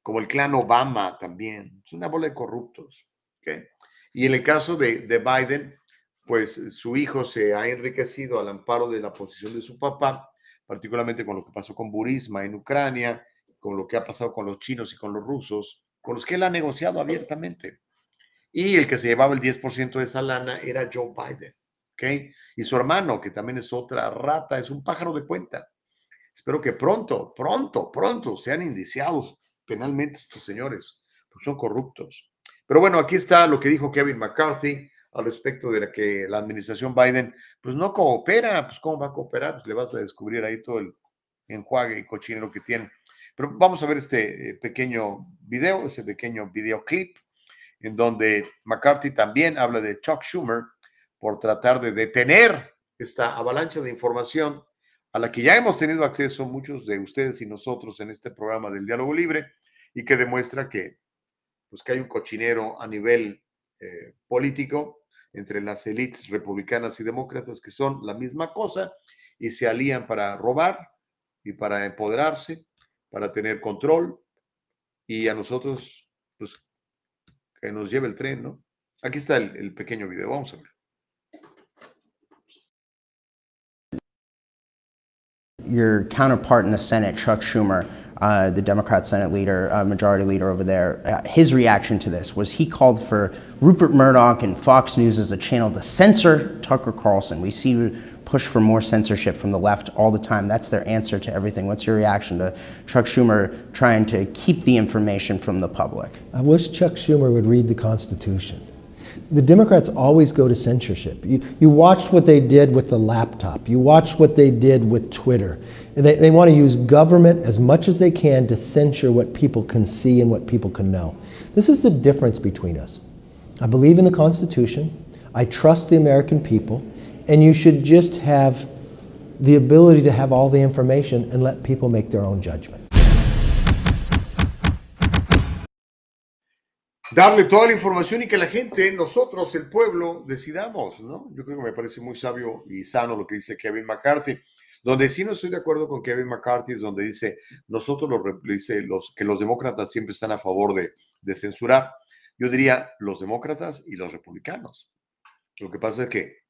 como el clan Obama también. Es una bola de corruptos. ¿okay? Y en el caso de, de, Biden, pues su hijo se ha enriquecido al amparo de la posición de su papá, particularmente con lo que pasó con Burisma en Ucrania, con lo que ha pasado con los chinos y con los rusos, con los que él ha negociado abiertamente. Y el que se llevaba el 10% de esa lana era Joe Biden. ¿ok? Y su hermano, que también es otra rata, es un pájaro de cuenta. Espero que pronto, pronto, pronto sean indiciados penalmente estos señores, porque son corruptos. Pero bueno, aquí está lo que dijo Kevin McCarthy al respecto de la que la administración Biden pues no coopera, pues cómo va a cooperar, pues le vas a descubrir ahí todo el enjuague y cochinero que tiene. Pero vamos a ver este pequeño video, ese pequeño videoclip, en donde McCarthy también habla de Chuck Schumer por tratar de detener esta avalancha de información a la que ya hemos tenido acceso muchos de ustedes y nosotros en este programa del Diálogo Libre y que demuestra que pues que hay un cochinero a nivel eh, político entre las élites republicanas y demócratas que son la misma cosa y se alían para robar y para empoderarse, para tener control y a nosotros, pues, que nos lleve el tren, ¿no? Aquí está el, el pequeño video, vamos a ver. Your counterpart in the Senate, Chuck Schumer, uh, the Democrat Senate leader, uh, majority leader over there, uh, his reaction to this was he called for Rupert Murdoch and Fox News as a channel to censor Tucker Carlson. We see push for more censorship from the left all the time. That's their answer to everything. What's your reaction to Chuck Schumer trying to keep the information from the public? I wish Chuck Schumer would read the Constitution. The Democrats always go to censorship. You, you watched what they did with the laptop, you watched what they did with Twitter. They, they want to use government as much as they can to censure what people can see and what people can know. This is the difference between us. I believe in the Constitution, I trust the American people, and you should just have the ability to have all the information and let people make their own judgment. Darle toda la información y que la gente, nosotros, el pueblo, decidamos, ¿no? Yo creo que me parece muy sabio y sano lo que dice Kevin McCarthy. Donde sí no estoy de acuerdo con Kevin McCarthy es donde dice, nosotros los, que los demócratas siempre están a favor de, censurar. Yo diría los demócratas y los republicanos. Lo que pasa es que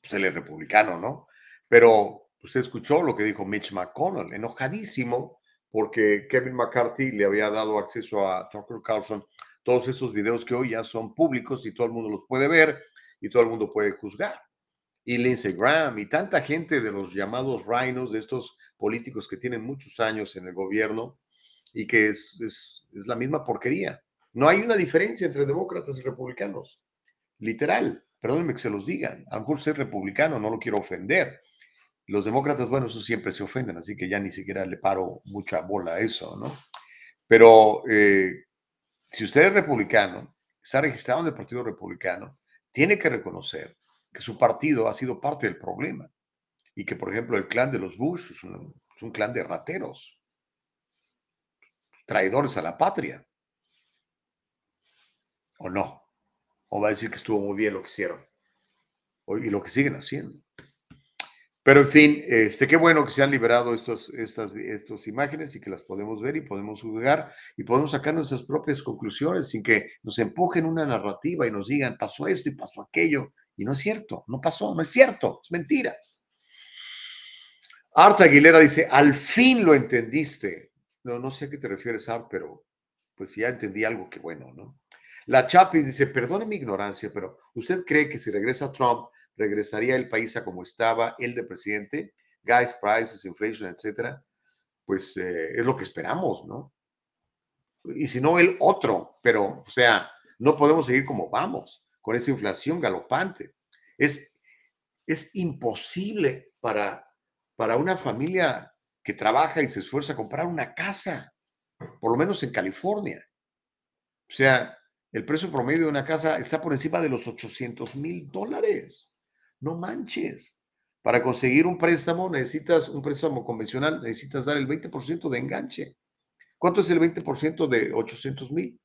pues él es republicano, ¿no? Pero usted escuchó lo que dijo Mitch McConnell, enojadísimo porque Kevin McCarthy le había dado acceso a Tucker Carlson todos esos videos que hoy ya son públicos y todo el mundo los puede ver y todo el mundo puede juzgar. Y Lindsey Graham y tanta gente de los llamados rhinos, de estos políticos que tienen muchos años en el gobierno y que es, es, la misma porquería. No hay una diferencia entre demócratas y republicanos. Literal. Perdónenme que se los digan. A lo mejor republicano, no lo quiero ofender. Los demócratas, bueno, eso siempre se ofenden, así que ya ni siquiera le paro mucha bola a eso, ¿no? Pero eh, si usted es republicano, está registrado en el Partido Republicano, tiene que reconocer que su partido ha sido parte del problema y que, por ejemplo, el clan de los Bush es un, clan de rateros, traidores a la patria. ¿O no? o va a decir que estuvo muy bien lo que hicieron y lo que siguen haciendo. Pero en fin, este, qué bueno que se han liberado estos, estas, estas imágenes y que las podemos ver y podemos juzgar y podemos sacar nuestras propias conclusiones sin que nos empujen una narrativa y nos digan, pasó esto y pasó aquello. Y no es cierto, no pasó, no es cierto, es mentira. Art Aguilera dice, al fin lo entendiste. No, no sé a qué te refieres, Art, pero pues ya entendí algo que bueno, ¿no? La Chapis dice, perdone mi ignorancia, pero ¿usted cree que si regresa Trump, regresaría el país a como estaba el de presidente? Gas prices, inflation, etcétera. Pues eh, es lo que esperamos, ¿no? Y si no, el otro. Pero, o sea, no podemos seguir como vamos, con esa inflación galopante. Es, es imposible para, para una familia que trabaja y se esfuerza a comprar una casa, por lo menos en California. O sea, el precio promedio de una casa está por encima de los 800 mil dólares. No manches. Para conseguir un préstamo necesitas un préstamo convencional, necesitas dar el 20% de enganche. ¿Cuánto es el 20% de 800 mil?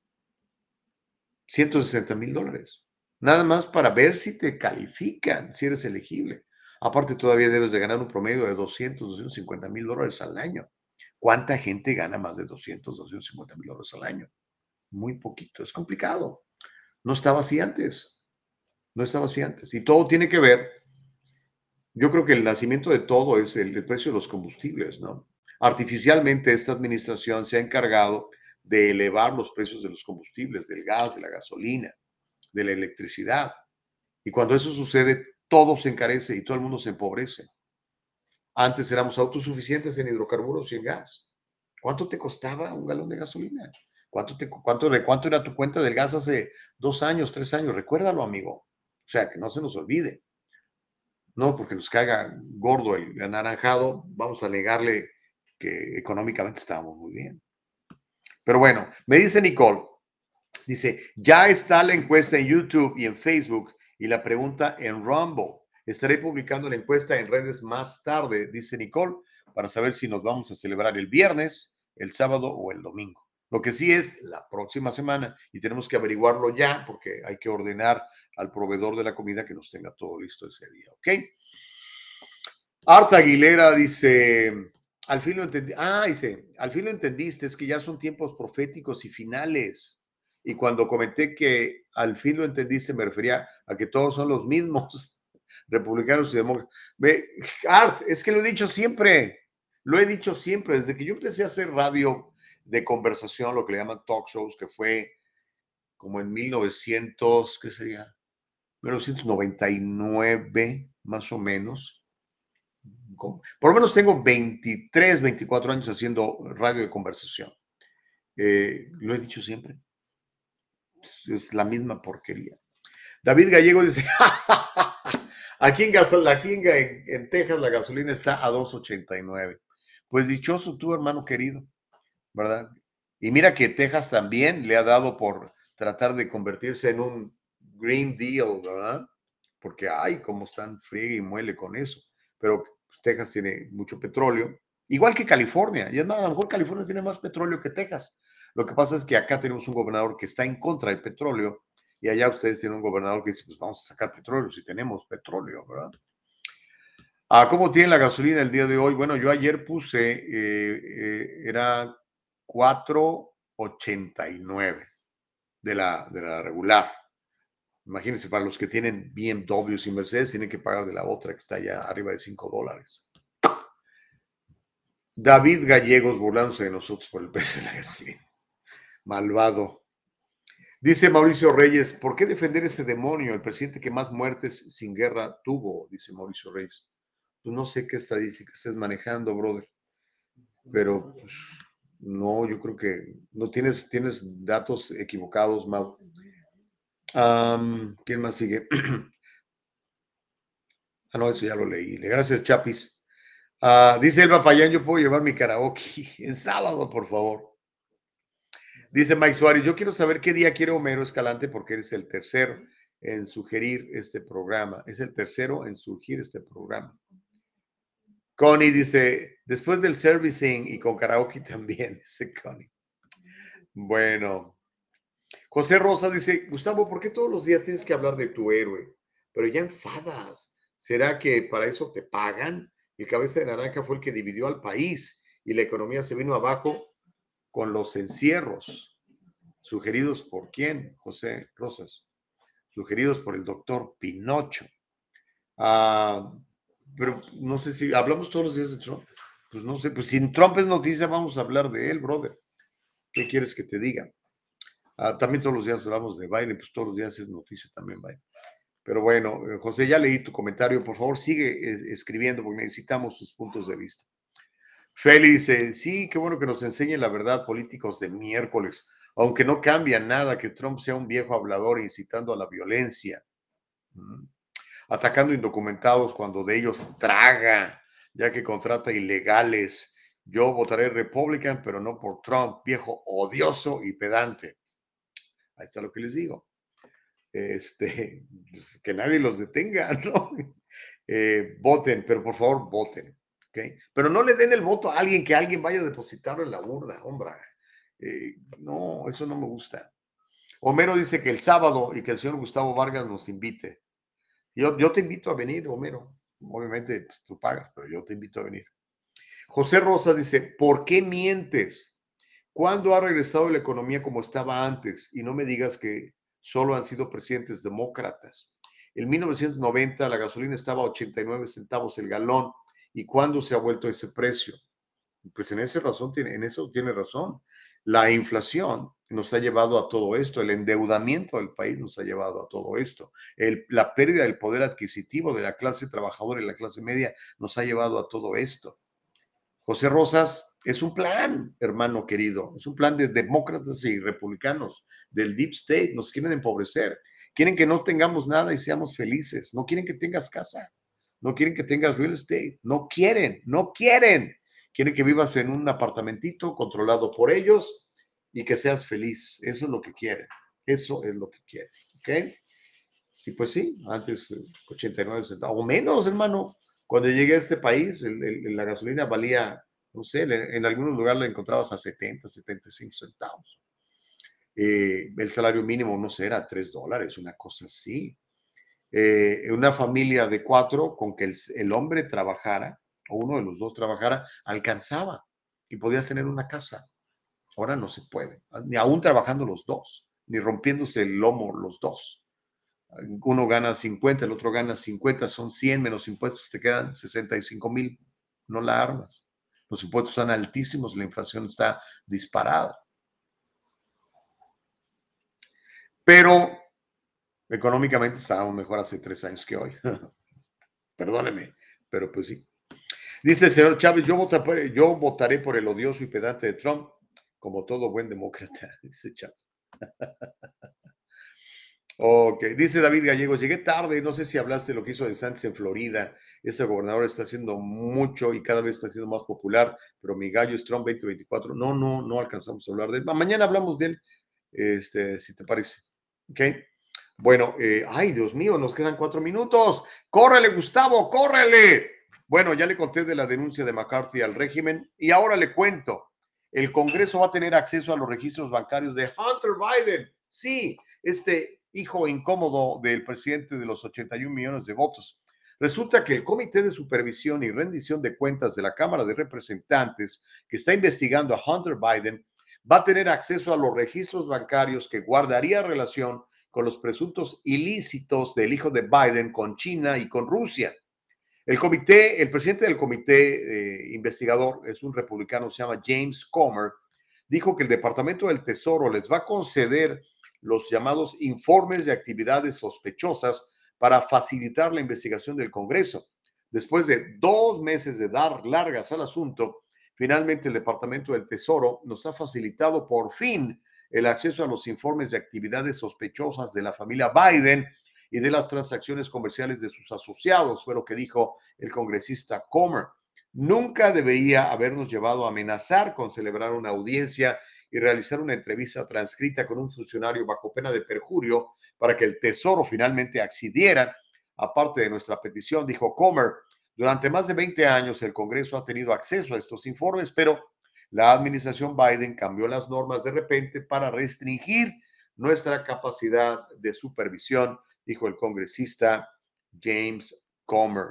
160 mil dólares. Nada más para ver si te califican, si eres elegible. Aparte, todavía debes de ganar un promedio de 200, 250 mil dólares al año. ¿Cuánta gente gana más de 200, 250 mil dólares al año? muy poquito. Es complicado. No estaba así antes. No estaba así antes. Y todo tiene que ver, yo creo que el nacimiento de todo es el, el precio de los combustibles, ¿no? Artificialmente esta administración se ha encargado de elevar los precios de los combustibles, del gas, de la gasolina, de la electricidad. Y cuando eso sucede, todo se encarece y todo el mundo se empobrece. Antes éramos autosuficientes en hidrocarburos y en gas. ¿Cuánto te costaba un galón de gasolina? ¿Cuánto, te, cuánto, ¿Cuánto era tu cuenta del gas hace dos años, tres años? Recuérdalo, amigo. O sea, que no se nos olvide. No, porque nos caiga gordo el anaranjado, vamos a negarle que económicamente estábamos muy bien. Pero bueno, me dice Nicole, dice, ya está la encuesta en YouTube y en Facebook y la pregunta en Rumble. Estaré publicando la encuesta en redes más tarde, dice Nicole, para saber si nos vamos a celebrar el viernes, el sábado o el domingo. Lo que sí es la próxima semana y tenemos que averiguarlo ya porque hay que ordenar al proveedor de la comida que nos tenga todo listo ese día, ¿ok? Arta Aguilera dice, al fin lo entendí, ah, dice, al fin lo entendiste, es que ya son tiempos proféticos y finales. Y cuando comenté que al fin lo entendiste, me refería a que todos son los mismos, republicanos y demócratas. Art, es que lo he dicho siempre, lo he dicho siempre, desde que yo empecé a hacer radio de conversación, lo que le llaman talk shows, que fue como en 1900, ¿qué sería? 1999, más o menos. por lo menos tengo 23, 24 años haciendo radio de conversación. Eh, lo he dicho siempre. Es- Es la misma porquería. David Gallego dice, aquí, en, gasol- aquí en, en Texas la gasolina está a 2.89. Pues dichoso tú, hermano querido, ¿verdad? Y mira que Texas también le ha dado por tratar de convertirse en un Green Deal, ¿verdad? Porque, ay, cómo están friegue y muele con eso. Pero pues, Texas tiene mucho petróleo, igual que California. Y es más, a lo mejor California tiene más petróleo que Texas. Lo que pasa es que acá tenemos un gobernador que está en contra del petróleo y allá ustedes tienen un gobernador que dice, pues vamos a sacar petróleo si tenemos petróleo, ¿verdad? Ah, ¿Cómo tiene la gasolina el día de hoy? Bueno, yo ayer puse, eh, eh, era 4.89 de la, de la regular. Imagínense, para los que tienen BMWs y Mercedes, tienen que pagar de la otra que está ya arriba de 5 dólares. David Gallegos burlándose de nosotros por el precio de la gasolina. Malvado. Dice Mauricio Reyes, ¿por qué defender ese demonio, el presidente que más muertes sin guerra tuvo? Dice Mauricio Reyes. Pues no sé qué estadística estés manejando, brother. Pero pues, no, yo creo que no tienes, datos equivocados, Mau. ¿Quién más sigue? ah, no, eso ya lo leí. Gracias, Chapis. Ah, dice Elba Payán, yo puedo llevar mi karaoke en sábado, por favor. Dice Mike Suárez, yo quiero saber qué día quiere Homero Escalante porque eres el tercero en sugerir este programa. Es el tercero en sugerir este programa. Connie dice, después del servicing y con karaoke también, dice Connie. Bueno. José Rosa dice, Gustavo, ¿por qué todos los días tienes que hablar de tu héroe? Pero ya enfadas. ¿Será que para eso te pagan? El cabeza de naranja fue el que dividió al país y la economía se vino abajo con los encierros. ¿Sugeridos por quién, José Rosas? Sugeridos por el doctor Pinocho. Ah, pero no sé si hablamos todos los días de Trump. Pues no sé, pues si Trump es noticia, vamos a hablar de él, brother. ¿Qué quieres que te diga? Ah, también todos los días hablamos de Biden, pues todos los días es noticia también Biden. Pero bueno, eh, José, ya leí tu comentario. Por favor, sigue eh, escribiendo porque necesitamos sus puntos de vista. Félix, dice, sí, qué bueno que nos enseñen la verdad políticos de miércoles, aunque no cambia nada que Trump sea un viejo hablador incitando a la violencia, Mm. atacando indocumentados cuando de ellos traga, ya que contrata ilegales. Yo votaré Republican, pero no por Trump, viejo odioso y pedante. Ahí está lo que les digo. Este, pues, que nadie los detenga, ¿no? Eh, voten, pero por favor voten. Pero no le den el voto a alguien que alguien vaya a depositarlo en la urna, hombre. Eh, no, eso no me gusta. Homero dice que el sábado y que el señor Gustavo Vargas nos invite. Yo, yo te invito a venir, Homero. Obviamente pues, tú pagas, pero yo te invito a venir. José Rosa dice, ¿por qué mientes? ¿Cuándo ha regresado la economía como estaba antes? Y no me digas que solo han sido presidentes demócratas. En 1990 la gasolina estaba a 89 centavos el galón. ¿Y cuándo se ha vuelto ese precio? Pues en, ese razón tiene, en eso tiene razón. La inflación nos ha llevado a todo esto, el endeudamiento del país nos ha llevado a todo esto, la pérdida del poder adquisitivo de la clase trabajadora y la clase media nos ha llevado a todo esto. José Rosas, es un plan, hermano querido, es un plan de demócratas y republicanos, del deep state, nos quieren empobrecer, quieren que no tengamos nada y seamos felices, no quieren que tengas casa, no quieren que tengas real estate, no quieren, no quieren, quieren que vivas en un apartamentito controlado por ellos y que seas feliz, eso es lo que quieren, eso es lo que quieren, ¿ok? Y pues sí, antes eh, 89 centavos, o menos, hermano. Cuando llegué a este país, el- el- la gasolina valía, no sé, en algunos lugares la encontrabas a 70, 75 centavos. Eh, el salario mínimo, no sé, era 3 dólares, una cosa así. Eh, una familia de cuatro, con que el, el hombre trabajara, o uno de los dos trabajara, alcanzaba y podías tener una casa. Ahora no se puede, ni aún trabajando los dos, ni rompiéndose el lomo los dos uno gana 50, el otro gana 50, son 100 menos impuestos, te quedan 65 mil, no la armas. Los impuestos están altísimos, la inflación está disparada. Pero económicamente estábamos mejor hace tres años que hoy. Perdóneme, pero pues sí. Dice el señor Chávez, yo, votaré por el odioso y pedante de Trump, como todo buen demócrata, dice Chávez. Ok, dice David Gallegos, llegué tarde, no sé si hablaste de lo que hizo de Sánchez en Florida. Este gobernador está haciendo mucho y cada vez está siendo más popular, pero mi gallo es Trump 2024. No, no, no alcanzamos a hablar de él. Ma- Mañana hablamos de él, este, si te parece. Ok. Bueno, eh, ay, Dios mío, nos quedan cuatro minutos. Córrele, Gustavo, córrele. Bueno, ya le conté de la denuncia de McCarthy al régimen y ahora le cuento. El Congreso va a tener acceso a los registros bancarios de Hunter Biden. Sí, este hijo incómodo del presidente de los 81 millones de votos. Resulta que el Comité de Supervisión y Rendición de Cuentas de la Cámara de Representantes, que está investigando a Hunter Biden, va a tener acceso a los registros bancarios que guardaría relación con los presuntos ilícitos del hijo de Biden con China y con Rusia. El comité, el presidente del comité eh, investigador es un republicano, se llama James Comer, dijo que el Departamento del Tesoro les va a conceder los llamados informes de actividades sospechosas para facilitar la investigación del Congreso. Después de dos meses de dar largas al asunto, finalmente el Departamento del Tesoro nos ha facilitado por fin el acceso a los informes de actividades sospechosas de la familia Biden y de las transacciones comerciales de sus asociados, fue lo que dijo el congresista Comer. Nunca debería habernos llevado a amenazar con celebrar una audiencia y realizar una entrevista transcrita con un funcionario bajo pena de perjurio para que el Tesoro finalmente accediera. Aparte de nuestra petición, dijo Comer, durante más de 20 años el Congreso ha tenido acceso a estos informes, pero la administración Biden cambió las normas de repente para restringir nuestra capacidad de supervisión, dijo el congresista James Comer.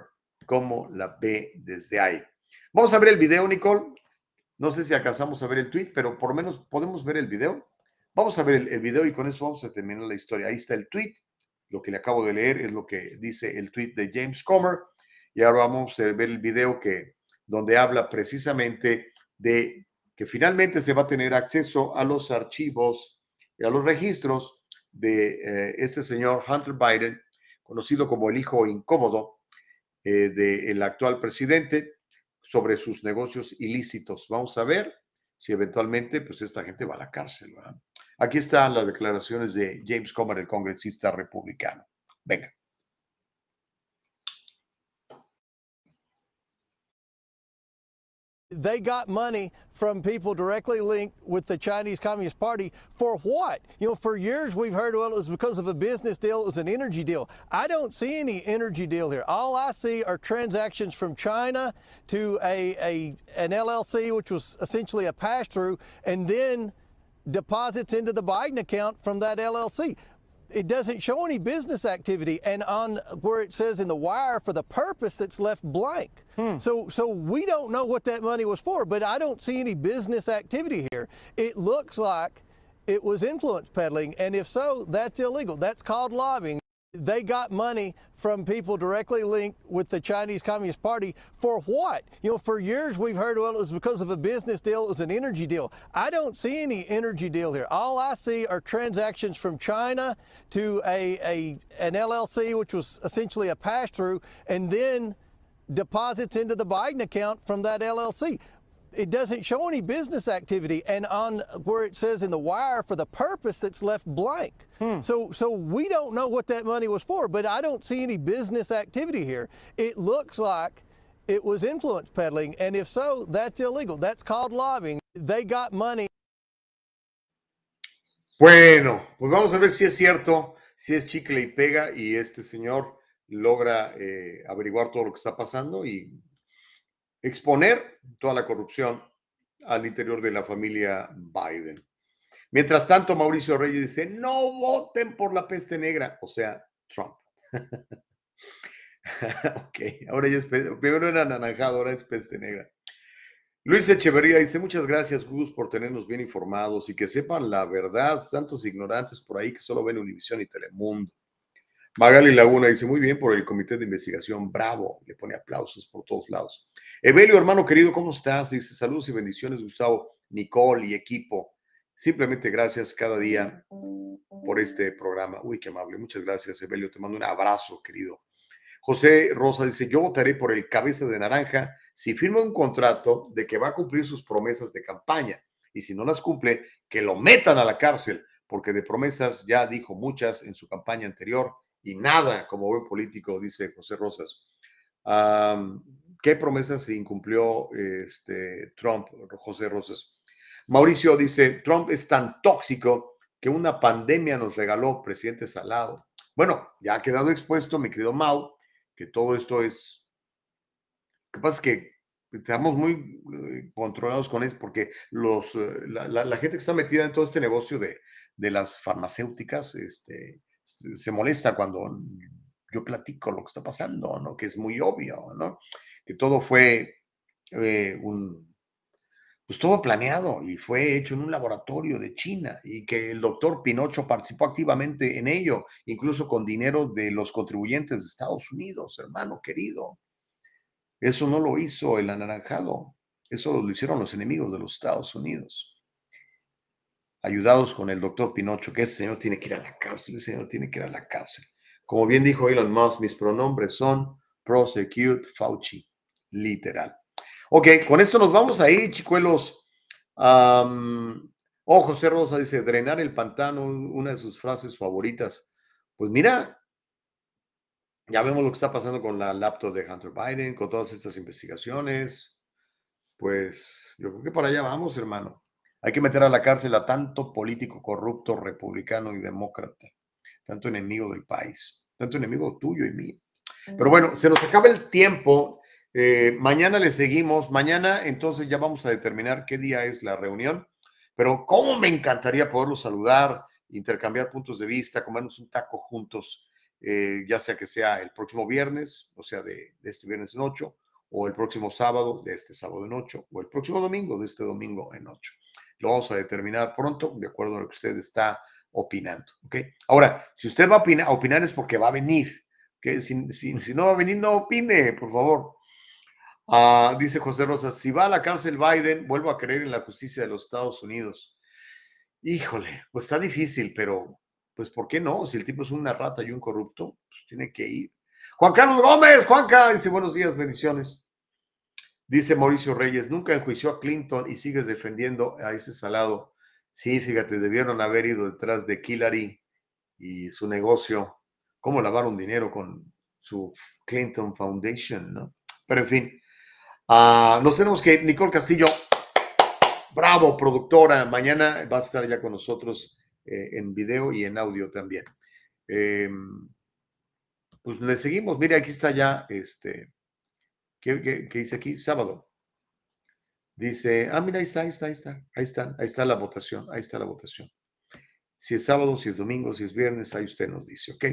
¿Cómo la ve desde ahí? Vamos a ver el video, Nicole. No sé si alcanzamos a ver el tweet, pero por lo menos podemos ver el video. Vamos a ver el, el video y con eso vamos a terminar la historia. Ahí está el tweet. Lo que le acabo de leer es lo que dice el tweet de James Comer. Y ahora vamos a ver el video que, donde habla precisamente de que finalmente se va a tener acceso a los archivos y a los registros de eh, este señor Hunter Biden, conocido como el hijo incómodo eh, del actual presidente, sobre sus negocios ilícitos. Vamos a ver si eventualmente pues esta gente va a la cárcel. Aquí están las declaraciones de James Comer, el congresista republicano. Venga. They got money from people directly linked with the Chinese Communist Party for what? You know, for years we've heard, well, it was because of a business deal, it was an energy deal. I don't see any energy deal here. All I see are transactions from China to a, a an LLC, which was essentially a pass through, and then deposits into the Biden account from that LLC it doesn't show any business activity and on where it says in the wire for the purpose that's left blank. Hmm. So so we don't know what that money was for but i don't see any business activity here. It looks like it was influence peddling and if so that's illegal. That's called lobbying they got money from people directly linked with the Chinese Communist Party for what? You know, for years we've heard, well, it was because of a business deal, it was an energy deal. I don't see any energy deal here. All I see are transactions from China to a, a an LLC, which was essentially a pass through, and then deposits into the Biden account from that LLC. It doesn't show any business activity, and on where it says in the wire for the purpose that's left blank. So, so we don't know what that money was for, but I don't see any business activity here. It looks like it was influence peddling, and if so, that's illegal. That's called lobbying. They got money. Bueno, pues vamos a ver si es cierto, si es chicle y pega y este señor logra eh, averiguar todo lo que está pasando y exponer toda la corrupción al interior de la familia Biden. Mientras tanto, Mauricio Reyes dice, no voten por la peste negra, o sea, Trump. ok, ahora ya es, primero era anaranjado, ahora es peste negra. Luis Echeverría dice, muchas gracias, Gus, por tenernos bien informados y que sepan la verdad, tantos ignorantes por ahí que solo ven Univisión y Telemundo. Magali Laguna dice, muy bien por el comité de investigación, bravo, le pone aplausos por todos lados. Evelio, hermano querido, ¿cómo estás? Dice, saludos y bendiciones, Gustavo, Nicole y equipo. Simplemente gracias cada día por este programa. Uy, qué amable. Muchas gracias, Evelio. Te mando un abrazo, querido. José Rosa dice, yo votaré por el cabeza de naranja si firma un contrato de que va a cumplir sus promesas de campaña y si no las cumple, que lo metan a la cárcel, porque de promesas ya dijo muchas en su campaña anterior y nada como buen político, dice José Rosas. ¿Qué promesas incumplió este, Trump, José Rosas? Mauricio dice, Trump es tan tóxico que una pandemia nos regaló presidente Salado. Bueno, ya ha quedado expuesto, mi querido Mau, que todo esto es... Lo que pasa es que estamos muy eh, controlados con eso porque los, eh, la, gente que está metida en todo este negocio de, de las farmacéuticas este, se molesta cuando yo platico lo que está pasando, ¿no? Que es muy obvio, ¿no? Que todo fue eh, un, pues todo planeado y fue hecho en un laboratorio de China y que el doctor Pinocho participó activamente en ello, incluso con dinero de los contribuyentes de Estados Unidos, hermano querido. Eso no lo hizo el anaranjado, eso lo hicieron los enemigos de los Estados Unidos, ayudados con el doctor Pinocho, que ese señor tiene que ir a la cárcel, ese señor tiene que ir a la cárcel. Como bien dijo Elon Musk, mis pronombres son prosecute Fauci, literal. Ok, con esto nos vamos a ir, chicuelos. oh, José Rosa dice, drenar el pantano, una de sus frases favoritas. Pues mira, ya vemos lo que está pasando con la laptop de Hunter Biden, con todas estas investigaciones. Pues yo creo que para allá vamos, hermano. Hay que meter a la cárcel a tanto político corrupto, republicano y demócrata, tanto enemigo del país, tanto enemigo tuyo y mío. Pero bueno, se nos acaba el tiempo. Eh, mañana le seguimos. Mañana entonces ya vamos a determinar qué día es la reunión. Pero cómo me encantaría poderlos saludar, intercambiar puntos de vista, comernos un taco juntos, eh, ya sea que sea el próximo viernes, o sea, de, este viernes en ocho, o el próximo sábado, de este sábado en ocho, o el próximo domingo, de este domingo en ocho. Lo vamos a determinar pronto, de acuerdo a lo que usted está opinando. Ahora, si usted va a opinar, a opinar es porque va a venir. que si, si, no va a venir, no opine, por favor. Ah, dice José Rosas, si va a la cárcel Biden, vuelvo a creer en la justicia de los Estados Unidos. Híjole, pues está difícil, pero pues ¿por qué no? Si el tipo es una rata y un corrupto, pues tiene que ir. Juan Carlos Gómez, Juanca, dice buenos días, bendiciones. Dice Mauricio Reyes, nunca enjuició a Clinton y sigues defendiendo a ese salado. Sí, fíjate, debieron haber ido detrás de Hillary y su negocio, cómo lavaron dinero con su Clinton Foundation, ¿no? Pero en fin, Uh, nos tenemos que, Nicole Castillo, bravo, productora, mañana vas a estar ya con nosotros eh, en video y en audio también. Eh, pues le seguimos, mire, aquí está ya, este, ¿qué, dice aquí? Sábado. Dice, ah, mira, ahí está, ahí está, ahí está, ahí está, ahí está la votación, ahí está la votación. Si es sábado, si es domingo, si es viernes, ahí usted nos dice, ¿ok?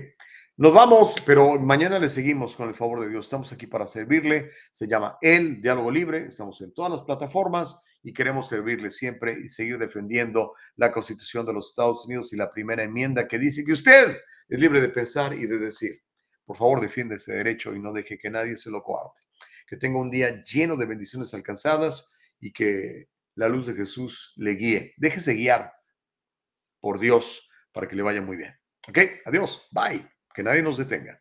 Nos vamos, pero mañana le seguimos con el favor de Dios. Estamos aquí para servirle. Se llama El Diálogo Libre. Estamos en todas las plataformas y queremos servirle siempre y seguir defendiendo la Constitución de los Estados Unidos y la primera enmienda que dice que usted es libre de pensar y de decir. Por favor, defiende ese derecho y no deje que nadie se lo coarte. Que tenga un día lleno de bendiciones alcanzadas y que la luz de Jesús le guíe. Déjese guiar por Dios para que le vaya muy bien. ¿Ok? Adiós. Bye. Que nadie nos detenga.